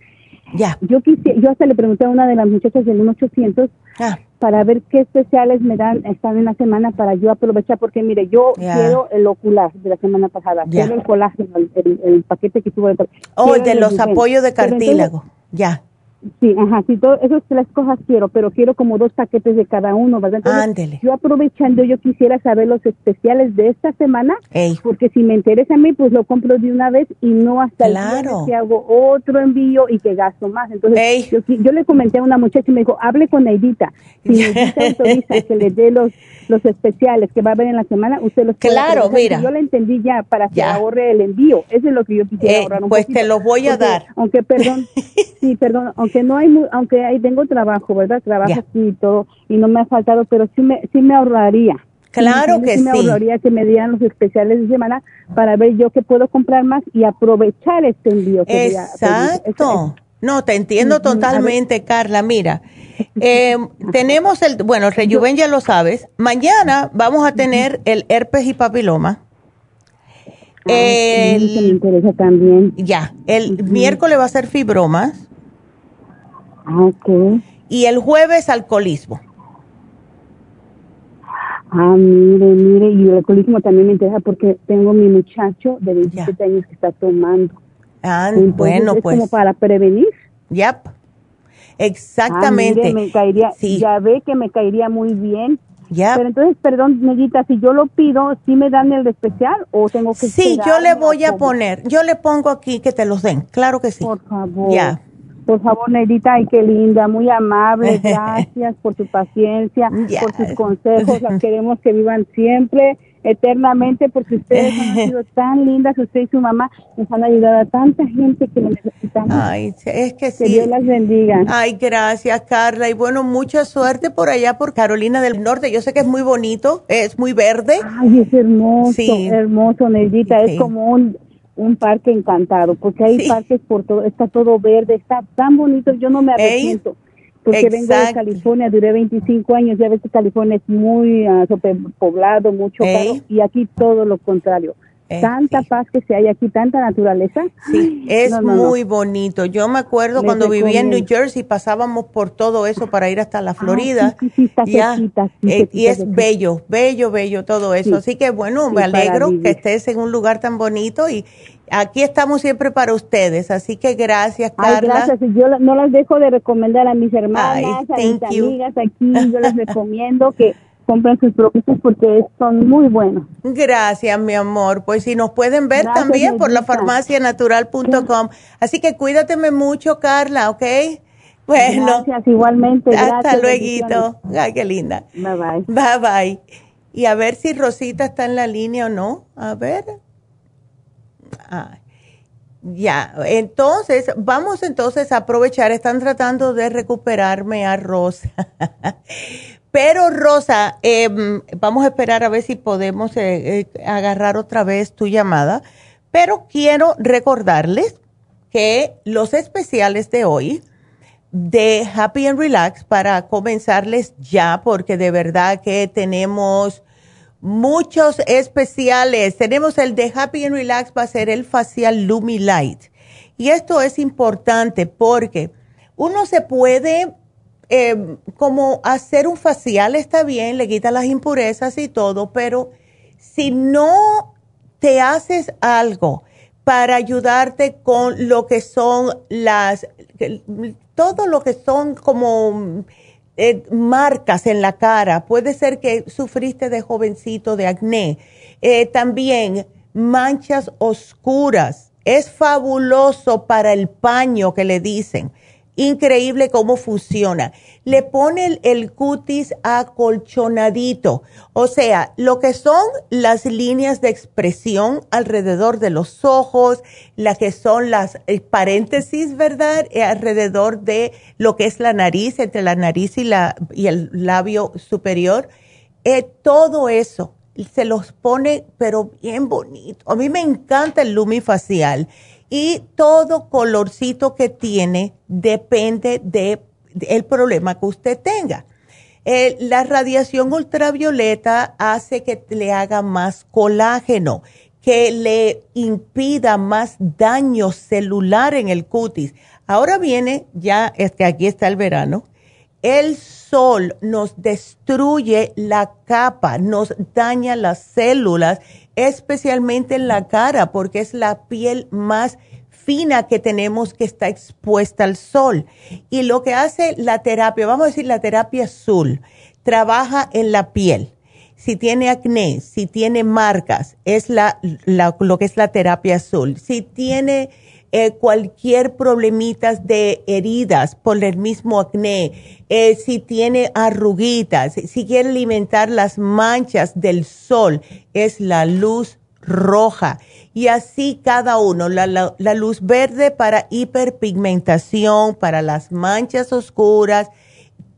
ya. yo quisiera, yo hasta le pregunté a una de las muchachas del 1800 Ah. para ver qué especiales me dan, están en la semana para yo aprovechar, porque mire, yo Ya. quiero el ocular de la semana pasada, quiero el colágeno, el, el- el paquete que tuvo de Oh, quiero de el los apoyos de entonces- cartílago. Ya. Sí, ajá, sí, todo, esas las cosas quiero, pero quiero como dos paquetes de cada uno, ¿verdad? Ándele. Yo aprovechando, yo quisiera saber los especiales de esta semana, porque si me interesa a mí, pues lo compro de una vez y no hasta el que hago otro envío y que gasto más. Entonces, yo, le comenté a una muchacha y me dijo, hable con Neidita. Si Neidita autoriza que le dé los los especiales que va a haber en la semana, usted los Claro, mira. Yo lo entendí ya para que ahorre el envío. Eso es lo que yo quisiera eh, ahorrar un Pues te lo voy a dar. Aunque, perdón, sí, perdón, aunque no hay, aunque ahí tengo trabajo, ¿verdad? Trabajo aquí y todo, y no me ha faltado, pero sí me, sí me ahorraría. Claro que sí. me ahorraría que me dieran los especiales de semana para ver yo que puedo comprar más y aprovechar este envío. Exacto. No, te entiendo totalmente, Carla. Mira, eh, tenemos el, bueno, el rejuven ya lo sabes. Mañana vamos a tener el herpes y papiloma. el, me interesa también. Ya, el miércoles va a ser fibromas. Ah, ok. Y el jueves alcoholismo. Ah, mire, mire, y el alcoholismo también me interesa porque tengo mi muchacho de 27 años que está tomando. Ah, bueno, es pues. como para prevenir. Yep. Exactamente. Ah, me caería, Ya ve que me caería muy bien. Ya. Pero entonces, perdón, Neguita, si yo lo pido, ¿sí me dan el especial o tengo que Sí, yo le voy a poner, yo le pongo aquí que te los den, claro que sí. Por favor. Ya. Por favor, Negrita, ay, qué linda, muy amable, gracias por tu paciencia, por tus consejos, las queremos que vivan siempre eternamente porque ustedes han sido tan lindas, usted y su mamá nos han ayudado a tanta gente que lo necesitamos. Ay, es que sí. Que Dios las bendiga. Ay, gracias, Carla. Y bueno, mucha suerte por allá, por Carolina del Norte. Yo sé que es muy bonito, es muy verde. Ay, es hermoso, sí. hermoso, Neldita. Es como un, un parque encantado, porque hay parques por todo, está todo verde, está tan bonito, yo no me arrepiento porque vengo de California, duré 25 años, ya ves que California es muy uh, poblado, mucho y aquí todo lo contrario. Tanta paz que se hay aquí, tanta naturaleza. Sí, es muy bonito. Yo me acuerdo cuando vivía en New Jersey, pasábamos por todo eso para ir hasta la Florida. sí, sí, está eh, y es bello, bello, bello todo eso. Así que bueno, me alegro que estés en un lugar tan bonito y, Aquí estamos siempre para ustedes, así que gracias, Carla. Ay, gracias. Yo no las dejo de recomendar a mis hermanas, a mis amigas aquí. Yo les recomiendo que compren sus productos porque son muy buenos. Gracias, mi amor. Pues si nos pueden ver también por la farmacianatural.com. Así que cuídateme mucho, Carla, ¿ok? Bueno. Gracias, igualmente. Hasta luego. Ay, qué linda. Bye, bye. Bye, bye. Y a ver si Rosita está en la línea o no. A ver. Ah, ya, entonces, vamos entonces a aprovechar, están tratando de recuperarme a Rosa. Pero Rosa, em, vamos a esperar a ver si podemos eh, eh, agarrar otra vez tu llamada. Pero quiero recordarles que los especiales de hoy de Happy and Relax para comenzarles ya, porque de verdad que tenemos muchos especiales. Tenemos el de Happy and Relax, va a ser el facial Lumi Light. Y esto es importante porque uno se puede eh, como hacer un facial, está bien, le quita las impurezas y todo, pero si no te haces algo para ayudarte con lo que son las, todo lo que son como eh, marcas en la cara, puede ser que sufriste de jovencito de acné, eh, también manchas oscuras. Es fabuloso para el paño que le dicen increíble cómo funciona. Le pone el, cutis acolchonadito, o sea, lo que son las líneas de expresión alrededor de los ojos, las que son las paréntesis, ¿verdad? Eh, alrededor de lo que es la nariz, entre la nariz y, la, y el labio superior. Eh, todo eso se los pone, pero bien bonito. A mí me encanta el lumifacial y todo colorcito que tiene depende del el problema que usted tenga. la radiación ultravioleta hace que le haga más colágeno, que le impida más daño celular en el cutis. Ahora viene, ya es que aquí está el verano, el sol nos destruye la capa, nos daña las células especialmente en la cara, porque es la piel más fina que tenemos que está expuesta al sol. Y lo que hace la terapia, vamos a decir la terapia azul, trabaja en la piel. Si tiene acné, si tiene marcas, es la, lo que es la terapia azul. Si tiene eh, cualquier problemita de heridas por el mismo acné, eh, si tiene arruguitas, si quiere alimentar las manchas del sol, es la luz roja. Y así cada uno, la, la, luz verde para hiperpigmentación, para las manchas oscuras,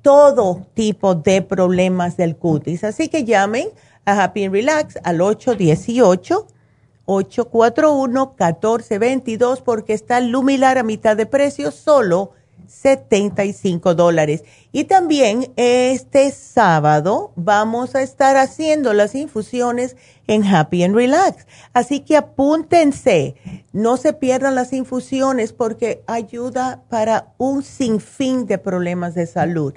todo tipo de problemas del cutis. Así que llamen a Happy Relax al 818-841-1422 porque está Lumilar a mitad de precio, solo 75 dólares. Y también este sábado vamos a estar haciendo las infusiones en Happy and Relax. Así que apúntense, no se pierdan las infusiones porque ayuda para un sinfín de problemas de salud.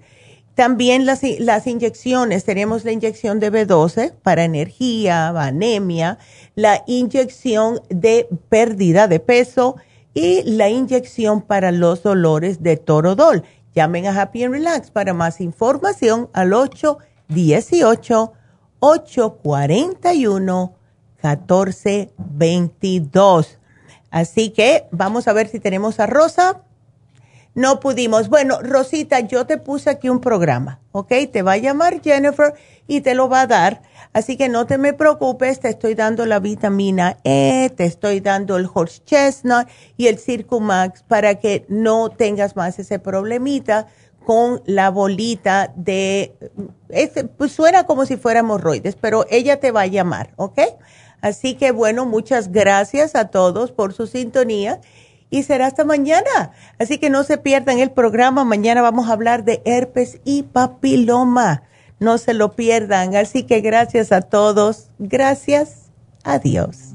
También las, las inyecciones, tenemos la inyección de B12 para energía, anemia, la inyección de pérdida de peso, y la inyección para los dolores de Torodol. Llamen a Happy and Relax para más información al 818-841-1422. Así que vamos a ver si tenemos a Rosa. No pudimos. Bueno, Rosita, yo te puse aquí un programa, ¿ok? Te va a llamar Jennifer y te lo va a dar Así que no te me preocupes, te estoy dando la vitamina E, te estoy dando el horse chestnut y el Circumax para que no tengas más ese problemita con la bolita de, pues suena como si fuera hemorroides, pero ella te va a llamar, ¿ok? Así que bueno, muchas gracias a todos por su sintonía y será hasta mañana. Así que no se pierdan el programa. Mañana vamos a hablar de herpes y papiloma. No se lo pierdan. Así que gracias a todos. Gracias. Adiós.